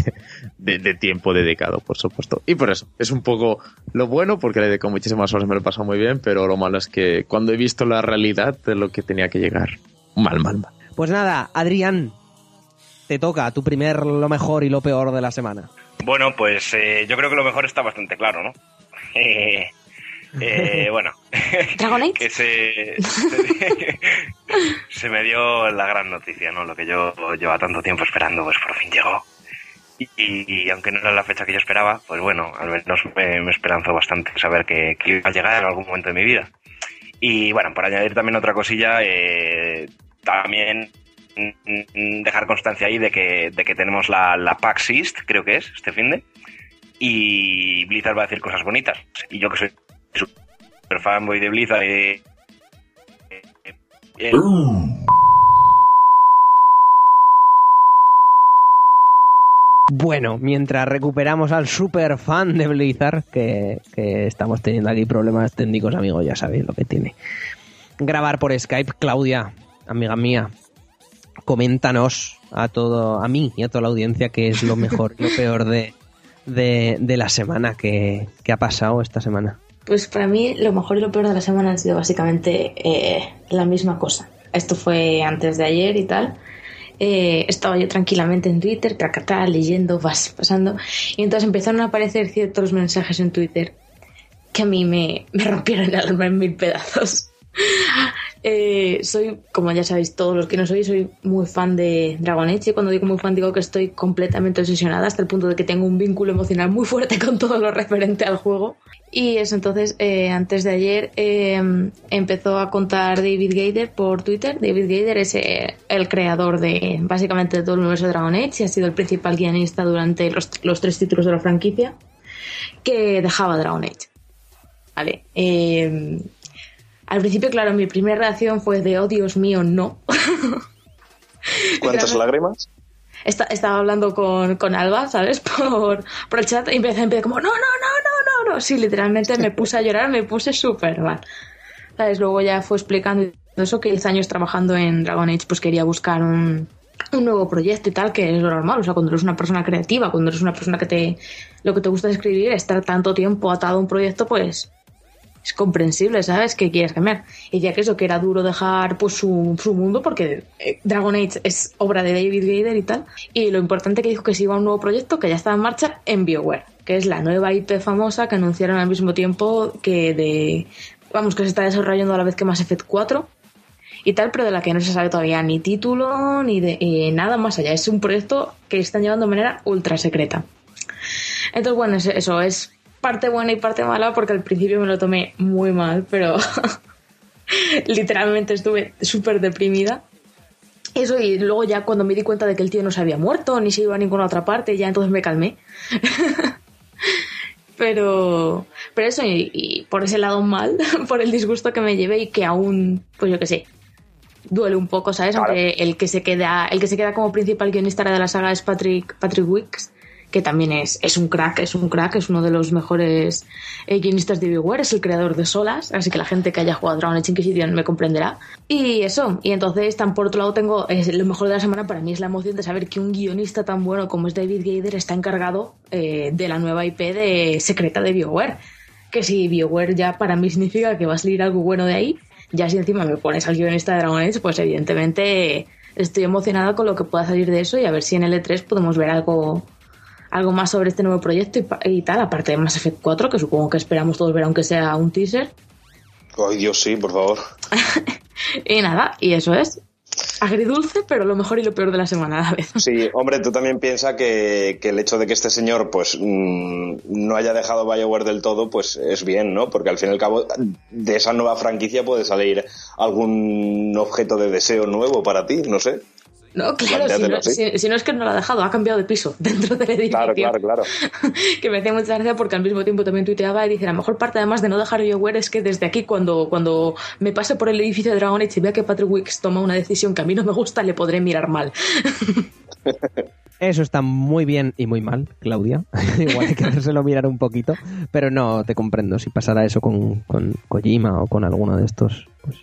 de, tiempo dedicado, por supuesto. Y por eso, es un poco lo bueno, porque le dedico muchísimas horas, me lo he pasado muy bien, pero lo malo es que cuando he visto la realidad de lo que tenía que llegar, mal, mal, mal. Pues nada, Adrián, te toca tu primer lo mejor y lo peor de la semana. Bueno, pues eh, yo creo que lo mejor está bastante claro, ¿no? Eh, eh, bueno, que se, se, me dio la gran noticia, ¿no? Lo que yo llevaba tanto tiempo esperando, pues por fin llegó. Y, aunque no era la fecha que yo esperaba, pues bueno, al menos me, esperanzó bastante saber que, iba a llegar en algún momento de mi vida. Y bueno, por añadir también otra cosilla, eh, también dejar constancia ahí de que, de que tenemos la, la PAX East, creo que es, este fin de y Blizzard va a decir cosas bonitas. Y yo que soy super fanboy de Blizzard eh, eh, Bueno, mientras recuperamos al super fan de Blizzard, que, estamos teniendo aquí problemas técnicos, amigos, ya sabéis lo que tiene. Grabar por Skype, Claudia, amiga mía, coméntanos a todo, a mí y a toda la audiencia qué es lo mejor y lo peor de, de, la semana que, ha pasado esta semana? Pues para mí lo mejor y lo peor de la semana han sido básicamente eh, la misma cosa. Esto fue antes de ayer y tal. Eh, estaba yo tranquilamente en Twitter, cracatá, leyendo, vas pasando, y entonces empezaron a aparecer ciertos mensajes en Twitter que a mí me, me rompieron el alma en mil pedazos. Eh, soy, como ya sabéis todos los que no soy, soy muy fan de Dragon Age y cuando digo muy fan digo que estoy completamente obsesionada hasta el punto de que tengo un vínculo emocional muy fuerte con todo lo referente al juego. Y eso entonces, eh, antes de ayer, eh, empezó a contar David Gader por Twitter. David Gader es el creador de básicamente todo el universo de Dragon Age y ha sido el principal guionista durante los, los tres títulos de la franquicia que dejaba Dragon Age. Vale. Al principio, claro, mi primera reacción fue de, oh Dios mío, no. ¿Cuántas lágrimas? estaba hablando con, Alba, ¿sabes? Por, por el chat y empecé, empecé como, no, no, no, no, no, no. Sí, literalmente me puse a llorar, me puse súper mal. ¿Sabes? Luego ya fue explicando eso que 10 años trabajando en Dragon Age, pues quería buscar un, un nuevo proyecto y tal, que es lo normal. O sea, cuando eres una persona creativa, cuando eres una persona que te. Lo que te gusta escribir, estar tanto tiempo atado a un proyecto, pues es comprensible, ¿sabes? Que quieres cambiar. Y ya que eso, que era duro dejar pues su, mundo, porque eh, Dragon Age es obra de David Gaider y tal. Y lo importante que dijo que se iba a un nuevo proyecto que ya está en marcha en BioWare, que es la nueva IP famosa que anunciaron al mismo tiempo que de. Vamos, que se está desarrollando a la vez que Mass Effect 4 y tal, pero de la que no se sabe todavía ni título ni de eh, nada más allá. Es un proyecto que están llevando de manera ultra secreta. Entonces, bueno, eso es parte buena y parte mala porque al principio me lo tomé muy mal, pero literalmente estuve súper deprimida. Eso y luego ya cuando me di cuenta de que el tío no se había muerto ni se iba a ninguna otra parte, ya entonces me calmé. pero, pero eso y, por ese lado mal, por el disgusto que me llevé y que aún, pues yo qué sé, duele un poco, ¿sabes? Aunque el que se queda, el que se queda como principal guionista de la saga es Patrick, Patrick Wicks que también es, es un crack, es un crack, es uno de los mejores eh, guionistas de BioWare, es el creador de Solas, así que la gente que haya jugado Dragon Age Inquisition me comprenderá. Y eso, y entonces tan por otro lado tengo, lo mejor de la semana para mí es la emoción de saber que un guionista tan bueno como es David Gaider está encargado eh, de la nueva IP de secreta de BioWare. Que si BioWare ya para mí significa que va a salir algo bueno de ahí, ya si encima me pones al guionista de Dragon Age, pues evidentemente estoy emocionada con lo que pueda salir de eso y a ver si en L3 podemos ver algo algo más sobre este nuevo proyecto y, tal, aparte de Mass Effect 4, que supongo que esperamos todos ver aunque sea un teaser. Ay, Dios, sí, por favor. y nada, y eso es. Agridulce, pero lo mejor y lo peor de la semana a la vez. Sí, hombre, tú también piensas que, el hecho de que este señor pues mm, no haya dejado Bioware del todo, pues es bien, ¿no? Porque al fin y al cabo de esa nueva franquicia puede salir algún objeto de deseo nuevo para ti, no sé. No, claro, si no, es que no lo ha dejado, ha cambiado de piso dentro del edificio. Claro, claro, claro. que me hacía mucha gracia porque al mismo tiempo también tuiteaba y dice, la mejor parte además de no dejar BioWare es que desde aquí cuando, cuando me pase por el edificio de Dragon Age y vea que Patrick Wicks toma una decisión que a mí no me gusta, le podré mirar mal. Eso está muy bien y muy mal, Claudia. Igual hay que hacérselo mirar un poquito. Pero no, te comprendo. Si pasara eso con, con Kojima o con alguno de estos, pues,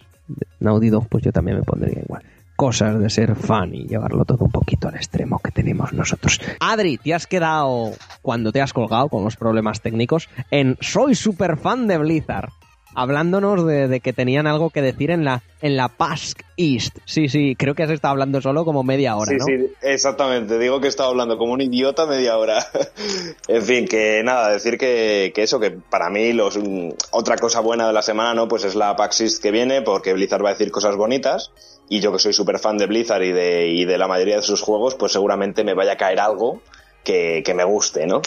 Naughty Dog, pues yo también me pondría igual cosas de ser fan y llevarlo todo un poquito al extremo que tenemos nosotros. Adri, te has quedado, cuando te has colgado con los problemas técnicos, en Soy super fan de Blizzard hablándonos de, que tenían algo que decir en la, en la Pask East. Sí, sí, creo que has estado hablando solo como media hora, sí, Sí, exactamente. Digo que he estado hablando como un idiota media hora. en fin, que nada, decir que, eso, que para mí los, mm, otra cosa buena de la semana, ¿no? Pues es la PAX East que viene, porque Blizzard va a decir cosas bonitas. Y yo que soy súper fan de Blizzard y de, y de la mayoría de sus juegos, pues seguramente me vaya a caer algo que, que me guste, ¿no?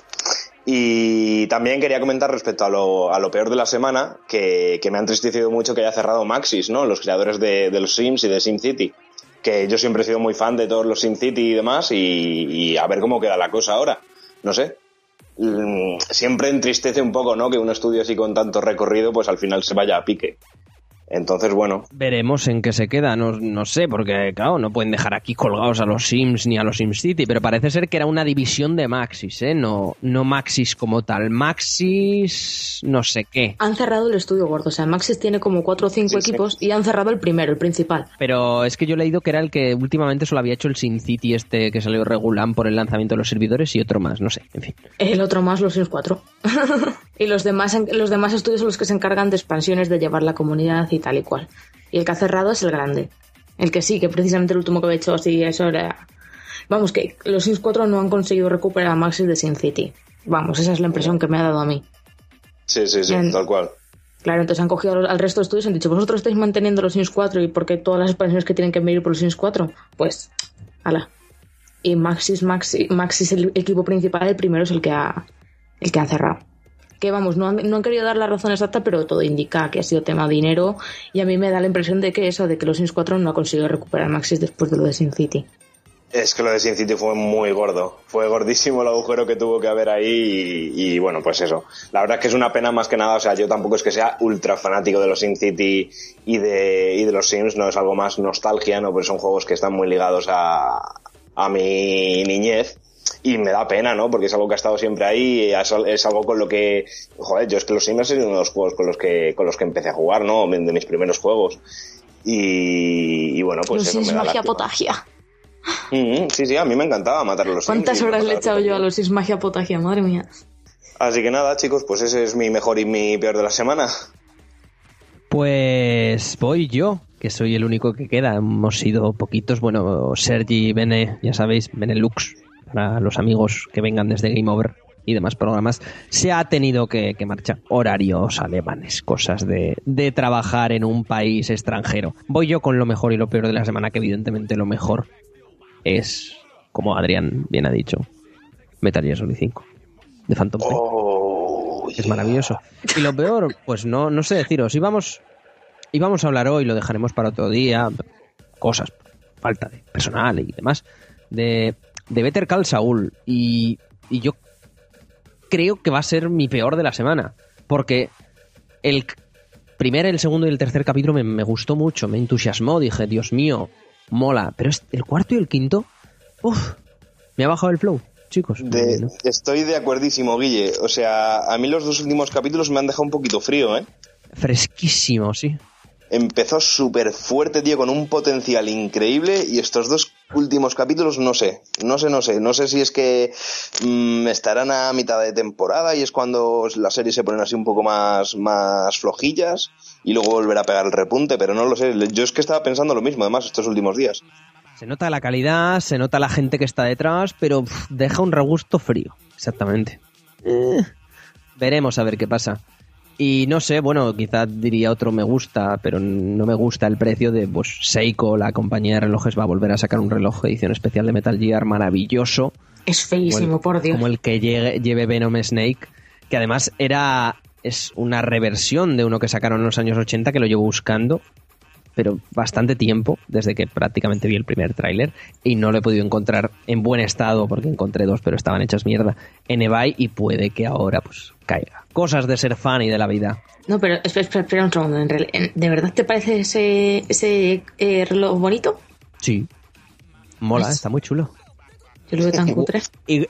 Y también quería comentar respecto a lo, a lo peor de la semana, que, me ha entristecido mucho que haya cerrado Maxis, ¿no? Los creadores de, los Sims y de SimCity. Que yo siempre he sido muy fan de todos los SimCity y demás, y, a ver cómo queda la cosa ahora. No sé. Mm, siempre entristece un poco, ¿no? Que un estudio así con tanto recorrido, pues al final se vaya a pique. Entonces, bueno. Veremos en qué se queda, no, no, sé, porque, claro, no pueden dejar aquí colgados a los Sims ni a los SimCity, pero parece ser que era una división de Maxis, ¿eh? No, no Maxis como tal. Maxis, no sé qué. Han cerrado el estudio gordo, o sea, Maxis tiene como cuatro o cinco equipos y han cerrado el primero, el principal. Pero es que yo he leído que era el que últimamente solo había hecho el SimCity este que salió regular por el lanzamiento de los servidores y otro más, no sé, en fin. El otro más, los Sims 4. y los demás, los demás estudios son los que se encargan de expansiones, de llevar la comunidad y tal y cual. Y el que ha cerrado es el grande. El que sí, que precisamente el último que he hecho así, eso era... Vamos, que los Sims 4 no han conseguido recuperar a Maxis de Sin City. Vamos, esa es la impresión que me ha dado a mí. Sí, sí, sí, tal cual. Claro, entonces han cogido al resto de estudios y han dicho, vosotros estáis manteniendo los Sims 4 y porque todas las expansiones que tienen que venir por los Sims 4, pues, ala. Y Maxis, Maxi, Maxis el equipo principal, el primero es el que ha, el que ha cerrado. Que vamos, no han, no querido dar la razón exacta, pero todo indica que ha sido tema de dinero y a mí me da la impresión de que eso, de que los Sims 4 no ha conseguido recuperar Maxis después de lo de Sin City. Es que lo de Sin City fue muy gordo. Fue gordísimo el agujero que tuvo que haber ahí y, bueno, pues eso. La verdad es que es una pena más que nada. O sea, yo tampoco es que sea ultra fanático de los Sin City y de, y de los Sims, no es algo más nostalgia, ¿no? Son juegos que están muy ligados a, a mi niñez y me da pena, ¿no? Porque es algo que ha estado siempre ahí, es, es algo con lo que, joder, yo es que los Sims es uno de los juegos con los que, con los que empecé a jugar, ¿no? De mis primeros juegos. Y, y bueno, pues los eso Sims me da magia lástima. potagia. Mm, sí, sí, a mí me encantaba matar a los Sims. ¿Cuántas horas le he echado yo a los Sims magia potagia? Madre mía. Así que nada, chicos, pues ese es mi mejor y mi peor de la semana. Pues voy yo, que soy el único que queda. Hemos sido poquitos. Bueno, Sergi, Bene, ya sabéis, Benelux, para los amigos que vengan desde Game Over y demás programas, se ha tenido que, que marchar. Horarios alemanes, cosas de, de trabajar en un país extranjero. Voy yo con lo mejor y lo peor de la semana, que evidentemente lo mejor es, como Adrián bien ha dicho, Metal Gear Solid 5 de Phantom Pain. Oh, Es maravilloso. Y lo peor, pues no, no sé deciros. Íbamos, íbamos a hablar hoy, lo dejaremos para otro día. Cosas, falta de personal y demás. De, de Better Call Saul. Y, y yo creo que va a ser mi peor de la semana. Porque el primer, el segundo y el tercer capítulo me, me gustó mucho, me entusiasmó. Dije, Dios mío, mola. Pero es- el cuarto y el quinto, uff, me ha bajado el flow, chicos. De- No. estoy de acuerdísimo, Guille. O sea, a mí los dos últimos capítulos me han dejado un poquito frío, ¿eh? Fresquísimo, sí. Empezó súper fuerte, tío, con un potencial increíble y estos dos últimos capítulos no sé, no sé, no sé, no sé si es que mm, estarán a mitad de temporada y es cuando las series se ponen así un poco más, más flojillas y luego volver a pegar el repunte, pero no lo sé, yo es que estaba pensando lo mismo además estos últimos días. Se nota la calidad, se nota la gente que está detrás, pero deja un regusto frío. Exactamente. Eh, veremos a ver qué pasa. Y no sé, bueno, quizás diría otro me gusta, pero no me gusta el precio de pues, Seiko, la compañía de relojes, va a volver a sacar un reloj de edición especial de Metal Gear maravilloso. Es feísimo, el, por Dios. Como el que llegue- lleve Venom Snake, que además era es una reversión de uno que sacaron en los años 80 que lo llevo buscando, pero bastante tiempo, desde que prácticamente vi el primer tráiler, y no lo he podido encontrar en buen estado, porque encontré dos, pero estaban hechas mierda, en eBay, y puede que ahora pues caiga. Cosas de ser fan y de la vida. No, pero espera, espera, espera un segundo. en real- en- ¿De verdad te parece ese, ese eh, reloj bonito? Sí. Mola, Pues- está muy chulo. Yo lo veo tan cutre.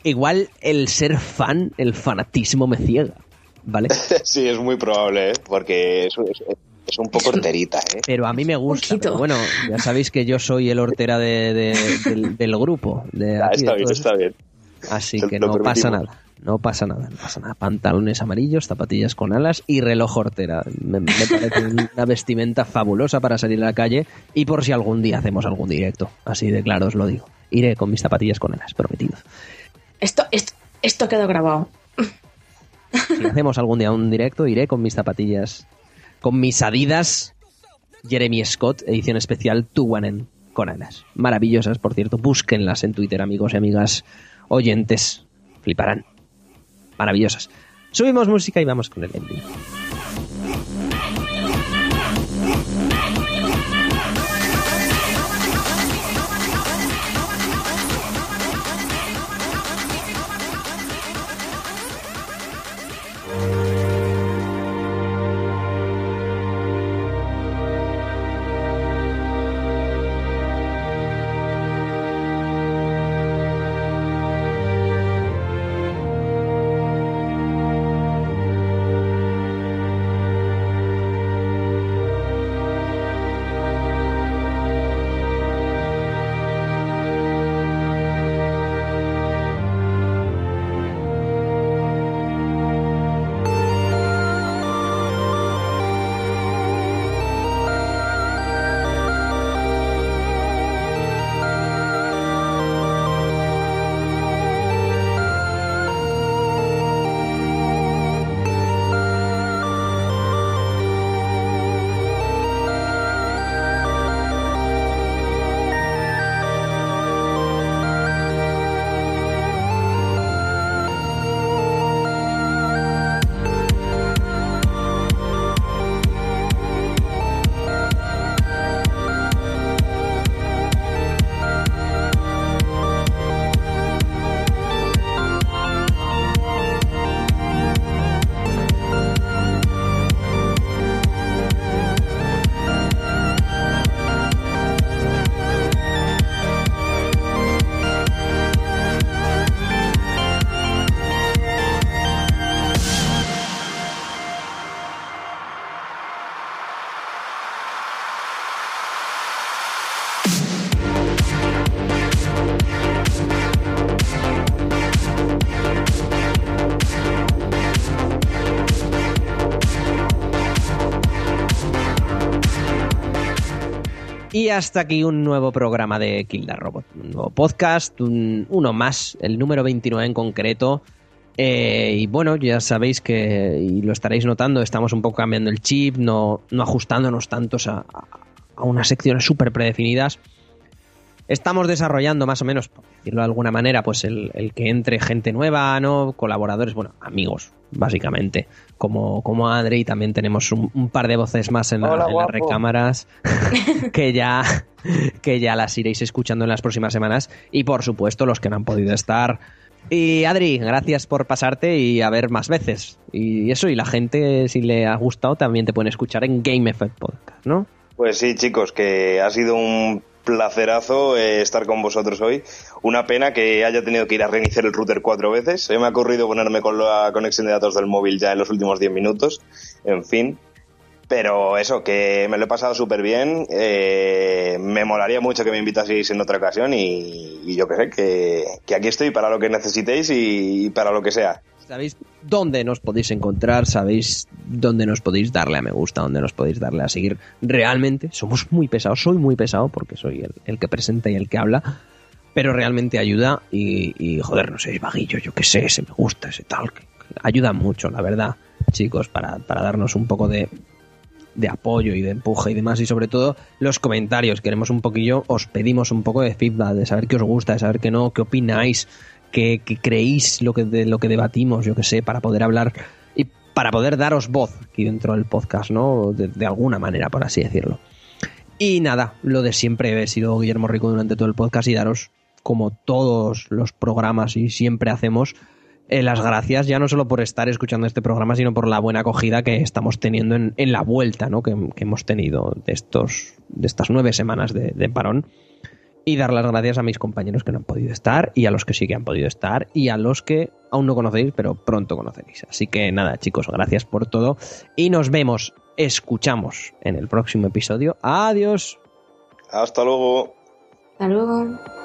Igual el ser fan, el fanatismo me ciega, ¿vale? sí, es muy probable, ¿eh? porque es, es- es un poco horterita, ¿eh? Pero a mí me gusta. pero bueno, ya sabéis que yo soy el hortera de- de- del, del grupo. De Ah, aquí, está de bien, está bien. Así que no pasa nada. No pasa nada, no pasa nada. Pantalones amarillos, zapatillas con alas y reloj hortera. Me, me parece una vestimenta fabulosa para salir a la calle y por si algún día hacemos algún directo. Así de claro os lo digo. Iré con mis zapatillas con alas, prometido. Esto, esto, esto quedado grabado. Si hacemos algún día un directo, iré con mis zapatillas, con mis Adidas Jeremy Scott, edición especial Tuwanen con alas. Maravillosas, por cierto. Búsquenlas en Twitter, amigos y amigas oyentes. Fliparán. Maravillosas. Subimos música y vamos con el ending. Y hasta aquí un nuevo programa de Kill Robot, un nuevo podcast, un- uno más, el número 29 en concreto. Eh, y bueno, ya sabéis que, y lo estaréis notando, estamos un poco cambiando el chip, no, no ajustándonos tantos a, a unas secciones súper predefinidas. Estamos desarrollando más o menos, por decirlo de alguna manera, pues el, el que entre gente nueva, ¿no? Colaboradores, bueno, amigos, básicamente. Como, como Andre y también tenemos un, un par de voces más en, la- Hola, en las recámaras que ya, que ya las iréis escuchando en las próximas semanas. Y por supuesto, los que no han podido estar. Y Adri, gracias por pasarte y a ver más veces. Y eso, y la gente, si le ha gustado, también te pueden escuchar en Game Effect Podcast, ¿no? Pues sí, chicos, que ha sido un placerazo eh, estar con vosotros hoy. Una pena que haya tenido que ir a reiniciar el router cuatro veces. Se me ha ocurrido ponerme con la conexión de datos del móvil ya en los últimos 10 minutos. En fin. Pero eso, que me lo he pasado súper bien. eh, me molaría mucho que me invitaseis en otra ocasión y, yo qué sé, que, que aquí estoy para lo que necesitéis y para lo que sea. Sabéis dónde nos podéis encontrar, sabéis dónde nos podéis darle a me gusta, dónde nos podéis darle a seguir. Realmente somos muy pesados, soy muy pesado porque soy el, que presenta y el que habla, pero realmente ayuda y, joder, no sé, vaguillo, yo qué sé, ese me gusta, ese tal, que ayuda mucho, la verdad, chicos, para, para darnos un poco de, de apoyo y de empuje y demás. Y sobre todo los comentarios queremos un poquillo os pedimos un poco de feedback de saber qué os gusta de saber qué no qué opináis qué creéis lo que de lo que debatimos yo que sé para poder hablar y para poder daros voz aquí dentro del podcast no de, alguna manera por así decirlo y nada lo de siempre he sido Guillermo Rico durante todo el podcast y daros como todos los programas y siempre hacemos eh, las gracias ya no solo por estar escuchando este programa, sino por la buena acogida que estamos teniendo en, la vuelta ¿no? que, que hemos tenido de, estos, de estas nueve semanas de parón. Y dar las gracias a mis compañeros que no han podido estar y a los que sí que han podido estar y a los que aún no conocéis, pero pronto conoceréis. Así que nada, chicos, gracias por todo y nos vemos, escuchamos en el próximo episodio. Adiós. Hasta luego. Hasta luego.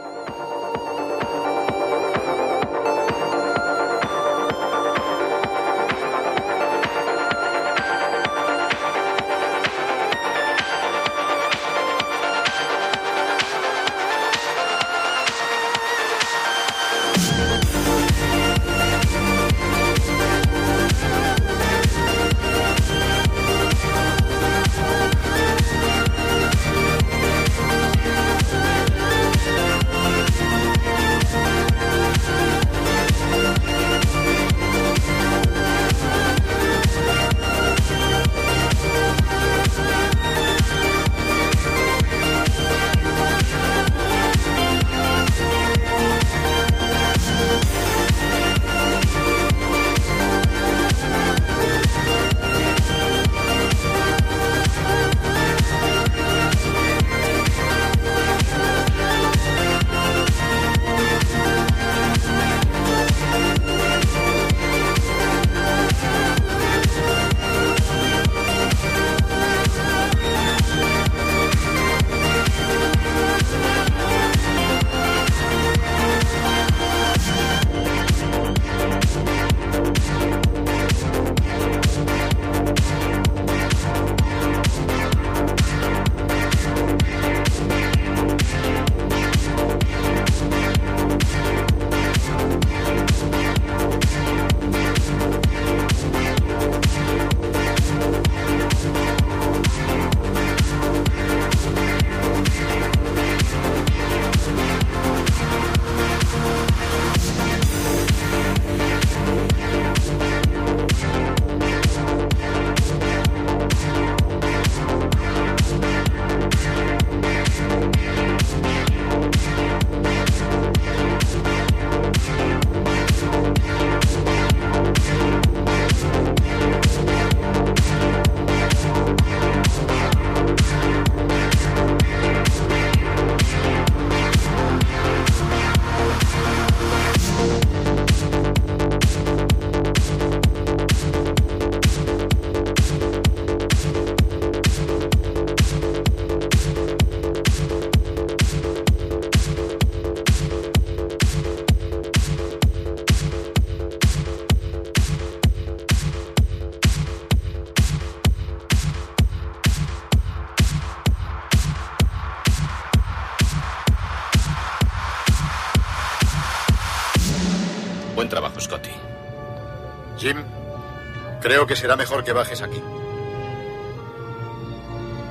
Creo que será mejor que bajes aquí.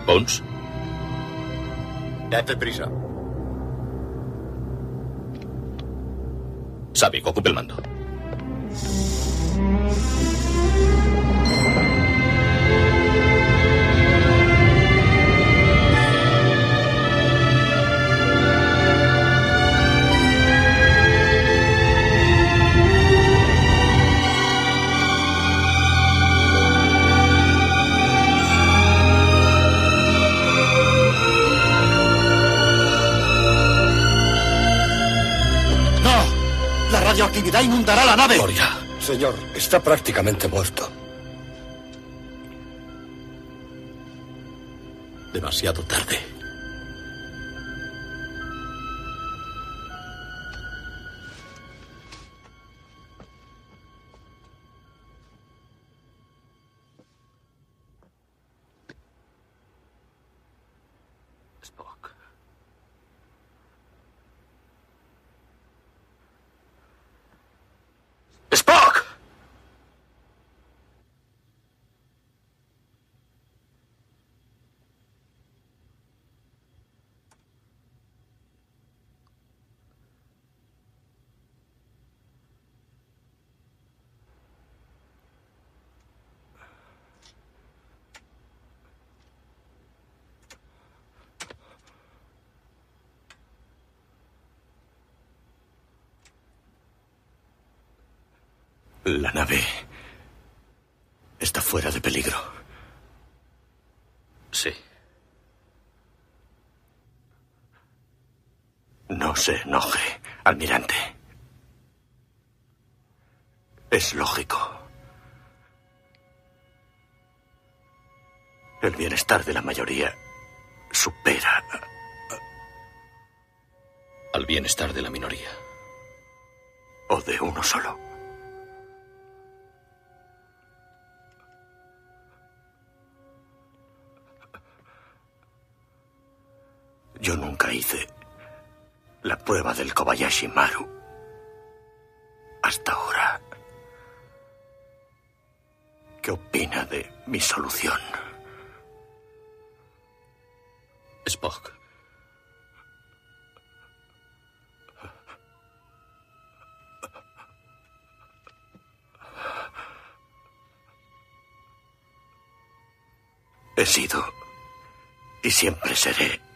Bones. Date prisa. Sabi, ocupe el mando. ¡No! La radioactividad inundará la nave. Gloria, señor, está prácticamente muerto. Demasiado tarde. La nave está fuera de peligro. Sí. No se enoje, almirante. Es lógico. El bienestar de la mayoría supera Al bienestar de la minoría. o de uno solo. Yo nunca hice la prueba del Kobayashi Maru. Hasta ahora. ¿Qué opina de mi solución? Spock. He sido y siempre seré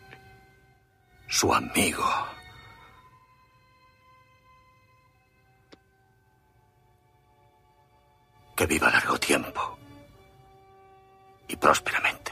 su amigo. Que viva largo tiempo y prósperamente.